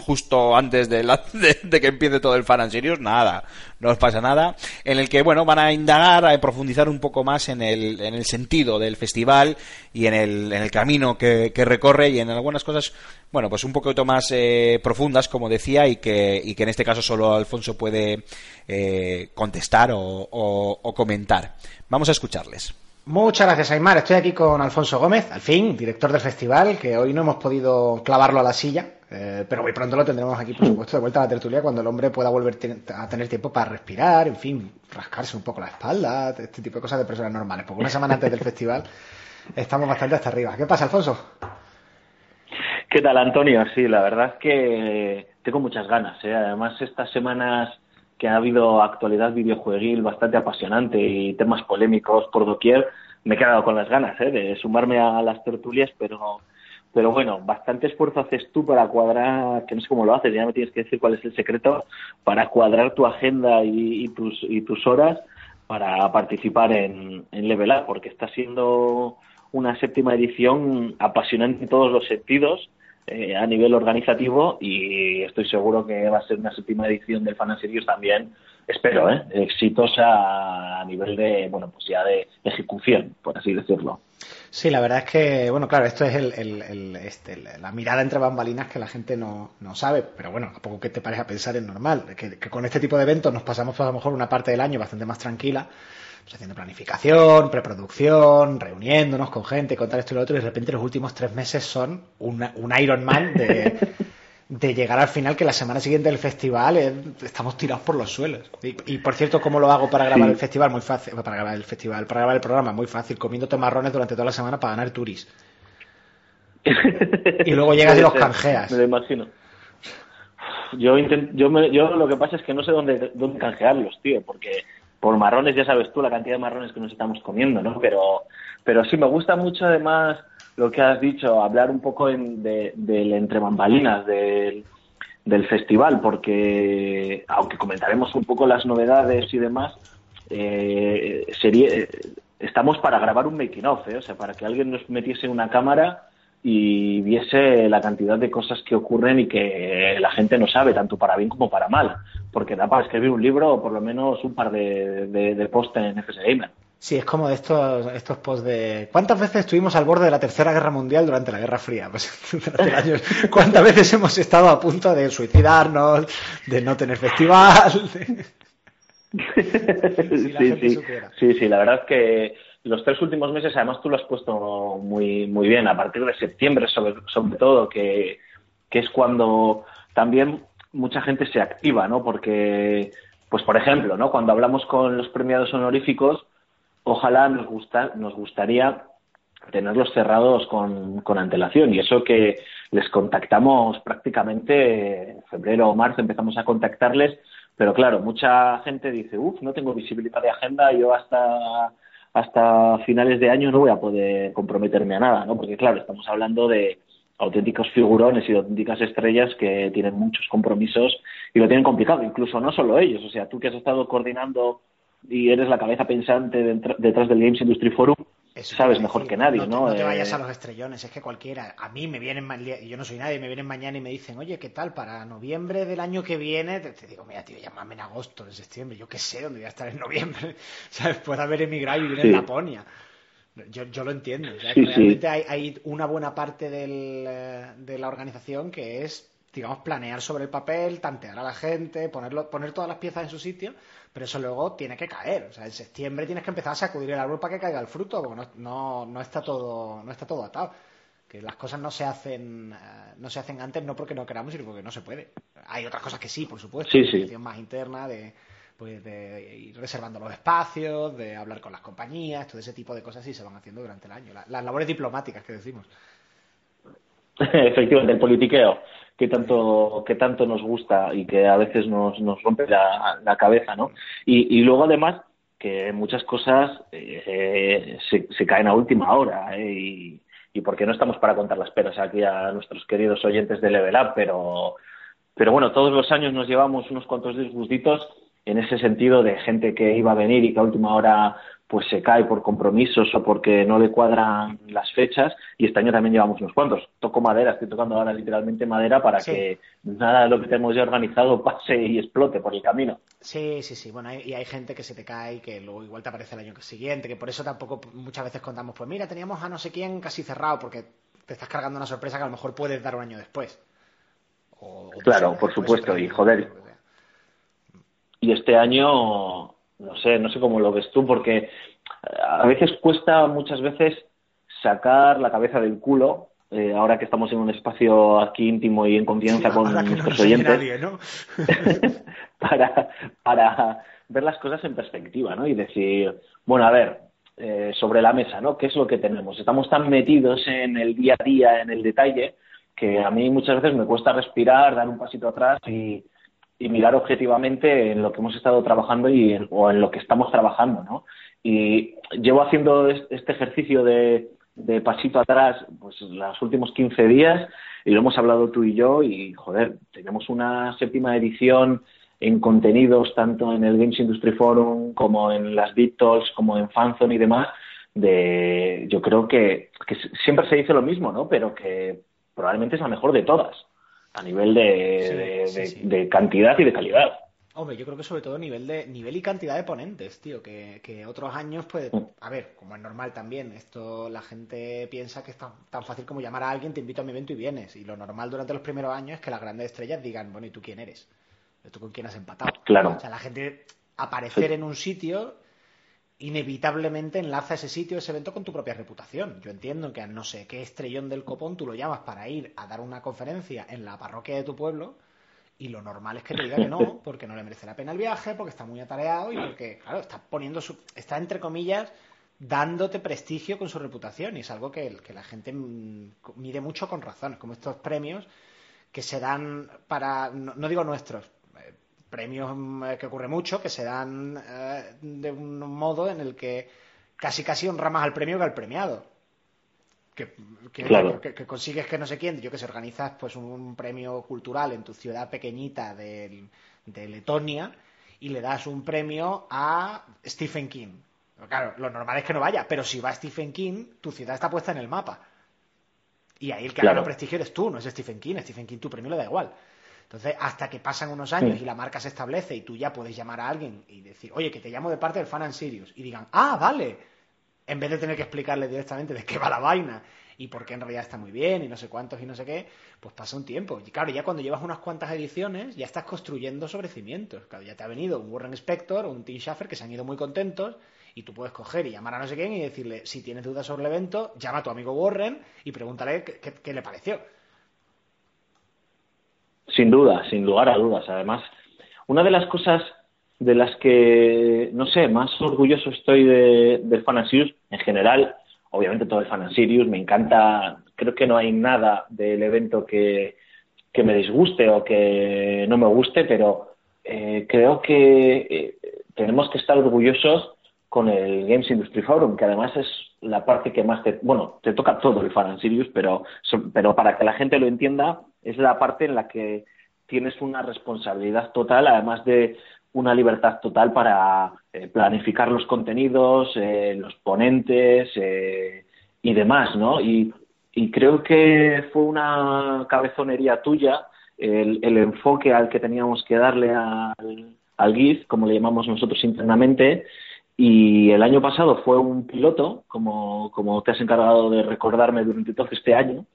justo antes de, la- de- que empiece todo el Fan and nada, no os pasa nada, en el que, bueno, van a indagar, a profundizar un poco más en el, en el sentido del festival y en el, en el camino que, recorre y en algunas cosas, bueno, pues un poquito más eh, profundas, como decía, y que, y que en este caso solo Alfonso puede eh, contestar o- o comentar. Vamos a escucharles. Muchas gracias, Aymar. Estoy aquí con Alfonso Gómez, al fin, director del festival, que hoy no hemos podido clavarlo a la silla, eh, pero muy pronto lo tendremos aquí, por supuesto, de vuelta a la tertulia cuando el hombre pueda volver a tener tiempo para respirar, en fin, rascarse un poco la espalda, este tipo de cosas de personas normales. Porque una semana antes del festival estamos bastante hasta arriba. ¿Qué pasa, Alfonso? ¿Qué tal, Antonio? Sí, la verdad es que tengo muchas ganas. ¿eh? Además, estas semanas que ha habido actualidad videojueguil bastante apasionante y temas polémicos por doquier, me he quedado con las ganas ¿eh? de sumarme a las tertulias, pero pero bueno, bastante esfuerzo haces tú para cuadrar, que no sé cómo lo haces, ya me tienes que decir cuál es el secreto, para cuadrar tu agenda y, y tus, y tus horas para participar en, en Level Up, porque está siendo una séptima edición apasionante en todos los sentidos eh, a nivel organizativo y estoy seguro que va a ser una séptima edición del Fan Series también, espero, ¿eh? exitosa a nivel de, bueno, pues ya de ejecución, por así decirlo. Sí, la verdad es que, bueno, claro, esto es el, el- el- este, la mirada entre bambalinas que la gente no, no sabe, pero bueno, a poco que te pares pensar es normal, que, que con este tipo de eventos nos pasamos pues, a lo mejor una parte del año bastante más tranquila, pues, haciendo planificación, preproducción, reuniéndonos con gente, contar esto y lo otro, y de repente los últimos tres meses son una- un Iron Man de, de llegar al final que la semana siguiente del festival eh, estamos tirados por los suelos. Y, y, por cierto, ¿cómo lo hago para grabar Sí. el festival? Muy fácil, para grabar el festival, para grabar el programa, muy fácil, comiéndote marrones durante toda la semana para ganar turis. Y luego llegas y los canjeas. Me lo imagino. Yo, intent- yo, me- yo lo que pasa es que no sé dónde, dónde canjearlos, tío, porque por marrones ya sabes tú la cantidad de marrones que nos estamos comiendo, ¿no? Pero, pero sí, me gusta mucho además lo que has dicho, hablar un poco en- de, del entre bambalinas del, del festival, porque aunque comentaremos un poco las novedades y demás, eh, sería, eh, estamos para grabar un making of, ¿eh? o sea, para que alguien nos metiese una cámara y viese la cantidad de cosas que ocurren y que la gente no sabe, tanto para bien como para mal, porque da para escribir un libro o por lo menos un par de, de, de posts en FS Gamer. Sí, es como estos, estos posts de... ¿Cuántas veces estuvimos al borde de la Tercera Guerra Mundial durante la Guerra Fría? Pues durante años. ¿Cuántas veces hemos estado a punto de suicidarnos, de no tener festival? de- Si la sí, sí, sí, sí, la verdad es que los tres últimos meses, además tú lo has puesto muy, muy bien, a partir de septiembre sobre, sobre todo, que, que es cuando también mucha gente se activa, ¿no? Porque, pues por ejemplo, ¿no? Cuando hablamos con los premiados honoríficos, ojalá nos, gusta, nos gustaría tenerlos cerrados con, con antelación y eso que les contactamos prácticamente en febrero o marzo empezamos a contactarles pero claro mucha gente dice uff no tengo visibilidad de agenda yo hasta hasta finales de año no voy a poder comprometerme a nada no porque claro estamos hablando de auténticos figurones y de auténticas estrellas que tienen muchos compromisos y lo tienen complicado incluso no solo ellos. O sea tú que has estado coordinando y eres la cabeza pensante detrás del Games Industry Forum Eso sabes mejor decir, que nadie, te- ¿no? No te Eh, vayas a los estrellones, es que cualquiera. A mí me vienen, yo no soy nadie, me vienen mañana y me dicen, oye, ¿qué tal? Para noviembre del año que viene, te, te digo, mira, tío, llámame en agosto, en septiembre, yo qué sé dónde voy a estar en noviembre. ¿Sabes? Puedo haber emigrado y vivir Sí. en Laponia. Yo, yo lo entiendo. o sea, Sí, que sí. realmente hay, hay una buena parte del, eh, de la organización que es, digamos, planear sobre el papel, tantear a la gente, ponerlo, poner todas las piezas en su sitio, pero eso luego tiene que caer. O sea, en septiembre tienes que empezar a sacudir el árbol para que caiga el fruto, porque no, no, no está todo, no está todo atado. Que las cosas no se hacen, eh, no se hacen antes no porque no queramos, sino porque no se puede. Hay otras cosas que sí, por supuesto. Sí, sí. más interna de pues de ir reservando los espacios, de hablar con las compañías, todo ese tipo de cosas sí se van haciendo durante el año. La- las labores diplomáticas que decimos. Efectivamente, el politiqueo que tanto, que tanto nos gusta y que a veces nos, nos rompe la, cabeza, ¿no? Y, luego además que muchas cosas eh, se, se caen a última hora ¿eh? y, y porque no estamos para contar las peras aquí a nuestros queridos oyentes de Level Up, pero, pero bueno, todos los años nos llevamos unos cuantos disgustitos en ese sentido de gente que iba a venir y que a última hora pues se cae por compromisos o porque no le cuadran las fechas y este año también llevamos unos cuantos. Toco madera, estoy tocando ahora literalmente madera para Sí. que nada de lo que tenemos ya organizado pase y explote por el camino. Sí, sí, sí. Bueno, hay- y hay gente que se te cae y que luego igual te aparece el año siguiente, que por eso tampoco muchas veces contamos, pues mira, teníamos a no sé quién casi cerrado, porque te estás cargando una sorpresa que a lo mejor puedes dar un año después. O- o dos Claro, por después, supuesto, y joder. Y este año, no sé, no sé cómo lo ves tú, porque eh, a veces cuesta muchas veces sacar la cabeza del culo, eh, ahora que estamos en un espacio aquí íntimo y en confianza Sí, con no nuestros oye oyentes. nadie, ¿no? para, para ver las cosas en perspectiva, ¿no? Y decir, bueno, a ver, eh, sobre la mesa, ¿no? ¿Qué es lo que tenemos? Estamos tan metidos en el día a día, en el detalle, que a mí muchas veces me cuesta respirar, dar un pasito atrás y, y mirar objetivamente en lo que hemos estado trabajando y o en lo que estamos trabajando, ¿no? Y llevo haciendo es- este ejercicio de, de pasito atrás pues los últimos 15 días y lo hemos hablado tú y yo y joder, tenemos una séptima edición en contenidos tanto en el Games Industry Forum como en las Big Talks como en Fanzone y demás de yo creo que, que siempre se dice lo mismo, ¿no? Pero que probablemente es la mejor de todas a nivel de, Sí, de- sí, de- sí. de cantidad y de calidad. Hombre, yo creo que sobre todo nivel de nivel y cantidad de ponentes, tío, que, que otros años, pues, Mm. a ver, como es normal también, esto la gente piensa que es tan, tan fácil como llamar a alguien, te invito a mi evento y vienes. Y lo normal durante los primeros años es que las grandes estrellas digan, bueno, ¿y tú quién eres? ¿Tú con quién has empatado? Claro. O sea, la gente aparecer Sí. en un sitio inevitablemente enlaza ese sitio, ese evento con tu propia reputación. Yo entiendo que a no sé qué estrellón del copón tú lo llamas para ir a dar una conferencia en la parroquia de tu pueblo y lo normal es que te diga que no, porque no le merece la pena el viaje, porque está muy atareado y porque, claro, está poniendo su, está entre comillas dándote prestigio con su reputación y es algo que, que la gente mide mucho con razón, como estos premios que se dan para, no, no digo nuestros, premios mm, eh, que ocurre mucho, que se dan eh, de un modo en el que casi casi honra más al premio que al premiado. Que, que- Claro. que- que consigues que no sé quién, yo que se organizas pues un premio cultural en tu ciudad pequeñita de, de Letonia y le das un premio a Stephen King. Claro, lo normal es que no vaya, pero si va Stephen King, tu ciudad está puesta en el mapa. Y ahí el que Claro. gana prestigio eres tú, no es Stephen King. Stephen King tu premio le da igual. Entonces, hasta que pasan unos años Sí. y la marca se establece y tú ya puedes llamar a alguien y decir, oye, que te llamo de parte del Fan and Sirius. Y digan, ah, vale. En vez de tener que explicarle directamente de qué va la vaina y por qué en realidad está muy bien y no sé cuántos y no sé qué, pues pasa un tiempo. Y claro, ya cuando llevas unas cuantas ediciones, ya estás construyendo sobre cimientos. Claro, ya te ha venido un Warren Spector o un Tim Schafer que se han ido muy contentos y tú puedes coger y llamar a no sé quién y decirle, si tienes dudas sobre el evento, llama a tu amigo Warren y pregúntale qué, qué- qué le pareció. Sin duda, sin lugar a dudas. Además, una de las cosas de las que, no sé, más orgulloso estoy de, del en general, obviamente todo el Fan and Sirius, me encanta, creo que no hay nada del evento que, que me disguste o que no me guste, pero eh, creo que eh, tenemos que estar orgullosos con el Games Industry Forum, que además es la parte que más te, bueno, te toca todo el Fan Sirius, pero, pero para que la gente lo entienda, es la parte en la que tienes una responsabilidad total, además de una libertad total para eh, planificar los contenidos, eh, los ponentes eh, y demás, ¿no? Y, creo que fue una cabezonería tuya el, el enfoque al que teníamos que darle al, al GIF, como le llamamos nosotros internamente, y el año pasado fue un piloto, como, como te has encargado de recordarme durante todo este año,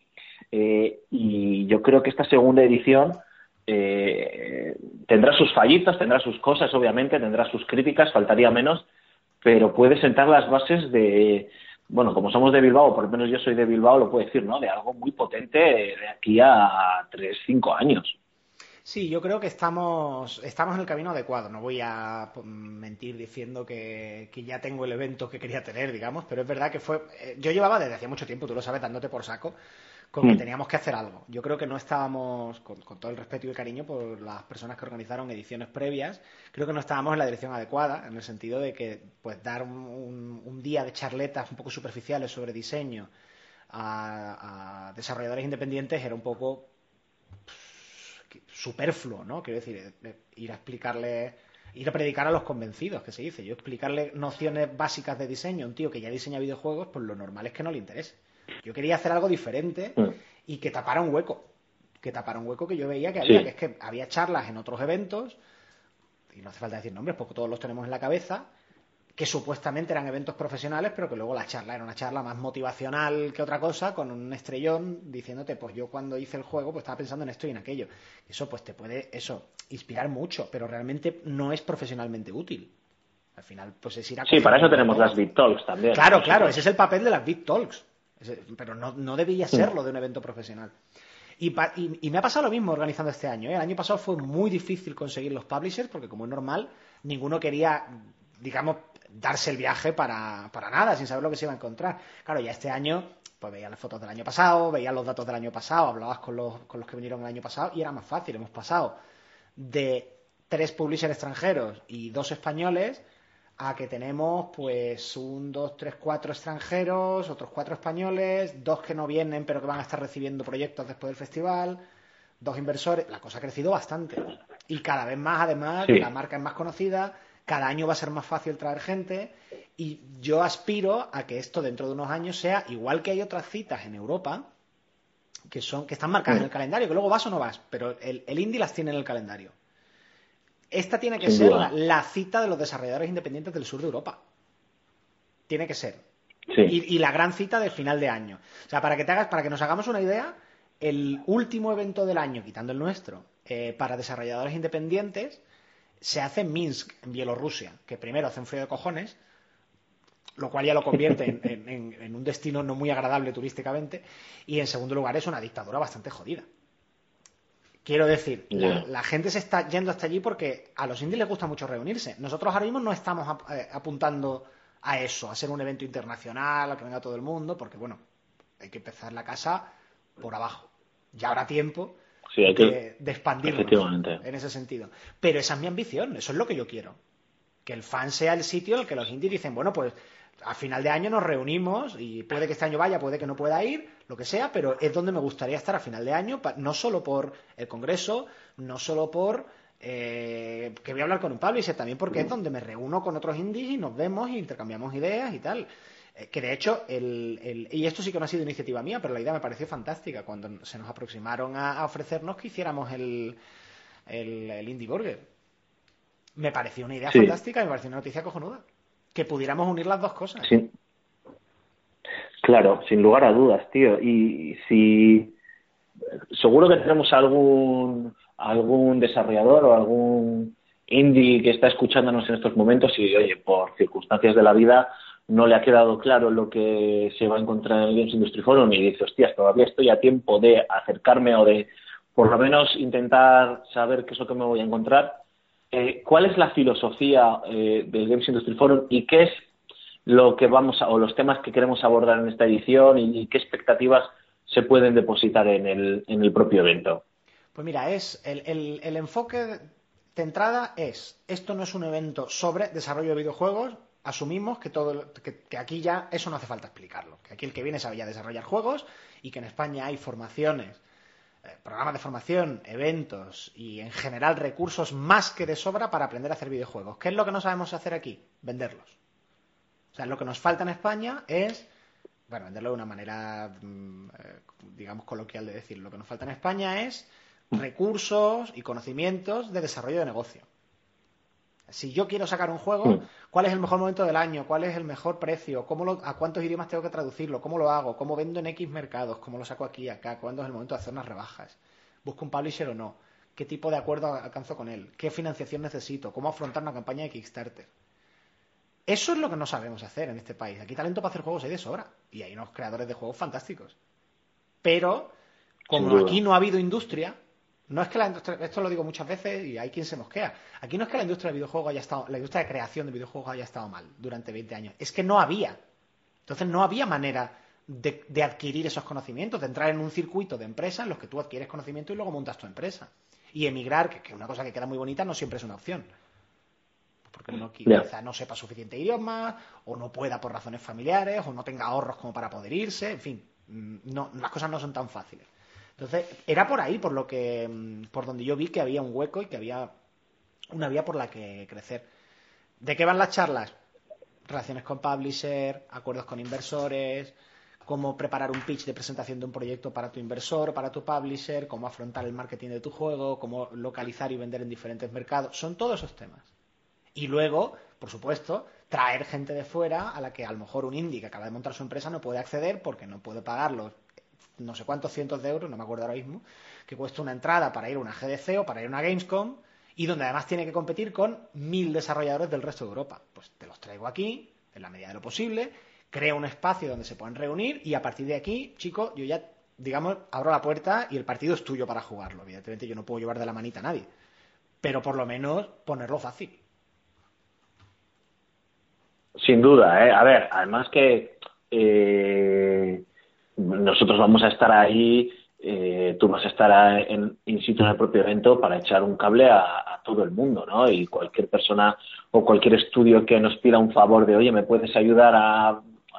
eh, y yo creo que esta segunda edición eh, tendrá sus fallitas, tendrá sus cosas, obviamente, tendrá sus críticas, faltaría menos, pero puede sentar las bases de, bueno, como somos de Bilbao, por lo menos yo soy de Bilbao, lo puedo decir, ¿no? De algo muy potente de aquí a tres, cinco años. Sí, yo creo que estamos, estamos en el camino adecuado. No voy a p- mentir diciendo que, que ya tengo el evento que quería tener, digamos, pero es verdad que fue. eh, Yo llevaba desde hace mucho tiempo, tú lo sabes, dándote por saco, con que Mm. teníamos que hacer algo. Yo creo que no estábamos, con, con todo el respeto y el cariño por las personas que organizaron ediciones previas, creo que no estábamos en la dirección adecuada, en el sentido de que, pues, dar un, un- un día de charletas un poco superficiales sobre diseño a, a desarrolladores independientes era un poco superfluo, ¿no? Quiero decir, eh, eh, ir a explicarle, ir a predicar a los convencidos, que se dice. Yo explicarle nociones básicas de diseño a un tío que ya diseña videojuegos, pues lo normal es que no le interese. Yo quería hacer algo diferente Mm. y que tapara un hueco. Que tapara un hueco que yo veía que había, Sí. que es que había charlas en otros eventos, y no hace falta decir nombres porque todos los tenemos en la cabeza, que supuestamente eran eventos profesionales, pero que luego la charla era una charla más motivacional que otra cosa, con un estrellón diciéndote, pues yo cuando hice el juego, pues estaba pensando en esto y en aquello. Eso pues te puede, eso, inspirar mucho, pero realmente no es profesionalmente útil. Al final, pues es ir a Sí, para eso tenemos las Big Talks también. Claro, claro, ese es el papel de las Big Talks. Pero no, no debía serlo de un evento profesional. Y, pa- y- y me ha pasado lo mismo organizando este año. ¿eh? El año pasado fue muy difícil conseguir los publishers porque, como es normal, ninguno quería, digamos, darse el viaje para, para nada, sin saber lo que se iba a encontrar. Claro, ya este año, pues veías las fotos del año pasado, veías los datos del año pasado, hablabas con los, con los que vinieron el año pasado y era más fácil. Hemos pasado de tres publishers extranjeros y dos españoles a que tenemos pues un, dos, tres, cuatro extranjeros, otros cuatro españoles, dos que no vienen pero que van a estar recibiendo proyectos después del festival, dos inversores, la cosa ha crecido bastante. Y cada vez más, además, Sí. la marca es más conocida, cada año va a ser más fácil traer gente y yo aspiro a que esto dentro de unos años sea igual que hay otras citas en Europa que son que están marcadas en el calendario, que luego vas o no vas, pero el, el indie las tiene en el calendario. Esta tiene que Sin ser la, la cita de los desarrolladores independientes del sur de Europa. Tiene que ser. Sí. Y, y la gran cita del final de año. O sea, para que te hagas, para que nos hagamos una idea, el último evento del año, quitando el nuestro, eh, para desarrolladores independientes, se hace en Minsk, en Bielorrusia, que primero hace un frío de cojones, lo cual ya lo convierte en, en- en- en un destino no muy agradable turísticamente, y en segundo lugar es una dictadura bastante jodida. Quiero decir, la, la gente se está yendo hasta allí porque a los indies les gusta mucho reunirse. Nosotros ahora mismo no estamos ap- eh, apuntando a eso, a ser un evento internacional, a que venga todo el mundo, porque bueno, hay que empezar la casa por abajo. Ya habrá tiempo Sí, hay que- de, de expandirnos en ese sentido. Pero esa es mi ambición, eso es lo que yo quiero. Que el fan sea el sitio en el que los indies dicen, bueno, pues a final de año nos reunimos y puede que este año vaya, puede que no pueda ir, lo que sea, pero es donde me gustaría estar a final de año, no solo por el Congreso, no solo por eh, que voy a hablar con un publisher, también porque es donde me reúno con otros indies y nos vemos y intercambiamos ideas y tal. Eh, que de hecho, el, el- y esto sí que no ha sido iniciativa mía, pero la idea me pareció fantástica cuando se nos aproximaron a, a ofrecernos que hiciéramos el, el, el Indie Burger. Me pareció una idea Sí. fantástica y me pareció una noticia cojonuda. Que pudiéramos unir las dos cosas. Sin- Claro, sin lugar a dudas, tío. Y si seguro que tenemos algún algún desarrollador o algún indie que está escuchándonos en estos momentos y, oye, por circunstancias de la vida no le ha quedado claro lo que se va a encontrar en el Games Industry Forum y dice, hostias, todavía estoy a tiempo de acercarme o de por lo menos intentar saber qué es lo que me voy a encontrar. Eh, ¿Cuál es la filosofía eh, del Games Industry Forum y qué es lo que vamos a, o los temas que queremos abordar en esta edición y, y qué expectativas se pueden depositar en el, en el propio evento? Pues mira, es el, el- el enfoque de entrada es, esto no es un evento sobre desarrollo de videojuegos, asumimos que todo que, que aquí ya eso no hace falta explicarlo, que aquí el que viene sabe ya desarrollar juegos y que en España hay formaciones, eh, programas de formación, eventos y en general recursos más que de sobra para aprender a hacer videojuegos. ¿Qué es lo que no sabemos hacer aquí? Venderlos. O sea, lo que nos falta en España es, bueno, venderlo de una manera, mm, eh, digamos, coloquial de decirlo. Lo que nos falta en España es recursos y conocimientos de desarrollo de negocio. Si yo quiero sacar un juego, Mm. ¿cuál es el mejor momento del año? ¿Cuál es el mejor precio? ¿Cómo lo- ¿A cuántos idiomas tengo que traducirlo? ¿Cómo lo hago? ¿Cómo vendo en X mercados? ¿Cómo lo saco aquí, acá? ¿Cuándo es el momento de hacer unas rebajas? ¿Busco un publisher o no? ¿Qué tipo de acuerdo alcanzo con él? ¿Qué financiación necesito? ¿Cómo afrontar una campaña de Kickstarter? Eso es lo que no sabemos hacer en este país. Aquí talento para hacer juegos hay de sobra. Y hay unos creadores de juegos fantásticos. Pero, como aquí no ha habido industria, no es que la industria, esto lo digo muchas veces y hay quien se mosquea. Aquí no es que la industria del videojuego haya estado, la industria de creación de videojuegos haya estado mal durante 20 años. Es que no había. Entonces no había manera de, de adquirir esos conocimientos, de entrar en un circuito de empresas en los que tú adquieres conocimiento y luego montas tu empresa. Y emigrar, que que es una cosa que queda muy bonita, no siempre es una opción porque uno quizá no sepa suficiente idioma, o no pueda por razones familiares, o no tenga ahorros como para poder irse, en fin, mm, no, las cosas no son tan fáciles. Entonces, era por ahí por lo que, mm, por donde yo vi que había un hueco y que había una vía por la que crecer. ¿De qué van las charlas? Relaciones con publisher, acuerdos con inversores, cómo preparar un pitch de presentación de un proyecto para tu inversor, para tu publisher, cómo afrontar el marketing de tu juego, cómo localizar y vender en diferentes mercados. Son todos esos temas. Y luego, por supuesto, traer gente de fuera a la que a lo mejor un indie que acaba de montar su empresa no puede acceder porque no puede pagar los no sé cuántos cientos de euros, no me acuerdo ahora mismo, que cuesta una entrada para ir a una GDC o para ir a una Gamescom y donde además tiene que competir con mil desarrolladores del resto de Europa. Pues te los traigo aquí, en la medida de lo posible, creo un espacio donde se puedan reunir y a partir de aquí, chico, yo ya, digamos, abro la puerta y el partido es tuyo para jugarlo. Evidentemente yo no puedo llevar de la manita a nadie, pero por lo menos ponerlo fácil. Sin duda, ¿eh? A ver, además que eh, nosotros vamos a estar ahí eh, tú vas a estar en, in situ en el propio evento para echar un cable a, a todo el mundo, ¿no? Y cualquier persona o cualquier estudio que nos pida un favor de, oye, ¿me puedes ayudar a,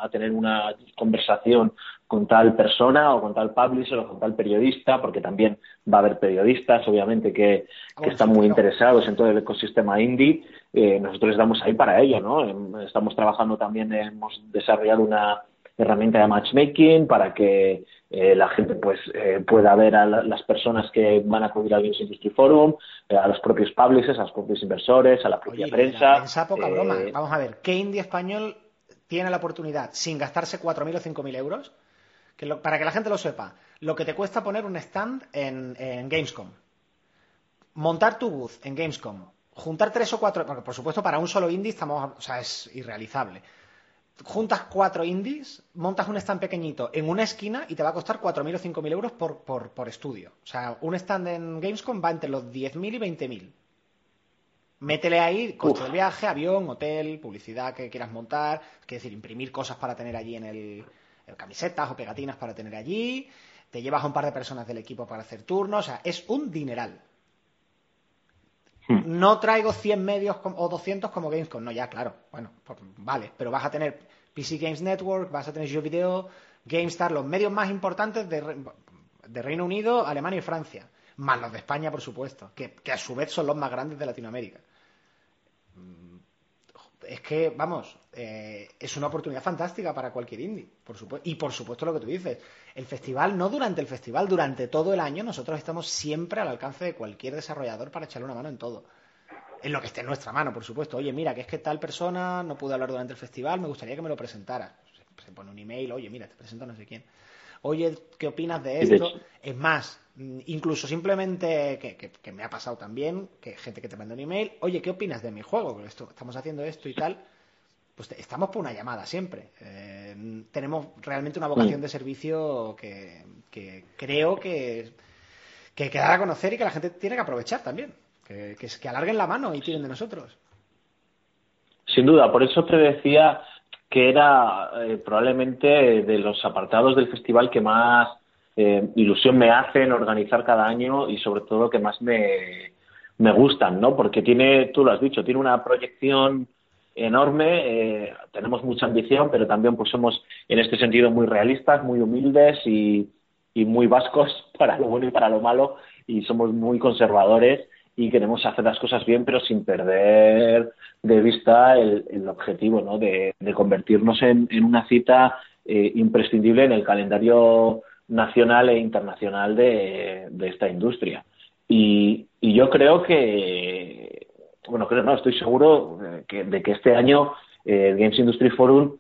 a tener una conversación con tal persona o con tal publisher o con tal periodista? Porque también va a haber periodistas, obviamente, que, que están muy interesados en todo el ecosistema indie. Eh, nosotros estamos ahí para ello, ¿no? Em, Estamos trabajando también, hemos desarrollado una herramienta de matchmaking para que eh, la gente pues eh, pueda ver a la- las personas que van a acudir al Games Industry Forum, eh, a los propios publishers, a los propios inversores, a la propia Oye, prensa. la prensa, poca eh, broma. Vamos a ver, ¿qué indie español tiene la oportunidad, sin gastarse 4.000 o 5.000 euros, que lo- para que la gente lo sepa, lo que te cuesta poner un stand en, en Gamescom, montar tu booth en Gamescom, juntar tres o cuatro, porque por supuesto para un solo indie estamos, o sea, es irrealizable. Juntas cuatro indies, montas un stand pequeñito en una esquina y te va a costar 4.000 o 5.000 euros por, por, por estudio. O sea, un stand en Gamescom va entre los 10.000 y 20.000. Métele ahí coste Uf. del viaje, avión, hotel, publicidad que quieras montar, es decir, imprimir cosas para tener allí en el, en camisetas o pegatinas para tener allí, te llevas a un par de personas del equipo para hacer turnos, o sea, es un dineral. Hmm. No traigo 100 medios o 200 como Gamescom, no, ya, claro, bueno, pues, vale, pero vas a tener PC Games Network, vas a tener Yo Video, GameStar, los medios más importantes de, de Reino Unido, Alemania y Francia, más los de España, por supuesto, que a su vez son los más grandes de Latinoamérica. Es que, vamos, eh, es una oportunidad fantástica para cualquier indie, por supuesto. Y por supuesto lo que tú dices, el festival, no durante el festival, durante todo el año, nosotros estamos siempre al alcance de cualquier desarrollador para echarle una mano en todo. En lo que esté en nuestra mano, por supuesto. Oye, mira, que es que tal persona no pudo hablar durante el festival, me gustaría que me lo presentara. Se pone un email, oye, mira, te presento a no sé quién. Oye, ¿qué opinas de esto? Es más, incluso simplemente, que, que- que me ha pasado también, que gente que te manda un email, oye, ¿qué opinas de mi juego? Esto, estamos haciendo esto y tal. Pues estamos por una llamada siempre. Eh, tenemos realmente una vocación Mm. de servicio que, que creo que, que dar a conocer y que la gente tiene que aprovechar también. Que, que, que alarguen la mano y tiren de nosotros. Sin duda, por eso te decía que era eh, probablemente de los apartados del festival que más eh, ilusión me hacen organizar cada año y sobre todo que más me, me gustan, ¿no? Porque tiene, tú lo has dicho, tiene una proyección enorme, eh, tenemos mucha ambición, pero también pues somos en este sentido muy realistas, muy humildes y, y muy vascos para lo bueno y para lo malo y somos muy conservadores y queremos hacer las cosas bien pero sin perder de vista el, el objetivo ¿no? de, de convertirnos en, en una cita eh, imprescindible en el calendario nacional e internacional de, de esta industria. Y, y yo creo que, bueno, creo no, estoy seguro eh, que- de que este año eh, el Games Industry Forum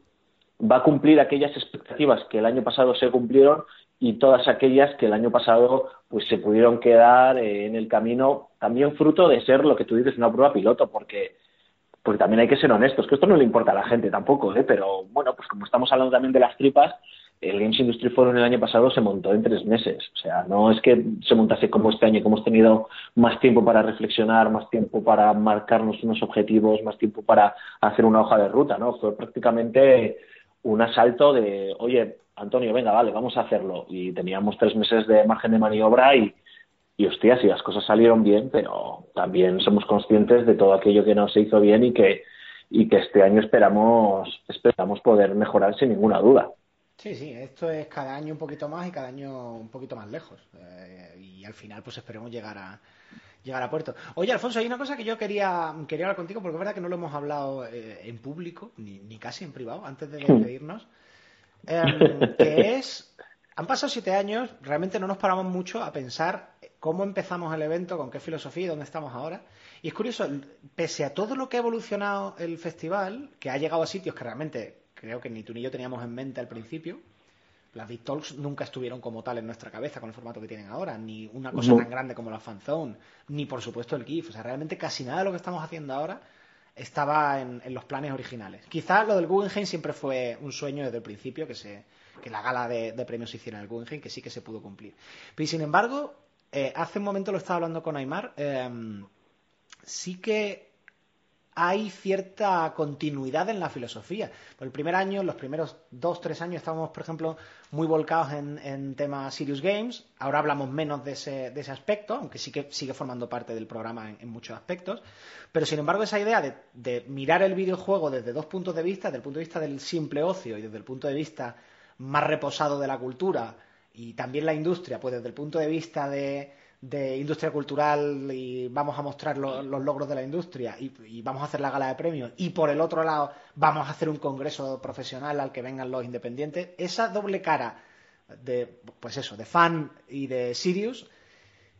va a cumplir aquellas expectativas que el año pasado se cumplieron y todas aquellas que el año pasado pues se pudieron quedar eh, en el camino también fruto de ser lo que tú dices una prueba piloto porque porque también hay que ser honestos que esto no le importa a la gente tampoco ¿eh? pero bueno pues como estamos hablando también de las tripas el Games Industry Forum el año pasado se montó en tres meses o sea no es que se montase como este año que hemos tenido más tiempo para reflexionar más tiempo para marcarnos unos objetivos más tiempo para hacer una hoja de ruta no fue prácticamente un asalto de, oye, Antonio, venga, vale, vamos a hacerlo. Y teníamos tres meses de margen de maniobra y, y hostia, si las cosas salieron bien, pero también somos conscientes de todo aquello que no se hizo bien y que, y que este año esperamos, esperamos poder mejorar sin ninguna duda. Sí, sí, esto es cada año un poquito más y cada año un poquito más lejos. Eh, y al final, pues esperemos llegar a llegar a puerto. Oye, Alfonso, hay una cosa que yo quería, quería hablar contigo, porque es verdad que no lo hemos hablado eh, en público, ni, ni casi en privado, antes de despedirnos. Em, que es, han pasado siete años, realmente no nos paramos mucho a pensar cómo empezamos el evento, con qué filosofía y dónde estamos ahora. Y es curioso, pese a todo lo que ha evolucionado el festival, que ha llegado a sitios que realmente creo que ni tú ni yo teníamos en mente al principio, las Big Talks nunca estuvieron como tal en nuestra cabeza con el formato que tienen ahora, ni una cosa No. tan grande como la Fanzone, ni por supuesto el GIF. O sea, realmente casi nada de lo que estamos haciendo ahora estaba en, en los planes originales. Quizás lo del Guggenheim siempre fue un sueño desde el principio, que, se, que la gala de, de premios se hiciera en el Guggenheim, que sí que se pudo cumplir. Pero sin embargo, eh, hace un momento lo estaba hablando con Aymar, eh, sí que hay cierta continuidad en la filosofía. El primer año, los primeros dos, tres años estábamos, por ejemplo, muy volcados en, temas Serious Games. Ahora hablamos menos de ese, de ese aspecto, aunque sí que sigue formando parte del programa en, en muchos aspectos. Pero sin embargo, esa idea de, de mirar el videojuego desde dos puntos de vista, desde el punto de vista del simple ocio y desde el punto de vista más reposado de la cultura, y también la industria, pues desde el punto de vista de, de industria cultural y vamos a mostrar lo- los logros de la industria y, vamos a hacer la gala de premios y por el otro lado vamos a hacer un congreso profesional al que vengan los independientes, esa doble cara de, pues eso, de fan y de Sirius,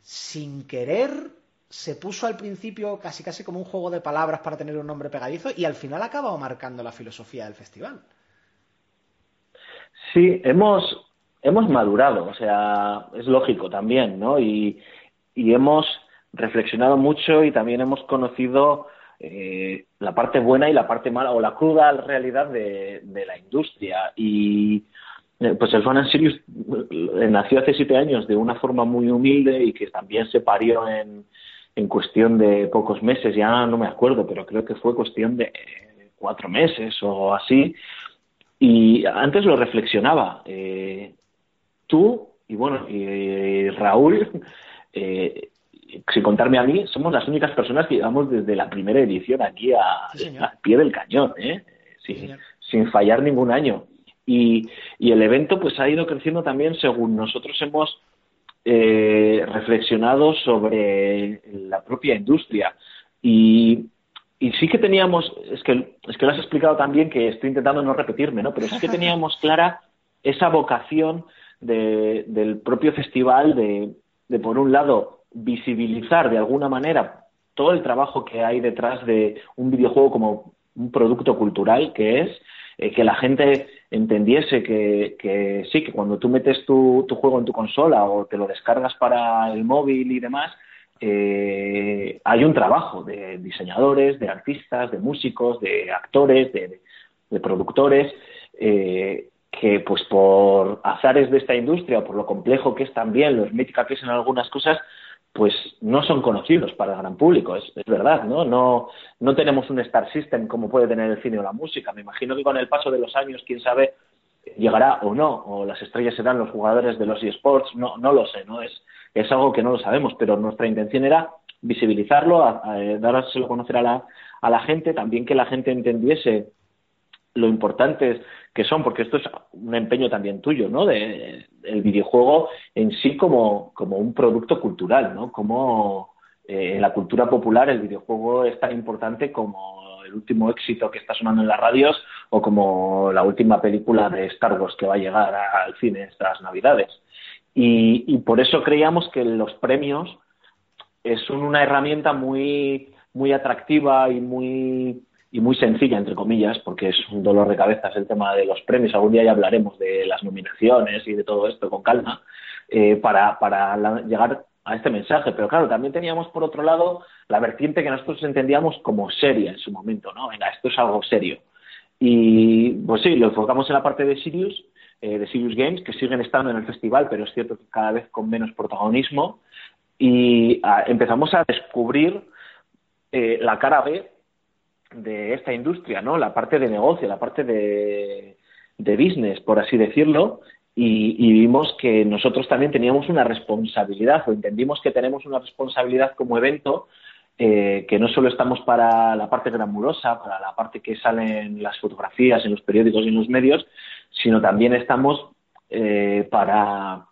sin querer se puso al principio casi casi como un juego de palabras para tener un nombre pegadizo y al final acabado marcando la filosofía del festival. Sí, hemos, hemos madurado, o sea, es lógico también, ¿no? Y, hemos reflexionado mucho y también hemos conocido eh, la parte buena y la parte mala, o la cruda realidad de, la industria. Y eh, pues el Fan and Serious eh, nació hace siete años de una forma muy humilde y que también se parió en, en cuestión de pocos meses, ya no me acuerdo, pero creo que fue cuestión de eh, cuatro meses o así. Y antes lo reflexionaba. eh, tú y bueno, y Raúl, eh, sin contarme a mí, somos las únicas personas que llevamos desde la primera edición aquí a- Sí, al pie del cañón, ¿eh? Sin fallar ningún año. Y, y el evento pues ha ido creciendo también según nosotros hemos eh, reflexionado sobre la propia industria. Y, y sí que teníamos, es que, es que lo has explicado también, que estoy intentando no repetirme, ¿no? Pero sí que teníamos clara esa vocación de- del propio festival de, por un lado, visibilizar de alguna manera todo el trabajo que hay detrás de un videojuego como un producto cultural que es, eh, que la gente entendiese que, que sí, que cuando tú metes tu, tu juego en tu consola o te lo descargas para el móvil y demás, eh, hay un trabajo de diseñadores, de artistas, de músicos, de actores, de, de productores, eh, que pues por azares de esta industria o por lo complejo que es también, lo hermética que es en algunas cosas, pues no son conocidos para el gran público, es, es verdad, ¿no? ¿no? No tenemos un Star System como puede tener el cine o la música. Me imagino que con el paso de los años, quién sabe, llegará o no, o las estrellas serán los jugadores de los eSports, no, no lo sé, ¿no? Es, es algo que no lo sabemos, pero nuestra intención era visibilizarlo, a, a, eh, a conocer a la, a la gente, también que la gente entendiese lo importantes que son, porque esto es un empeño también tuyo, ¿no? De, el videojuego en sí como, como un producto cultural, ¿no? Como eh, en la cultura popular el videojuego es tan importante como el último éxito que está sonando en las radios o como la última película de Star Wars que va a llegar al cine estas navidades. Y, y por eso creíamos que los premios son una herramienta muy, muy atractiva y muy y muy sencilla, entre comillas, porque es un dolor de cabeza el tema de los premios. Algún día ya hablaremos de las nominaciones y de todo esto con calma, eh, para, para llegar a este mensaje. Pero claro, también teníamos por otro lado la vertiente que nosotros entendíamos como seria en su momento, ¿no? Venga, esto es algo serio. Y pues sí, lo enfocamos en la parte de Sirius, eh, de Sirius Games, que siguen estando en el festival, pero es cierto que cada vez con menos protagonismo. Y ah, empezamos a descubrir eh, la cara B de esta industria, ¿no? La parte de negocio, la parte de, de business, por así decirlo, y, vimos que nosotros también teníamos una responsabilidad, o entendimos que tenemos una responsabilidad como evento, eh, que no solo estamos para la parte glamurosa, para la parte que sale en las fotografías, en los periódicos y en los medios, sino también estamos eh, para,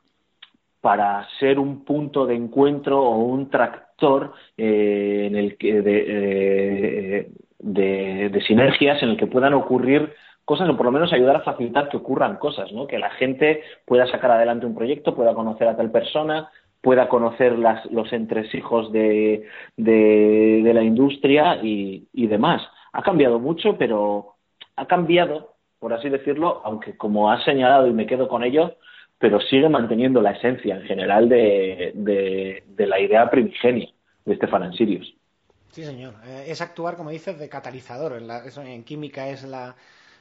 para ser un punto de encuentro o un tractor eh, en el que de, eh, de, sinergias en el que puedan ocurrir cosas o por lo menos ayudar a facilitar que ocurran cosas, ¿no? Que la gente pueda sacar adelante un proyecto, pueda conocer a tal persona, pueda conocer las, los entresijos de, de, la industria y, y demás. Ha cambiado mucho, pero ha cambiado, por así decirlo, aunque como has señalado y me quedo con ello, pero sigue manteniendo la esencia en general de, de, la idea primigenia de Stefan and Sirius. Sí, señor. Eh, es actuar, como dices, de catalizador. En, la- en química es la,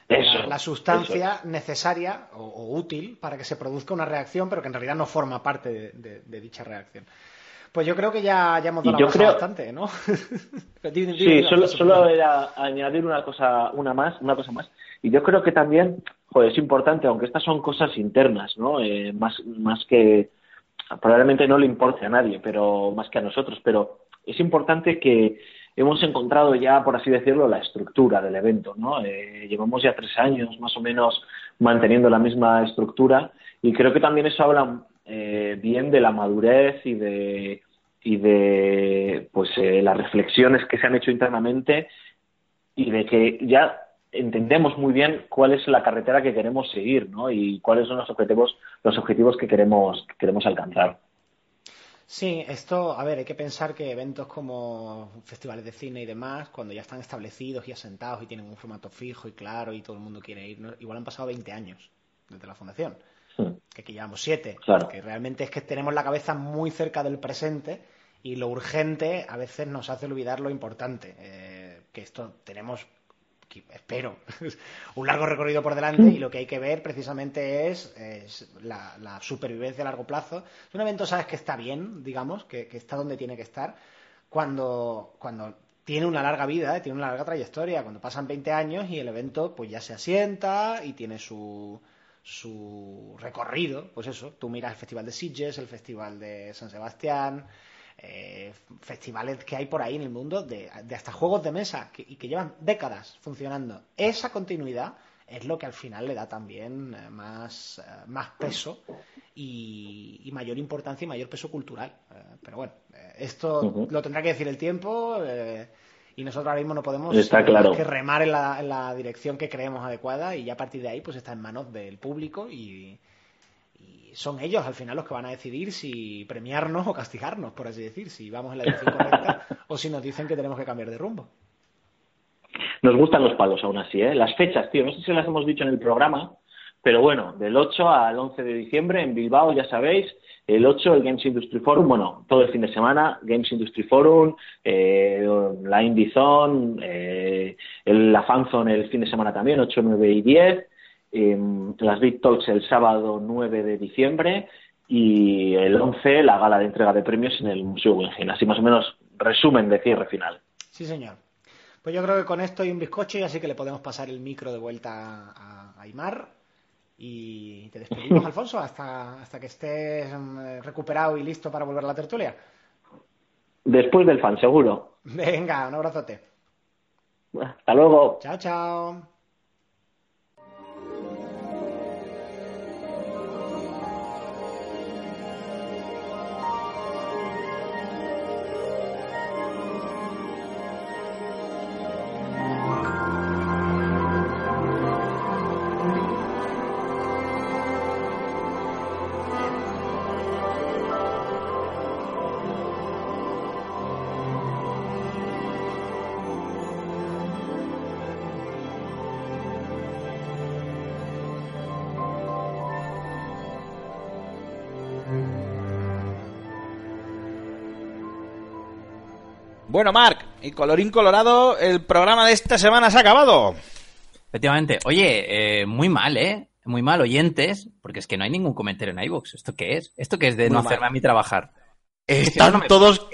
Eso, la, la sustancia necesaria o, o útil para que se produzca una reacción, pero que en realidad no forma parte de, de- de dicha reacción. Pues yo creo que ya, ya hemos dado la creo- bastante, ¿no? Sí, solo era añadir una cosa, una más, una cosa más. Y yo creo que también, joder, es importante, aunque estas son cosas internas, ¿no? Eh, más, más que probablemente no le importe a nadie, pero más que a nosotros, pero es importante que hemos encontrado ya, por así decirlo, la estructura del evento, ¿no? Eh, llevamos ya tres años más o menos manteniendo la misma estructura y creo que también eso habla eh, bien de la madurez y de y de pues eh, las reflexiones que se han hecho internamente y de que ya entendemos muy bien cuál es la carretera que queremos seguir, ¿no? Y cuáles son los objetivos los objetivos que queremos que queremos alcanzar. Sí, esto, a ver, hay que pensar que eventos como festivales de cine y demás, cuando ya están establecidos y asentados y tienen un formato fijo y claro y todo el mundo quiere ir, ¿no? igual han pasado 20 años desde la fundación, Sí. que aquí llevamos 7, Claro. que realmente es que tenemos la cabeza muy cerca del presente y lo urgente a veces nos hace olvidar lo importante, eh, que esto tenemos espero, un largo recorrido por delante y lo que hay que ver precisamente es, la, supervivencia a largo plazo. Un evento, sabes, que está bien, digamos, que, que está donde tiene que estar, cuando, cuando tiene una larga vida, eh, tiene una larga trayectoria, cuando pasan 20 años y el evento pues ya se asienta y tiene su, su recorrido, pues eso, tú miras el Festival de Sitges, el Festival de San Sebastián, eh, festivales que hay por ahí en el mundo de, de hasta juegos de mesa que, y que llevan décadas funcionando. Esa continuidad es lo que al final le da también eh, más, eh, más peso y, y mayor importancia y mayor peso cultural. Eh, pero bueno, esto lo tendrá que decir el tiempo eh, y nosotros ahora mismo no podemos Está claro. que remar en la, en la dirección que creemos adecuada y ya a partir de ahí pues está en manos del público y son ellos al final los que van a decidir si premiarnos o castigarnos, por así decir, si vamos en la dirección correcta o si nos dicen que tenemos que cambiar de rumbo. Nos gustan los palos aún así, ¿eh? Las fechas, tío, no sé si las hemos dicho en el programa, pero bueno, del 8 al 11 de diciembre en Bilbao, ya sabéis, el 8 el Games Industry Forum, bueno, todo el fin de semana, Games Industry Forum, eh, la Indie Zone, eh, el, la Fanzone el fin de semana también, 8, 9 y 10, eh, las Big Talks el sábado 9 de diciembre y el 11 la gala de entrega de premios en el Museo Guggenheim. Así más o menos resumen de cierre final. Sí, señor. Pues yo creo que con esto hay un bizcocho y así que le podemos pasar el micro de vuelta a Aymar. Y te despedimos, Alfonso, hasta, hasta que estés mm, recuperado y listo para volver a la tertulia. Después del fan, seguro. Venga, un abrazote. Hasta luego. Chao, chao. Bueno, Marc, y colorín colorado, el programa de esta semana se ha acabado. Efectivamente. Oye, eh, muy mal, ¿eh? Muy mal, oyentes, porque es que no hay ningún comentario en iVoox. ¿Esto qué es? ¿Esto qué es de Muy no mal. hacerme a mí trabajar? Están no me- todos,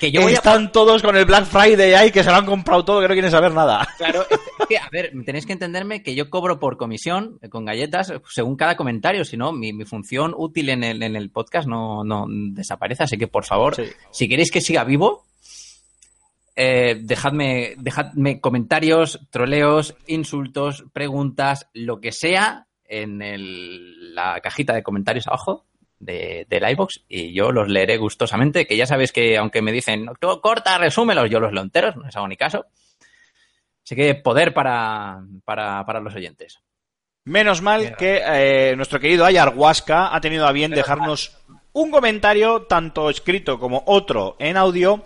Que yo a... están todos con el Black Friday ahí que se lo han comprado todo, que no quieren saber nada. Claro, es que, a ver, tenéis que entenderme que yo cobro por comisión, eh, con galletas, según cada comentario, si no, mi, mi función útil en el, en el podcast no, no desaparece, así que por favor, Sí. si queréis que siga vivo, eh, dejadme, dejadme comentarios, troleos, insultos, preguntas, lo que sea en el- la cajita de comentarios abajo de, del iBox y yo los leeré gustosamente, que ya sabéis que aunque me dicen, "Tú corta, resúmelos, yo los leo enteros, no les hago ni caso. Así que poder para, para, para los oyentes. Menos mal que eh, nuestro querido Ayarhuasca ha tenido a bien dejarnos un comentario, tanto escrito como otro en audio,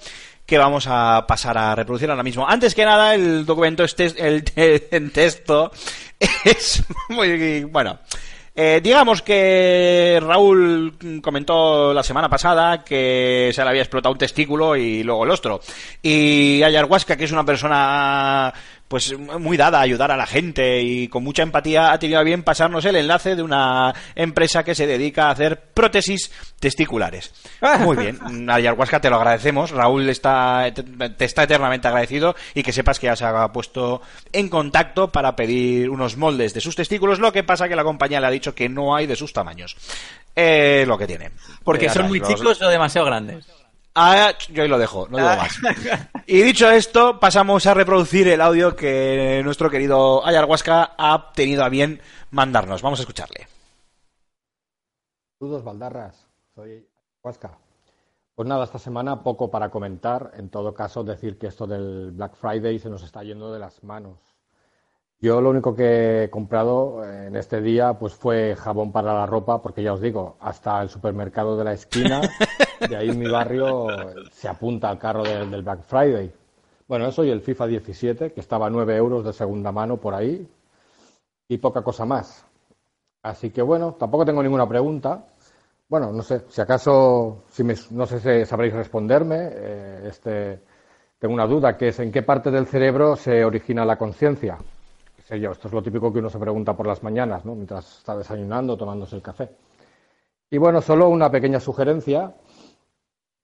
que vamos a pasar a reproducir ahora mismo. Antes que nada, el documento este, el, en texto es muy bueno. Eh, digamos que Raúl comentó la semana pasada que se le había explotado un testículo y luego el ostro. Y Ayarhuasca, que es una persona pues muy dada a ayudar a la gente y con mucha empatía ha tenido a bien pasarnos el enlace de una empresa que se dedica a hacer prótesis testiculares. Muy bien, Ayahuasca te lo agradecemos, Raúl está, te está eternamente agradecido y que sepas que ya se ha puesto en contacto para pedir unos moldes de sus testículos, lo que pasa que la compañía le ha dicho que no hay de sus tamaños. Eh, lo que tiene. Porque son muy los- chicos o demasiado grandes. Ah, yo ahí lo dejo, no digo más. Y dicho esto, pasamos a reproducir el audio que nuestro querido Ayahuasca ha tenido a bien mandarnos. Vamos a escucharle. Saludos, Valdarras. Soy Huasca. Pues nada, esta semana poco para comentar. En todo caso, decir que esto del Black Friday se nos está yendo de las manos. Yo lo único que he comprado en este día pues fue jabón para la ropa, porque ya os digo, hasta el supermercado de la esquina, de ahí en mi barrio, se apunta al carro del, del Black Friday. Bueno, eso y el FIFA 17, que estaba a 9 euros de segunda mano por ahí, y poca cosa más. Así que bueno, tampoco tengo ninguna pregunta. Bueno, no sé, si acaso, si me- no sé si sabréis responderme. eh, este, tengo una duda, que es en qué parte del cerebro se origina la conciencia. Sé yo, esto es lo típico que uno se pregunta por las mañanas, ¿no? Mientras está desayunando, tomándose el café. Y bueno, solo una pequeña sugerencia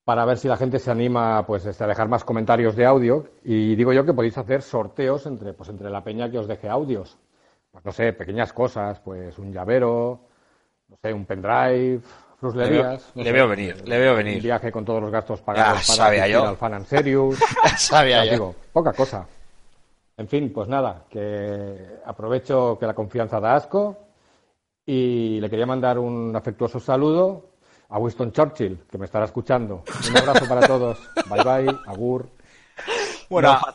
para ver si la gente se anima pues este, a dejar más comentarios de audio. Y digo yo que podéis hacer sorteos entre, pues, entre la peña que os deje audios. Pues no sé, pequeñas cosas, pues un llavero, no sé, un pendrive, fruslerías. Le veo- no le sé, veo venir, le veo venir. Un viaje con todos los gastos pagados Ya para sabía yo. al Fan and Serious. Sabía Ya yo. digo, poca cosa. En fin, pues nada, que aprovecho que la confianza da asco y le quería mandar un afectuoso saludo a Winston Churchill, que me estará escuchando. Un abrazo para todos. Bye bye, agur. Bueno, ab-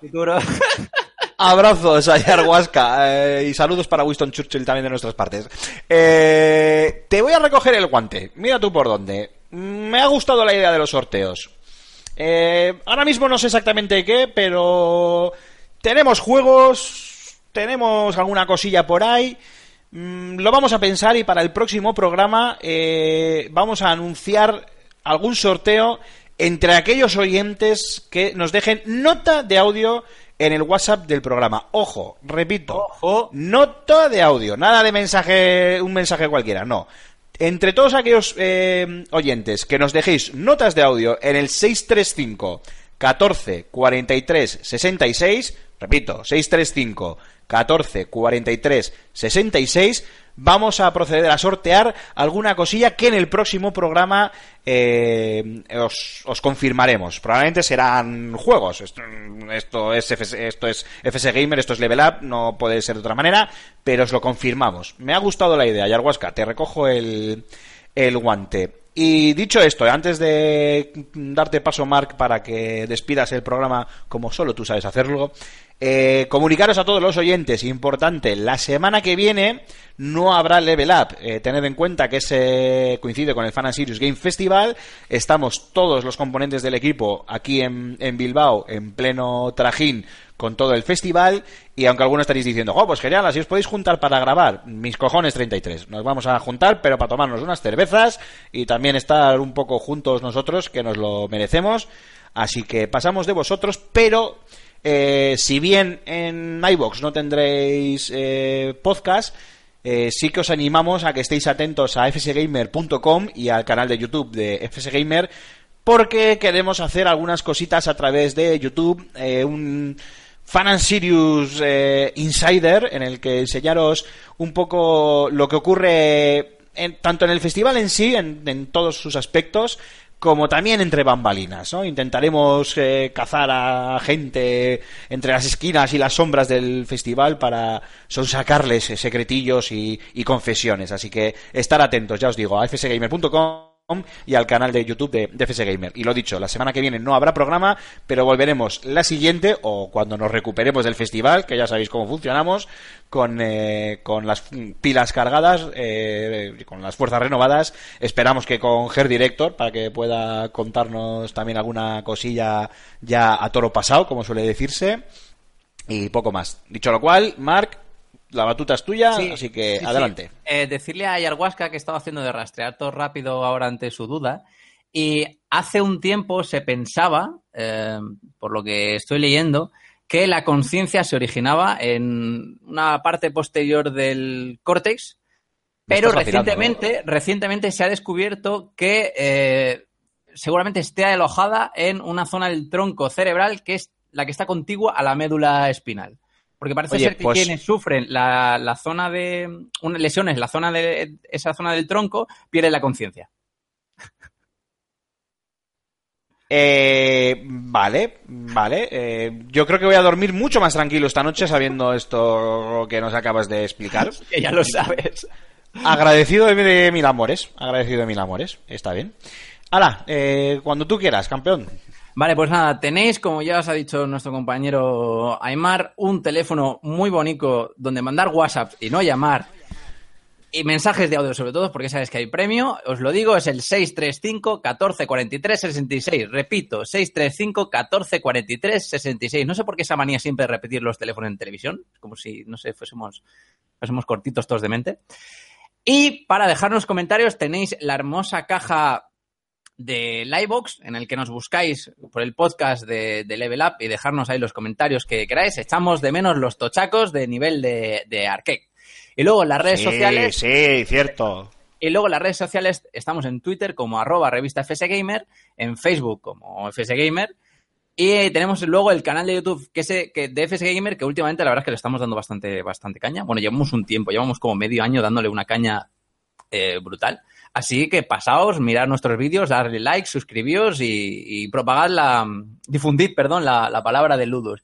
del abrazos a Ayahuasca eh, y saludos para Winston Churchill también de nuestras partes. Eh, te voy a recoger el guante. Mira tú por dónde. Me ha gustado la idea de los sorteos. Eh, ahora mismo no sé exactamente qué, pero tenemos juegos, tenemos alguna cosilla por ahí. Mm, lo vamos a pensar y para el próximo programa eh, vamos a anunciar algún sorteo entre aquellos oyentes que nos dejen nota de audio en el WhatsApp del programa. Ojo, repito, Ojo. nota de audio, nada de mensaje, un mensaje cualquiera, no. Entre todos aquellos eh, oyentes que nos dejéis notas de audio en el 635 14 43 66, repito, 635 14 43 66, vamos a proceder a sortear alguna cosilla que en el próximo programa eh, os, os confirmaremos. Probablemente serán juegos. Esto, es esto es FS Gamer, esto es Level Up, no puede ser de otra manera, pero os lo confirmamos. Me ha gustado la idea, Yarhuasca, te recojo el, el guante. Y dicho esto, antes de darte paso, Mark, para que despidas el programa como solo tú sabes hacerlo, eh, comunicaros a todos los oyentes, importante, la semana que viene no habrá Level Up. Eh, tened en cuenta que ese coincide con el Fan and Serious Game Festival. Estamos todos los componentes del equipo aquí en, en Bilbao, en pleno trajín, con todo el festival. Y aunque algunos estaréis diciendo, oh, pues genial, así os podéis juntar para grabar. Mis cojones 33. Nos vamos a juntar, pero para tomarnos unas cervezas y también estar un poco juntos nosotros, que nos lo merecemos. Así que pasamos de vosotros, pero eh, si bien en iBox no tendréis eh, podcast, eh, sí que os animamos a que estéis atentos a fsgamer.com y al canal de YouTube de FSGamer porque queremos hacer algunas cositas a través de YouTube, eh, un Fan and Serious eh, Insider en el que enseñaros un poco lo que ocurre en- tanto en el festival en sí, en, en todos sus aspectos, como también entre bambalinas, ¿no? Intentaremos eh, cazar a gente entre las esquinas y las sombras del festival para sonsacarles eh, secretillos y, y confesiones. Así que estar atentos, ya os digo, a fsgamer.com y al canal de YouTube de, de Gamer. Y lo dicho, la semana que viene no habrá programa, pero volveremos la siguiente o cuando nos recuperemos del festival, que ya sabéis cómo funcionamos, con, eh, con las pilas cargadas, eh, con las fuerzas renovadas. Esperamos que con Her Director, para que pueda contarnos también alguna cosilla ya a toro pasado, como suele decirse. Y poco más. Dicho lo cual, Mark, la batuta es tuya, Sí, así que sí, sí. adelante. Eh, decirle a Ayahuasca que estaba haciendo de rastrear todo rápido ahora ante su duda. Y hace un tiempo se pensaba, eh, por lo que estoy leyendo, que la conciencia se originaba en una parte posterior del córtex, pero recientemente, recientemente se ha descubierto que eh, seguramente esté alojada en una zona del tronco cerebral que es la que está contigua a la médula espinal. Porque parece Oye, ser que pues- quienes sufren la, la zona de una, lesiones, la zona de esa zona del tronco, pierden la conciencia. Eh, vale, vale. eh, yo creo que voy a dormir mucho más tranquilo esta noche sabiendo esto que nos acabas de explicar. Que ya lo sabes. Agradecido de, de mil amores. Agradecido de mil amores. Está bien. Hala, eh, cuando tú quieras, campeón. Vale, pues nada, tenéis, como ya os ha dicho nuestro compañero Aymar, un teléfono muy bonito donde mandar WhatsApp y no llamar. Y mensajes de audio sobre todo, porque sabes que hay premio. Os lo digo, es el 635 14 43 66. Repito, 635 14 43 66. No sé por qué esa manía siempre de repetir los teléfonos en televisión. Como si, no sé, fuésemos, fuésemos cortitos todos de mente. Y para dejarnos comentarios tenéis la hermosa caja de Livebox, en el que nos buscáis por el podcast de, de Level Up y dejarnos ahí los comentarios que queráis. Echamos de menos los tochacos de nivel de, de arcade. Y luego las redes Sí, sociales, sí, cierto. y luego las redes sociales estamos en Twitter como arroba revista FSGamer, en Facebook como FSGamer, y tenemos luego el canal de YouTube que es, eh, que de FSGamer, que últimamente la verdad es que le estamos dando bastante, bastante caña. Bueno, llevamos un tiempo, llevamos como medio año dándole una caña eh, brutal. Así que pasaos, mirad nuestros vídeos, darle like, suscribíos y, y propagad la, difundid, perdón, la, la palabra de Ludos.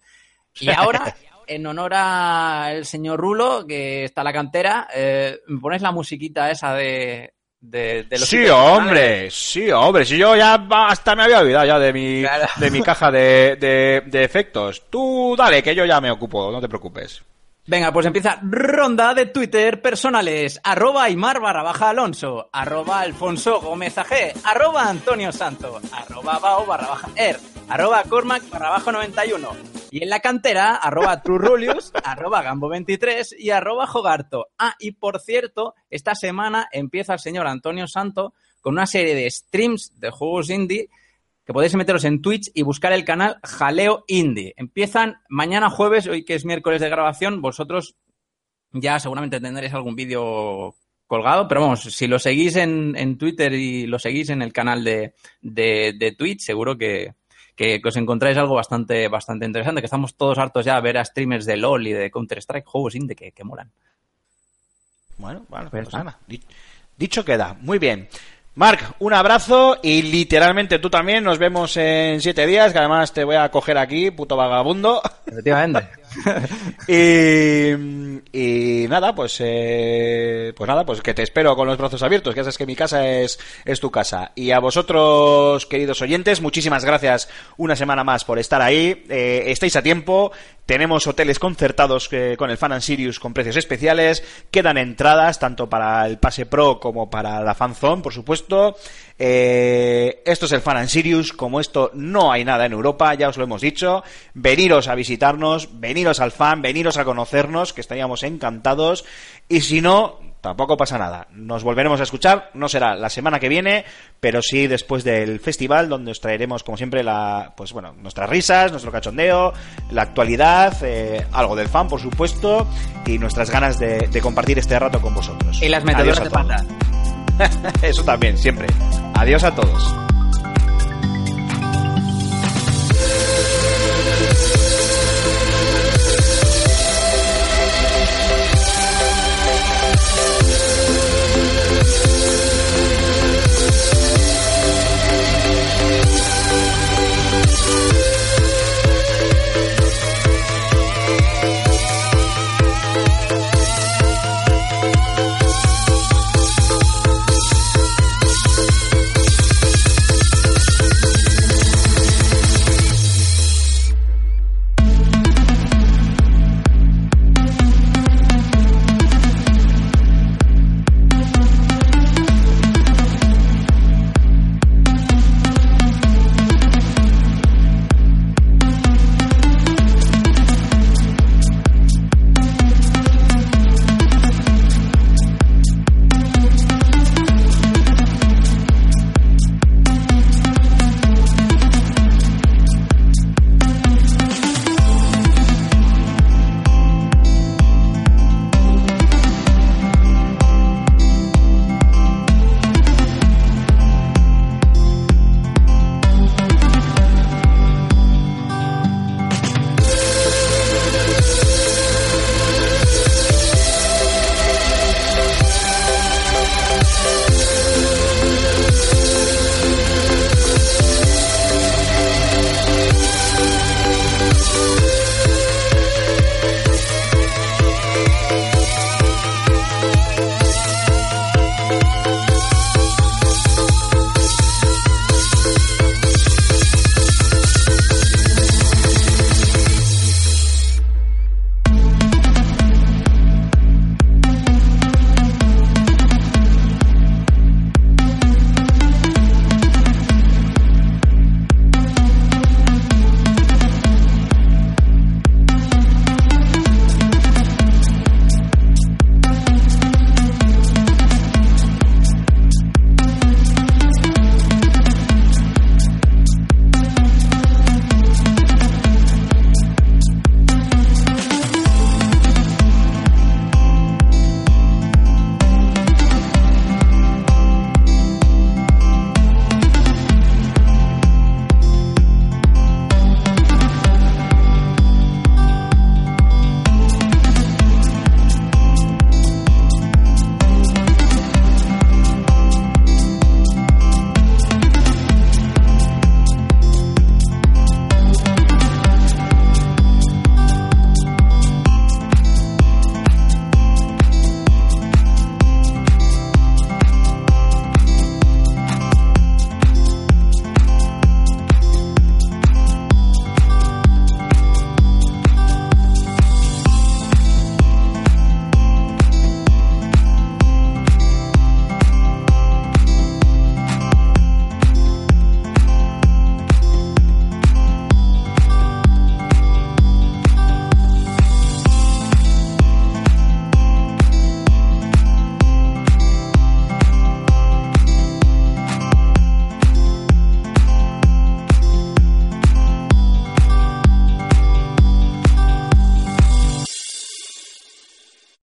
Y ahora, en honor al señor Rulo, que está en la cantera, eh, ¿me pones la musiquita esa de, de, de los Sí, hombre, sí, hombre. Si yo ya hasta me había olvidado ya de mi, Claro. de mi caja de, de, de efectos. Tú dale, que yo ya me ocupo, no te preocupes. Venga, pues empieza ronda de Twitter personales. Arroba Aymar barra baja Alonso. Arroba Alfonso Gómez AG. Arroba Antonio Santo. Arroba Bao barra baja Er. Arroba Cormac barra baja 91. Y en la cantera, arroba Trurulius, arroba Gambo23 y arroba Jogarto. Ah, y por cierto, esta semana empieza el señor Antonio Santo con una serie de streams de juegos indie que podéis meteros en Twitch y buscar el canal Jaleo Indie. Empiezan mañana jueves, hoy que es miércoles de grabación, vosotros ya seguramente tendréis algún vídeo colgado, pero vamos, si lo seguís en, en Twitter y lo seguís en el canal de, de, de Twitch, seguro que, que, que os encontráis algo bastante, bastante interesante, que estamos todos hartos ya a ver a streamers de LOL y de Counter-Strike, juegos indie que, que molan. Bueno, bueno, Pues pues nada. nada. Di- Dicho queda. Muy bien. Marc, un abrazo y literalmente tú también. Nos vemos en siete días, que además te voy a coger aquí, puto vagabundo. Efectivamente. y, y nada, pues eh, pues nada, pues que te espero con los brazos abiertos, que sabes que mi casa es, es tu casa. Y a vosotros, queridos oyentes, muchísimas gracias una semana más por estar ahí. Eh, estáis a tiempo. Tenemos hoteles concertados eh, con el Fan and Sirius con precios especiales. Quedan entradas tanto para el Pase Pro como para la Fan Zone, por supuesto. Eh, esto es el Fan and Sirius. Como esto no hay nada en Europa, ya os lo hemos dicho. Veniros a visitarnos, veniros al fan, veniros a conocernos, que estaríamos encantados. Y si no, tampoco pasa nada. Nos volveremos a escuchar, no será la semana que viene, pero sí después del festival, donde os traeremos, como siempre, la, pues bueno, nuestras risas, nuestro cachondeo, la actualidad, eh, algo del fan, por supuesto, y nuestras ganas de, de compartir este rato con vosotros. Y las metedoras de pata. Eso también, siempre. Adiós a todos.